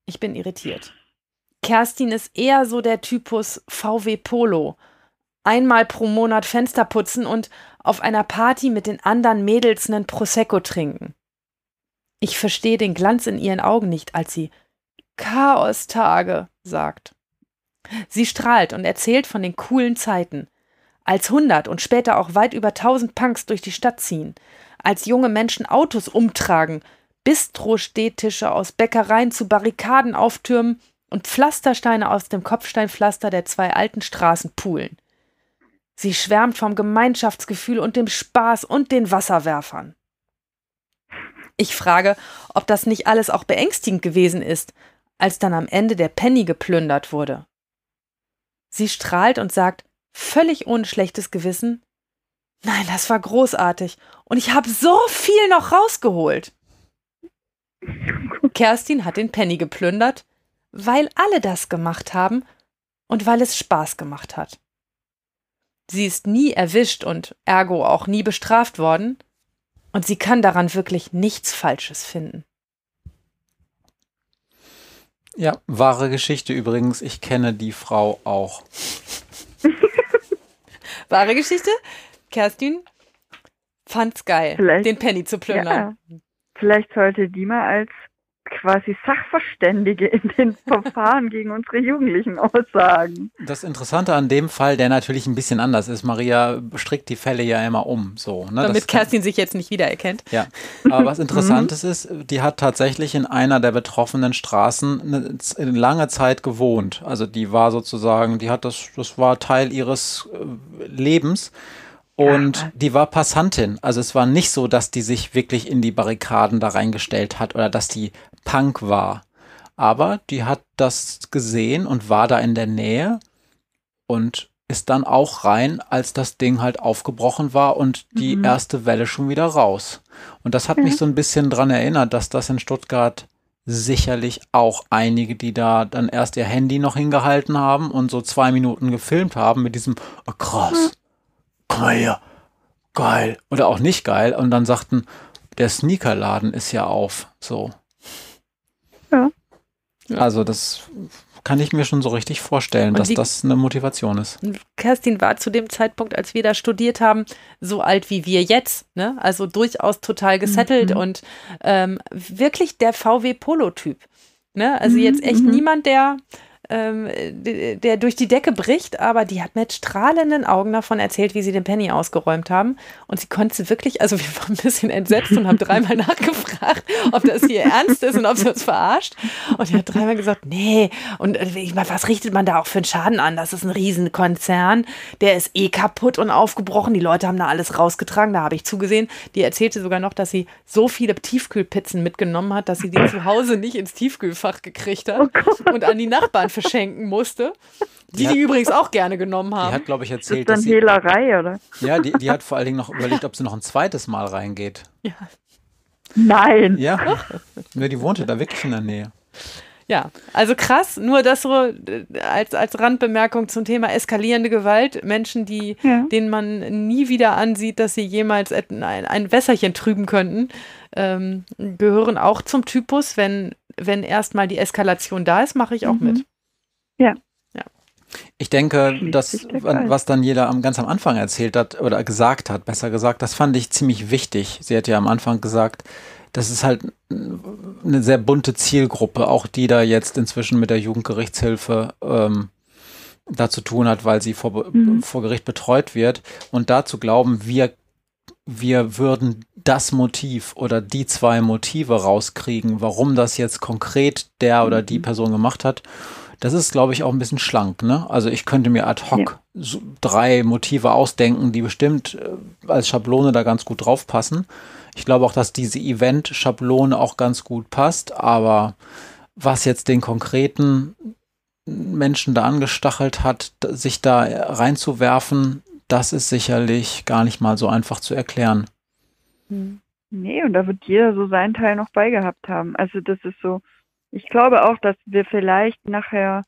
S2: Ich bin irritiert. Kerstin ist eher so der Typus VW Polo. Einmal pro Monat Fenster putzen und auf einer Party mit den anderen Mädels nen Prosecco trinken. Ich verstehe den Glanz in ihren Augen nicht, als sie Chaostage sagt. Sie strahlt und erzählt von den coolen Zeiten. Als hundert und später auch weit über tausend Punks durch die Stadt ziehen, als junge Menschen Autos umtragen, Bistro-Stehtische aus Bäckereien zu Barrikaden auftürmen und Pflastersteine aus dem Kopfsteinpflaster der zwei alten Straßen poolen. Sie schwärmt vom Gemeinschaftsgefühl und dem Spaß und den Wasserwerfern. Ich frage, ob das nicht alles auch beängstigend gewesen ist, als dann am Ende der Penny geplündert wurde. Sie strahlt und sagt, völlig ohne schlechtes Gewissen, Nein, das war großartig. Und ich habe so viel noch rausgeholt. Kerstin hat den Penny geplündert, weil alle das gemacht haben und weil es Spaß gemacht hat. Sie ist nie erwischt und ergo auch nie bestraft worden, und sie kann daran wirklich nichts Falsches finden.
S1: Ja, wahre Geschichte übrigens. Ich kenne die Frau auch.
S2: wahre Geschichte? Kerstin fand's geil, vielleicht, den Penny zu plündern.
S3: Ja, vielleicht sollte die mal als quasi Sachverständige in den Verfahren gegen unsere Jugendlichen aussagen.
S1: Das Interessante an dem Fall, der natürlich ein bisschen anders ist, Maria strickt die Fälle ja immer um, so.
S2: Ne? Damit das Kerstin sich jetzt nicht wiedererkennt.
S1: Ja, aber was Interessantes ist, die hat tatsächlich in einer der betroffenen Straßen eine, lange Zeit gewohnt. Also die war sozusagen, die hat das, das war Teil ihres äh, Lebens. Und die war Passantin. Also es war nicht so, dass die sich wirklich in die Barrikaden da reingestellt hat oder dass die Punk war. Aber die hat das gesehen und war da in der Nähe und ist dann auch rein, als das Ding halt aufgebrochen war und die mhm. erste Welle schon wieder raus. Und das hat mhm. mich so ein bisschen dran erinnert, dass das in Stuttgart sicherlich auch einige, die da dann erst ihr Handy noch hingehalten haben und so zwei Minuten gefilmt haben mit diesem, oh krass, komm mal her, geil. Oder auch nicht geil. Und dann sagten, der Sneakerladen ist ja auf. So. Ja. Also das kann ich mir schon so richtig vorstellen, dass das eine Motivation ist.
S2: Kerstin war zu dem Zeitpunkt, als wir da studiert haben, so alt wie wir jetzt, ne? Also durchaus total gesettelt mhm. und ähm, wirklich der VW-Polo-Typ. Ne? Also jetzt echt mhm. niemand, der ähm, der durch die Decke bricht, aber die hat mit strahlenden Augen davon erzählt, wie sie den Penny ausgeräumt haben. Und sie konnte wirklich, also wir waren ein bisschen entsetzt und haben dreimal nachgefragt, ob das hier ernst ist und ob sie uns verarscht. Und sie hat dreimal gesagt, nee. Und äh, ich meine, was richtet man da auch für einen Schaden an? Das ist ein Riesenkonzern, der ist eh kaputt und aufgebrochen. Die Leute haben da alles rausgetragen, da habe ich zugesehen. Die erzählte sogar noch, dass sie so viele Tiefkühlpizzen mitgenommen hat, dass sie die zu Hause nicht ins Tiefkühlfach gekriegt hat oh und an die Nachbarn verschenken musste. Die, die, hat, die übrigens auch gerne genommen haben.
S1: Die hat, glaube ich, erzählt.
S3: Das ist dann Hehlerei, oder?
S1: Ja, die, die hat vor allen Dingen noch überlegt, ob sie noch ein zweites Mal reingeht. Ja.
S3: Nein.
S1: Ja. ja, die wohnte da wirklich in der Nähe.
S2: Ja, also krass, nur das so äh, als, als Randbemerkung zum Thema eskalierende Gewalt. Menschen, die, ja. denen man nie wieder ansieht, dass sie jemals ein, ein Wässerchen trüben könnten, ähm, gehören auch zum Typus, wenn, wenn erstmal die Eskalation da ist, mache ich auch mhm. mit.
S3: Ja.
S2: ja.
S1: Ich denke, das, was dann jeder am, ganz am Anfang erzählt hat oder gesagt hat, besser gesagt, das fand ich ziemlich wichtig. Sie hat ja am Anfang gesagt, das ist halt eine sehr bunte Zielgruppe, auch die da jetzt inzwischen mit der Jugendgerichtshilfe ähm, da zu tun hat, weil sie vor, mhm. vor Gericht betreut wird. Und da zu glauben, wir wir würden das Motiv oder die zwei Motive rauskriegen, warum das jetzt konkret der oder die mhm. Person gemacht hat. Das ist, glaube ich, auch ein bisschen schlank. Ne? Also ich könnte mir ad hoc ja. so drei Motive ausdenken, die bestimmt äh, als Schablone da ganz gut drauf passen. Ich glaube auch, dass diese Event-Schablone auch ganz gut passt, aber was jetzt den konkreten Menschen da angestachelt hat, sich da reinzuwerfen, das ist sicherlich gar nicht mal so einfach zu erklären.
S3: Hm. Nee, und da wird jeder so seinen Teil noch beigehabt haben. Also das ist so, ich glaube auch, dass wir vielleicht nachher,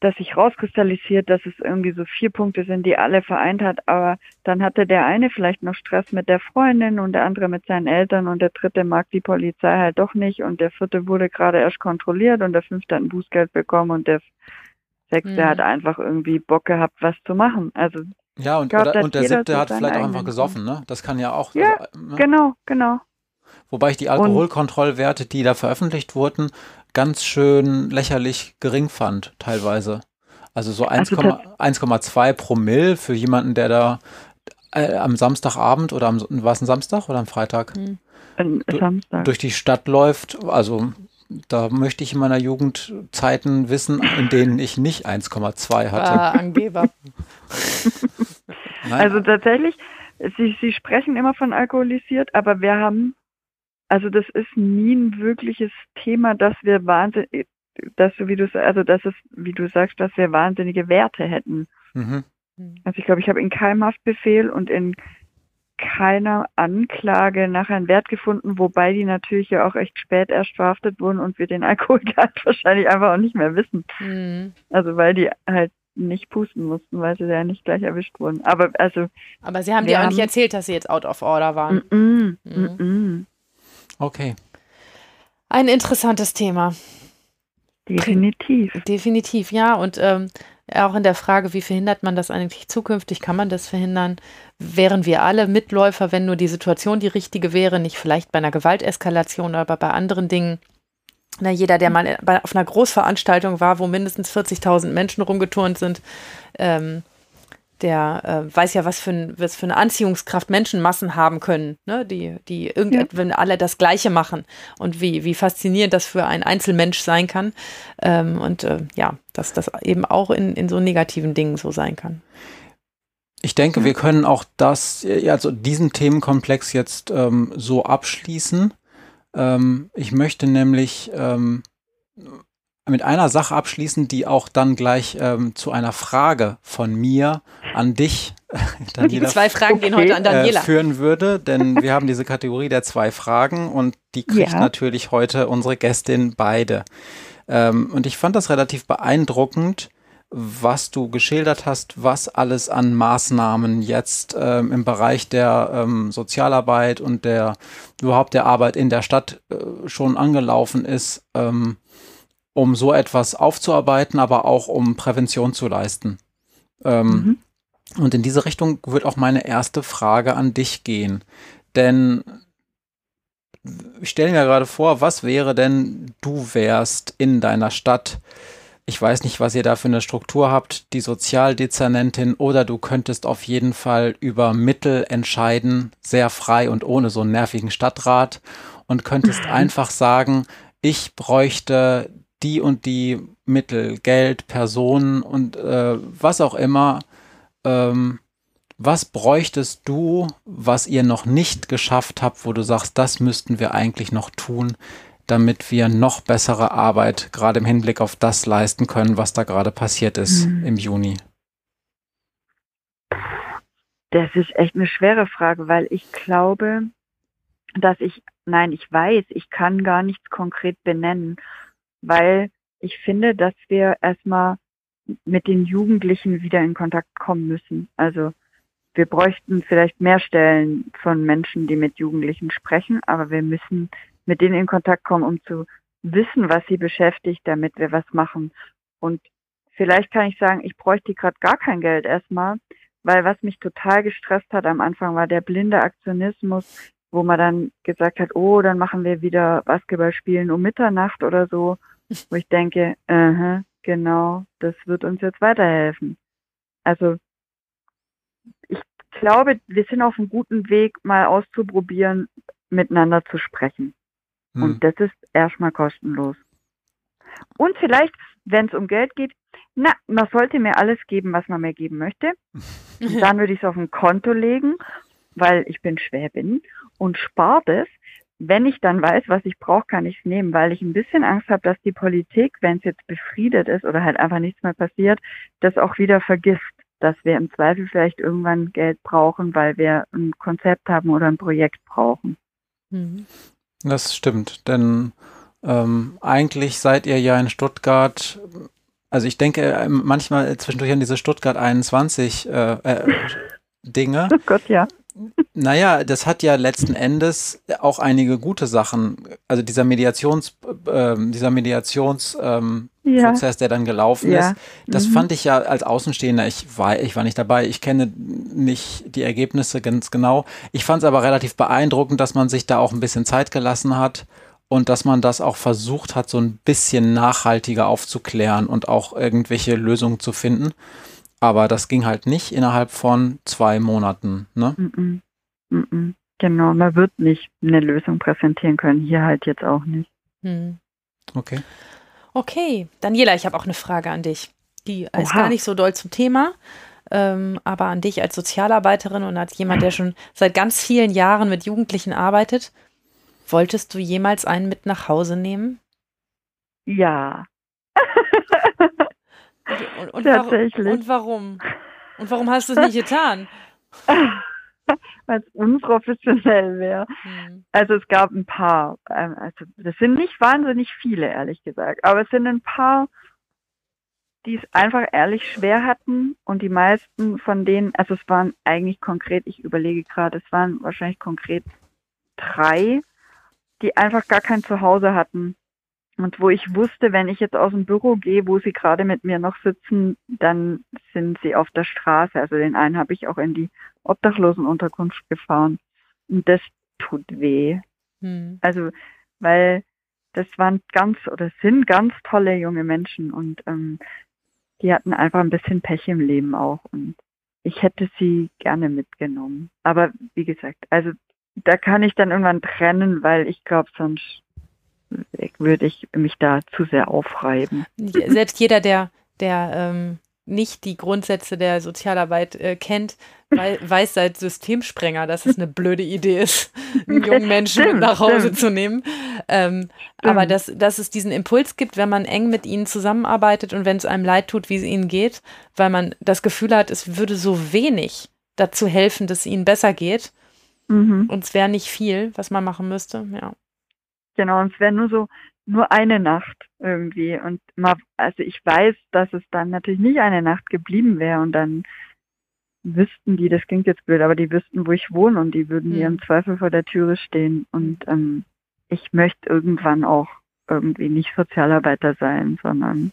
S3: dass sich rauskristallisiert, dass es irgendwie so vier Punkte sind, die alle vereint hat, aber dann hatte der eine vielleicht noch Stress mit der Freundin und der andere mit seinen Eltern und der dritte mag die Polizei halt doch nicht und der vierte wurde gerade erst kontrolliert und der fünfte hat ein Bußgeld bekommen und der sechste mhm. hat einfach irgendwie Bock gehabt, was zu machen. Also
S1: ja, und, glaub, oder, und der siebte hat vielleicht auch einfach gesoffen, ne? Das kann ja auch.
S3: Ja, also, ne? genau, genau.
S1: Wobei ich die Alkoholkontrollwerte, die da veröffentlicht wurden, ganz schön lächerlich gering fand, teilweise. Also so 1,2 also Promille für jemanden, der da äh, am Samstagabend oder am, war es ein Samstag oder am Freitag? Hm. Samstag. Durch die Stadt läuft, also da möchte ich in meiner Jugend Zeiten wissen, in denen ich nicht 1,2 hatte. Ah, Angeber.
S3: also tatsächlich, Sie, Sie sprechen immer von alkoholisiert, aber wir haben also das ist nie ein wirkliches Thema, dass wir wahnsinnig, dass du, wie du, also das ist, wie du sagst, dass wir wahnsinnige Werte hätten. Mhm. Also ich glaube, ich habe in keinem Haftbefehl und in keiner Anklage nach einem Wert gefunden, wobei die natürlich ja auch echt spät erst verhaftet wurden und wir den Alkoholgehalt wahrscheinlich einfach auch nicht mehr wissen. Mhm. Also weil die halt nicht pusten mussten, weil sie ja nicht gleich erwischt wurden. Aber also.
S2: Aber sie haben dir auch nicht erzählt, dass sie jetzt out of order waren. Mm -mm, mhm.
S1: mm Okay.
S2: Ein interessantes Thema.
S3: Definitiv.
S2: Definitiv, ja. Und ähm, auch in der Frage, wie verhindert man das eigentlich zukünftig? Kann man das verhindern? Wären wir alle Mitläufer, wenn nur die Situation die richtige wäre? Nicht vielleicht bei einer Gewalteskalation, aber bei anderen Dingen? Na, jeder, der mal auf einer Großveranstaltung war, wo mindestens 40.000 Menschen rumgeturnt sind, ähm, der äh, weiß ja, was für, ein, was für eine Anziehungskraft Menschenmassen haben können, ne? die, die irgend, ja. wenn alle das Gleiche machen und wie, wie faszinierend das für einen Einzelmensch sein kann. Ähm, und äh, ja, dass das eben auch in, in so negativen Dingen so sein kann.
S1: Ich denke, ja. wir können auch das, also diesen Themenkomplex jetzt ähm, so abschließen. Ähm, ich möchte nämlich ähm, mit einer Sache abschließen, die auch dann gleich ähm, zu einer Frage von mir an dich,
S2: Daniela, die zwei Fragen okay. gehen heute an Daniela.
S1: Äh, führen würde, denn wir haben diese Kategorie der zwei Fragen und die kriegt ja. natürlich heute unsere Gästin beide. Ähm, und ich fand das relativ beeindruckend, was du geschildert hast, was alles an Maßnahmen jetzt ähm, im Bereich der ähm, Sozialarbeit und der überhaupt der Arbeit in der Stadt äh, schon angelaufen ist. Ähm, um so etwas aufzuarbeiten, aber auch um Prävention zu leisten. Ähm, mhm. Und in diese Richtung wird auch meine erste Frage an dich gehen. Denn ich stelle mir gerade vor, was wäre denn, du wärst in deiner Stadt, ich weiß nicht, was ihr da für eine Struktur habt, die Sozialdezernentin oder du könntest auf jeden Fall über Mittel entscheiden, sehr frei und ohne so einen nervigen Stadtrat und könntest mhm. einfach sagen, ich bräuchte die und die Mittel, Geld, Personen und äh, was auch immer, ähm, was bräuchtest du, was ihr noch nicht geschafft habt, wo du sagst, das müssten wir eigentlich noch tun, damit wir noch bessere Arbeit gerade im Hinblick auf das leisten können, was da gerade passiert ist mhm. im Juni?
S3: Das ist echt eine schwere Frage, weil ich glaube, dass ich, nein, ich weiß, ich kann gar nichts konkret benennen weil ich finde, dass wir erstmal mit den Jugendlichen wieder in Kontakt kommen müssen. Also wir bräuchten vielleicht mehr Stellen von Menschen, die mit Jugendlichen sprechen, aber wir müssen mit denen in Kontakt kommen, um zu wissen, was sie beschäftigt, damit wir was machen. Und vielleicht kann ich sagen, ich bräuchte gerade gar kein Geld erstmal, weil was mich total gestresst hat am Anfang war der blinde Aktionismus, wo man dann gesagt hat, oh, dann machen wir wieder Basketball spielen um Mitternacht oder so wo ich denke, uh -huh, genau, das wird uns jetzt weiterhelfen. Also ich glaube, wir sind auf einem guten Weg, mal auszuprobieren, miteinander zu sprechen.
S1: Hm.
S3: Und das ist erstmal kostenlos. Und vielleicht, wenn es um Geld geht, na, man sollte mir alles geben, was man mir geben möchte. Und dann würde ich es auf ein Konto legen, weil ich bin Schwäbin und spart es. Wenn ich dann weiß, was ich brauche, kann ich es nehmen, weil ich ein bisschen Angst habe, dass die Politik, wenn es jetzt befriedet ist oder halt einfach nichts mehr passiert, das auch wieder vergisst, dass wir im Zweifel vielleicht irgendwann Geld brauchen, weil wir ein Konzept haben oder ein Projekt brauchen.
S2: Mhm.
S1: Das stimmt, denn ähm, eigentlich seid ihr ja in Stuttgart, also ich denke ähm, manchmal zwischendurch an diese Stuttgart 21 äh, äh, Dinge.
S3: Oh Gott, ja.
S1: Naja, das hat ja letzten Endes auch einige gute Sachen. Also dieser Mediations, äh, dieser Mediationsprozess, ähm,
S3: Ja.
S1: Der dann gelaufen
S3: Ja.
S1: ist, das
S3: Mhm.
S1: fand ich ja als Außenstehender, ich war, ich war nicht dabei, ich kenne nicht die Ergebnisse ganz genau. Ich fand es aber relativ beeindruckend, dass man sich da auch ein bisschen Zeit gelassen hat und dass man das auch versucht hat, so ein bisschen nachhaltiger aufzuklären und auch irgendwelche Lösungen zu finden. Aber das ging halt nicht innerhalb von zwei Monaten. Ne?
S3: Mhm. Mhm. Genau, man wird nicht eine Lösung präsentieren können, hier halt jetzt auch nicht.
S2: Mhm.
S1: Okay.
S2: Okay, Daniela, ich habe auch eine Frage an dich. Die ist
S3: Oha.
S2: gar nicht so doll zum Thema, ähm, aber an dich als Sozialarbeiterin und als jemand, der schon seit ganz vielen Jahren mit Jugendlichen arbeitet. Wolltest du jemals einen mit nach Hause nehmen?
S3: Ja.
S2: Und, und, und, warum,
S3: Tatsächlich.
S2: und warum? Und warum hast du es nicht getan?
S3: Weil es unprofessionell wäre.
S2: Hm.
S3: Also es gab ein paar, ähm, also das sind nicht wahnsinnig viele, ehrlich gesagt, aber es sind ein paar, die es einfach ehrlich schwer hatten und die meisten von denen, also es waren eigentlich konkret, ich überlege gerade, es waren wahrscheinlich konkret drei, die einfach gar kein Zuhause hatten. Und wo ich wusste, wenn ich jetzt aus dem Büro gehe, wo sie gerade mit mir noch sitzen, dann sind sie auf der Straße. Also den einen habe ich auch in die Obdachlosenunterkunft gefahren. Und das tut weh.
S2: Hm.
S3: Also, weil das waren ganz oder sind ganz tolle junge Menschen und ähm, die hatten einfach ein bisschen Pech im Leben auch und ich hätte sie gerne mitgenommen. Aber wie gesagt, also da kann ich dann irgendwann trennen, weil ich glaube, sonst würde ich mich da zu sehr aufreiben.
S2: Selbst jeder, der, der ähm, nicht die Grundsätze der Sozialarbeit äh, kennt, wei weiß seit Systemsprenger, dass es eine blöde Idee ist, einen jungen Menschen mit
S3: Stimmt,
S2: nach Hause
S3: stimmt.
S2: zu nehmen. Ähm, aber dass, dass es diesen Impuls gibt, wenn man eng mit ihnen zusammenarbeitet und wenn es einem leid tut, wie es ihnen geht, weil man das Gefühl hat, es würde so wenig dazu helfen, dass es ihnen besser geht
S3: Mhm.
S2: und es wäre nicht viel, was man machen müsste. Ja.
S3: Genau, und es wäre nur so, nur eine Nacht irgendwie. Und mal, also ich weiß, dass es dann natürlich nicht eine Nacht geblieben wäre und dann wüssten die, das klingt jetzt blöd, aber die wüssten, wo ich wohne und die würden mir
S2: Hm.
S3: im Zweifel vor der Türe stehen. Und ähm, ich möchte irgendwann auch irgendwie nicht Sozialarbeiter sein, sondern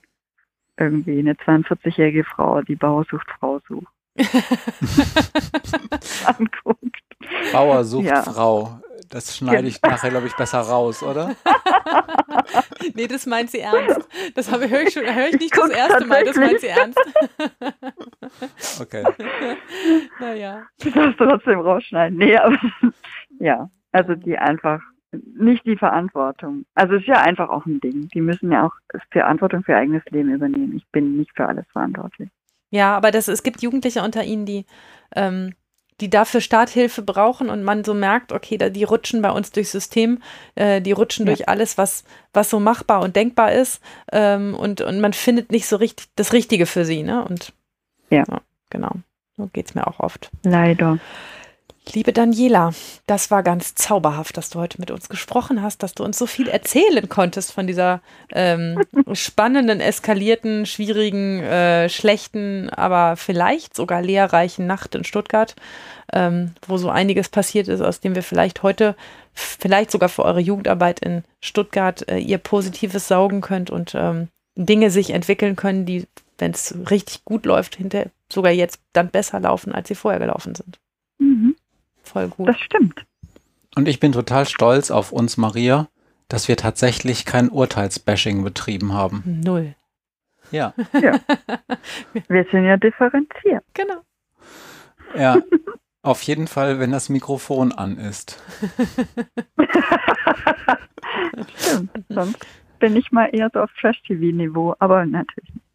S3: irgendwie eine 42-jährige Frau, die Bauersucht Frau sucht, anguckt.
S1: Bauer sucht
S3: Ja.
S1: Frau. Das schneide ich nachher, glaube ich, besser raus, oder?
S2: nee, das meint sie ernst. Das habe höre ich schon, höre ich nicht das erste Mal, das meint sie ernst.
S1: Okay.
S2: naja.
S3: Du darfst trotzdem rausschneiden. Nee, aber ja, also die einfach nicht die Verantwortung. Also es ist ja einfach auch ein Ding. Die müssen ja auch Verantwortung für ihr eigenes Leben übernehmen. Ich bin nicht für alles verantwortlich.
S2: Ja, aber das, es gibt Jugendliche unter ihnen, die, ähm, die dafür Starthilfe brauchen und man so merkt, okay, da, die rutschen bei uns durchs System, äh, die rutschen
S3: Ja.
S2: durch alles, was, was so machbar und denkbar ist ähm, und, und man findet nicht so richtig das Richtige für sie, ne? Und
S3: Ja.
S2: genau. So geht es mir auch oft.
S3: Leider.
S2: Liebe Daniela, das war ganz zauberhaft, dass du heute mit uns gesprochen hast, dass du uns so viel erzählen konntest von dieser ähm, spannenden, eskalierten, schwierigen, äh, schlechten, aber vielleicht sogar lehrreichen Nacht in Stuttgart, ähm, wo so einiges passiert ist, aus dem wir vielleicht heute, vielleicht sogar für eure Jugendarbeit in Stuttgart, äh, ihr Positives saugen könnt und ähm, Dinge sich entwickeln können, die, wenn es richtig gut läuft, hinter sogar jetzt dann besser laufen, als sie vorher gelaufen sind.
S3: Mhm.
S2: Voll gut.
S3: Das stimmt.
S1: Und ich bin total stolz auf uns, Maria, dass wir tatsächlich kein Urteilsbashing betrieben haben.
S2: Null.
S1: Ja,
S3: Wir sind ja differenziert.
S2: Genau.
S1: ja. Auf jeden Fall, wenn das Mikrofon an ist.
S3: Stimmt. Sonst bin ich mal eher so auf Trash-TV-Niveau, aber natürlich nicht.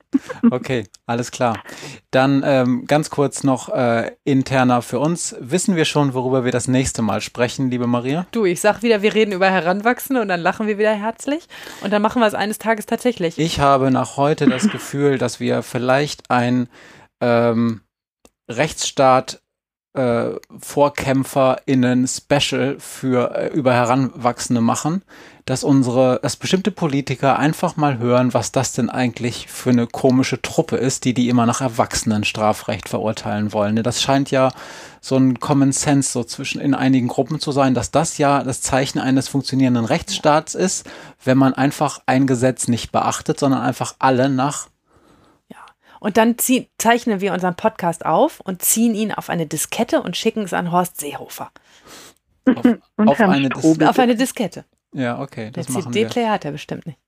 S1: Okay, alles klar. Dann ähm, ganz kurz noch äh, interner für uns. Wissen wir schon, worüber wir das nächste Mal sprechen, liebe Maria?
S2: Du, ich sag wieder, wir reden über Heranwachsende und dann lachen wir wieder herzlich und dann machen wir es eines Tages tatsächlich.
S1: Ich habe nach heute das Gefühl, dass wir vielleicht ein ähm, Rechtsstaat äh, VorkämpferInnen Special für äh, über Heranwachsende machen, dass unsere, dass bestimmte Politiker einfach mal hören, was das denn eigentlich für eine komische Truppe ist, die die immer nach Erwachsenenstrafrecht verurteilen wollen. Das scheint ja so ein Common Sense so zwischen in einigen Gruppen zu sein, dass das ja das Zeichen eines funktionierenden Rechtsstaats ist, wenn man einfach ein Gesetz nicht beachtet, sondern einfach alle nach
S2: und dann zieh, zeichnen wir unseren Podcast auf und ziehen ihn auf eine Diskette und schicken es an Horst Seehofer.
S1: Auf, auf, eine, Dis
S2: auf eine, Diskette.
S1: Ja, okay.
S2: Der CD-Player hat er bestimmt nicht.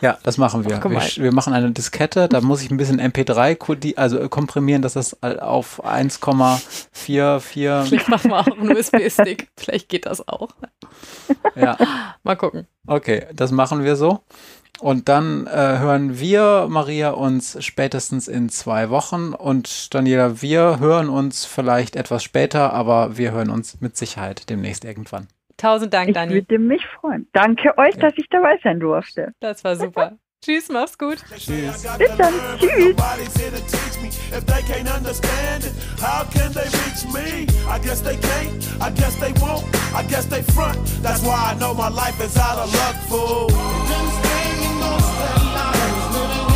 S1: Ja, das machen wir. Wir, wir, machen eine Diskette, da muss ich ein bisschen MP3 also komprimieren, dass das auf 1,44.
S2: Vielleicht machen wir auch einen USB-Stick. Vielleicht geht das auch.
S1: Ja.
S2: Mal gucken.
S1: Okay, das machen wir so. Und dann äh, hören wir, Maria, uns spätestens in zwei Wochen. Und Daniela, wir hören uns vielleicht etwas später, aber wir hören uns mit Sicherheit demnächst irgendwann.
S2: Tausend Dank, Dani.
S3: Ich würde mich freuen. Danke euch, ja. dass ich dabei sein durfte.
S2: Das war super. Tschüss, mach's gut.
S1: Tschüss.
S3: Bis dann. Tschüss.
S4: If they can't understand it, how can they reach me? I guess they can't, I guess they won't, I guess they front. That's why I know my life is out of luck, fool. most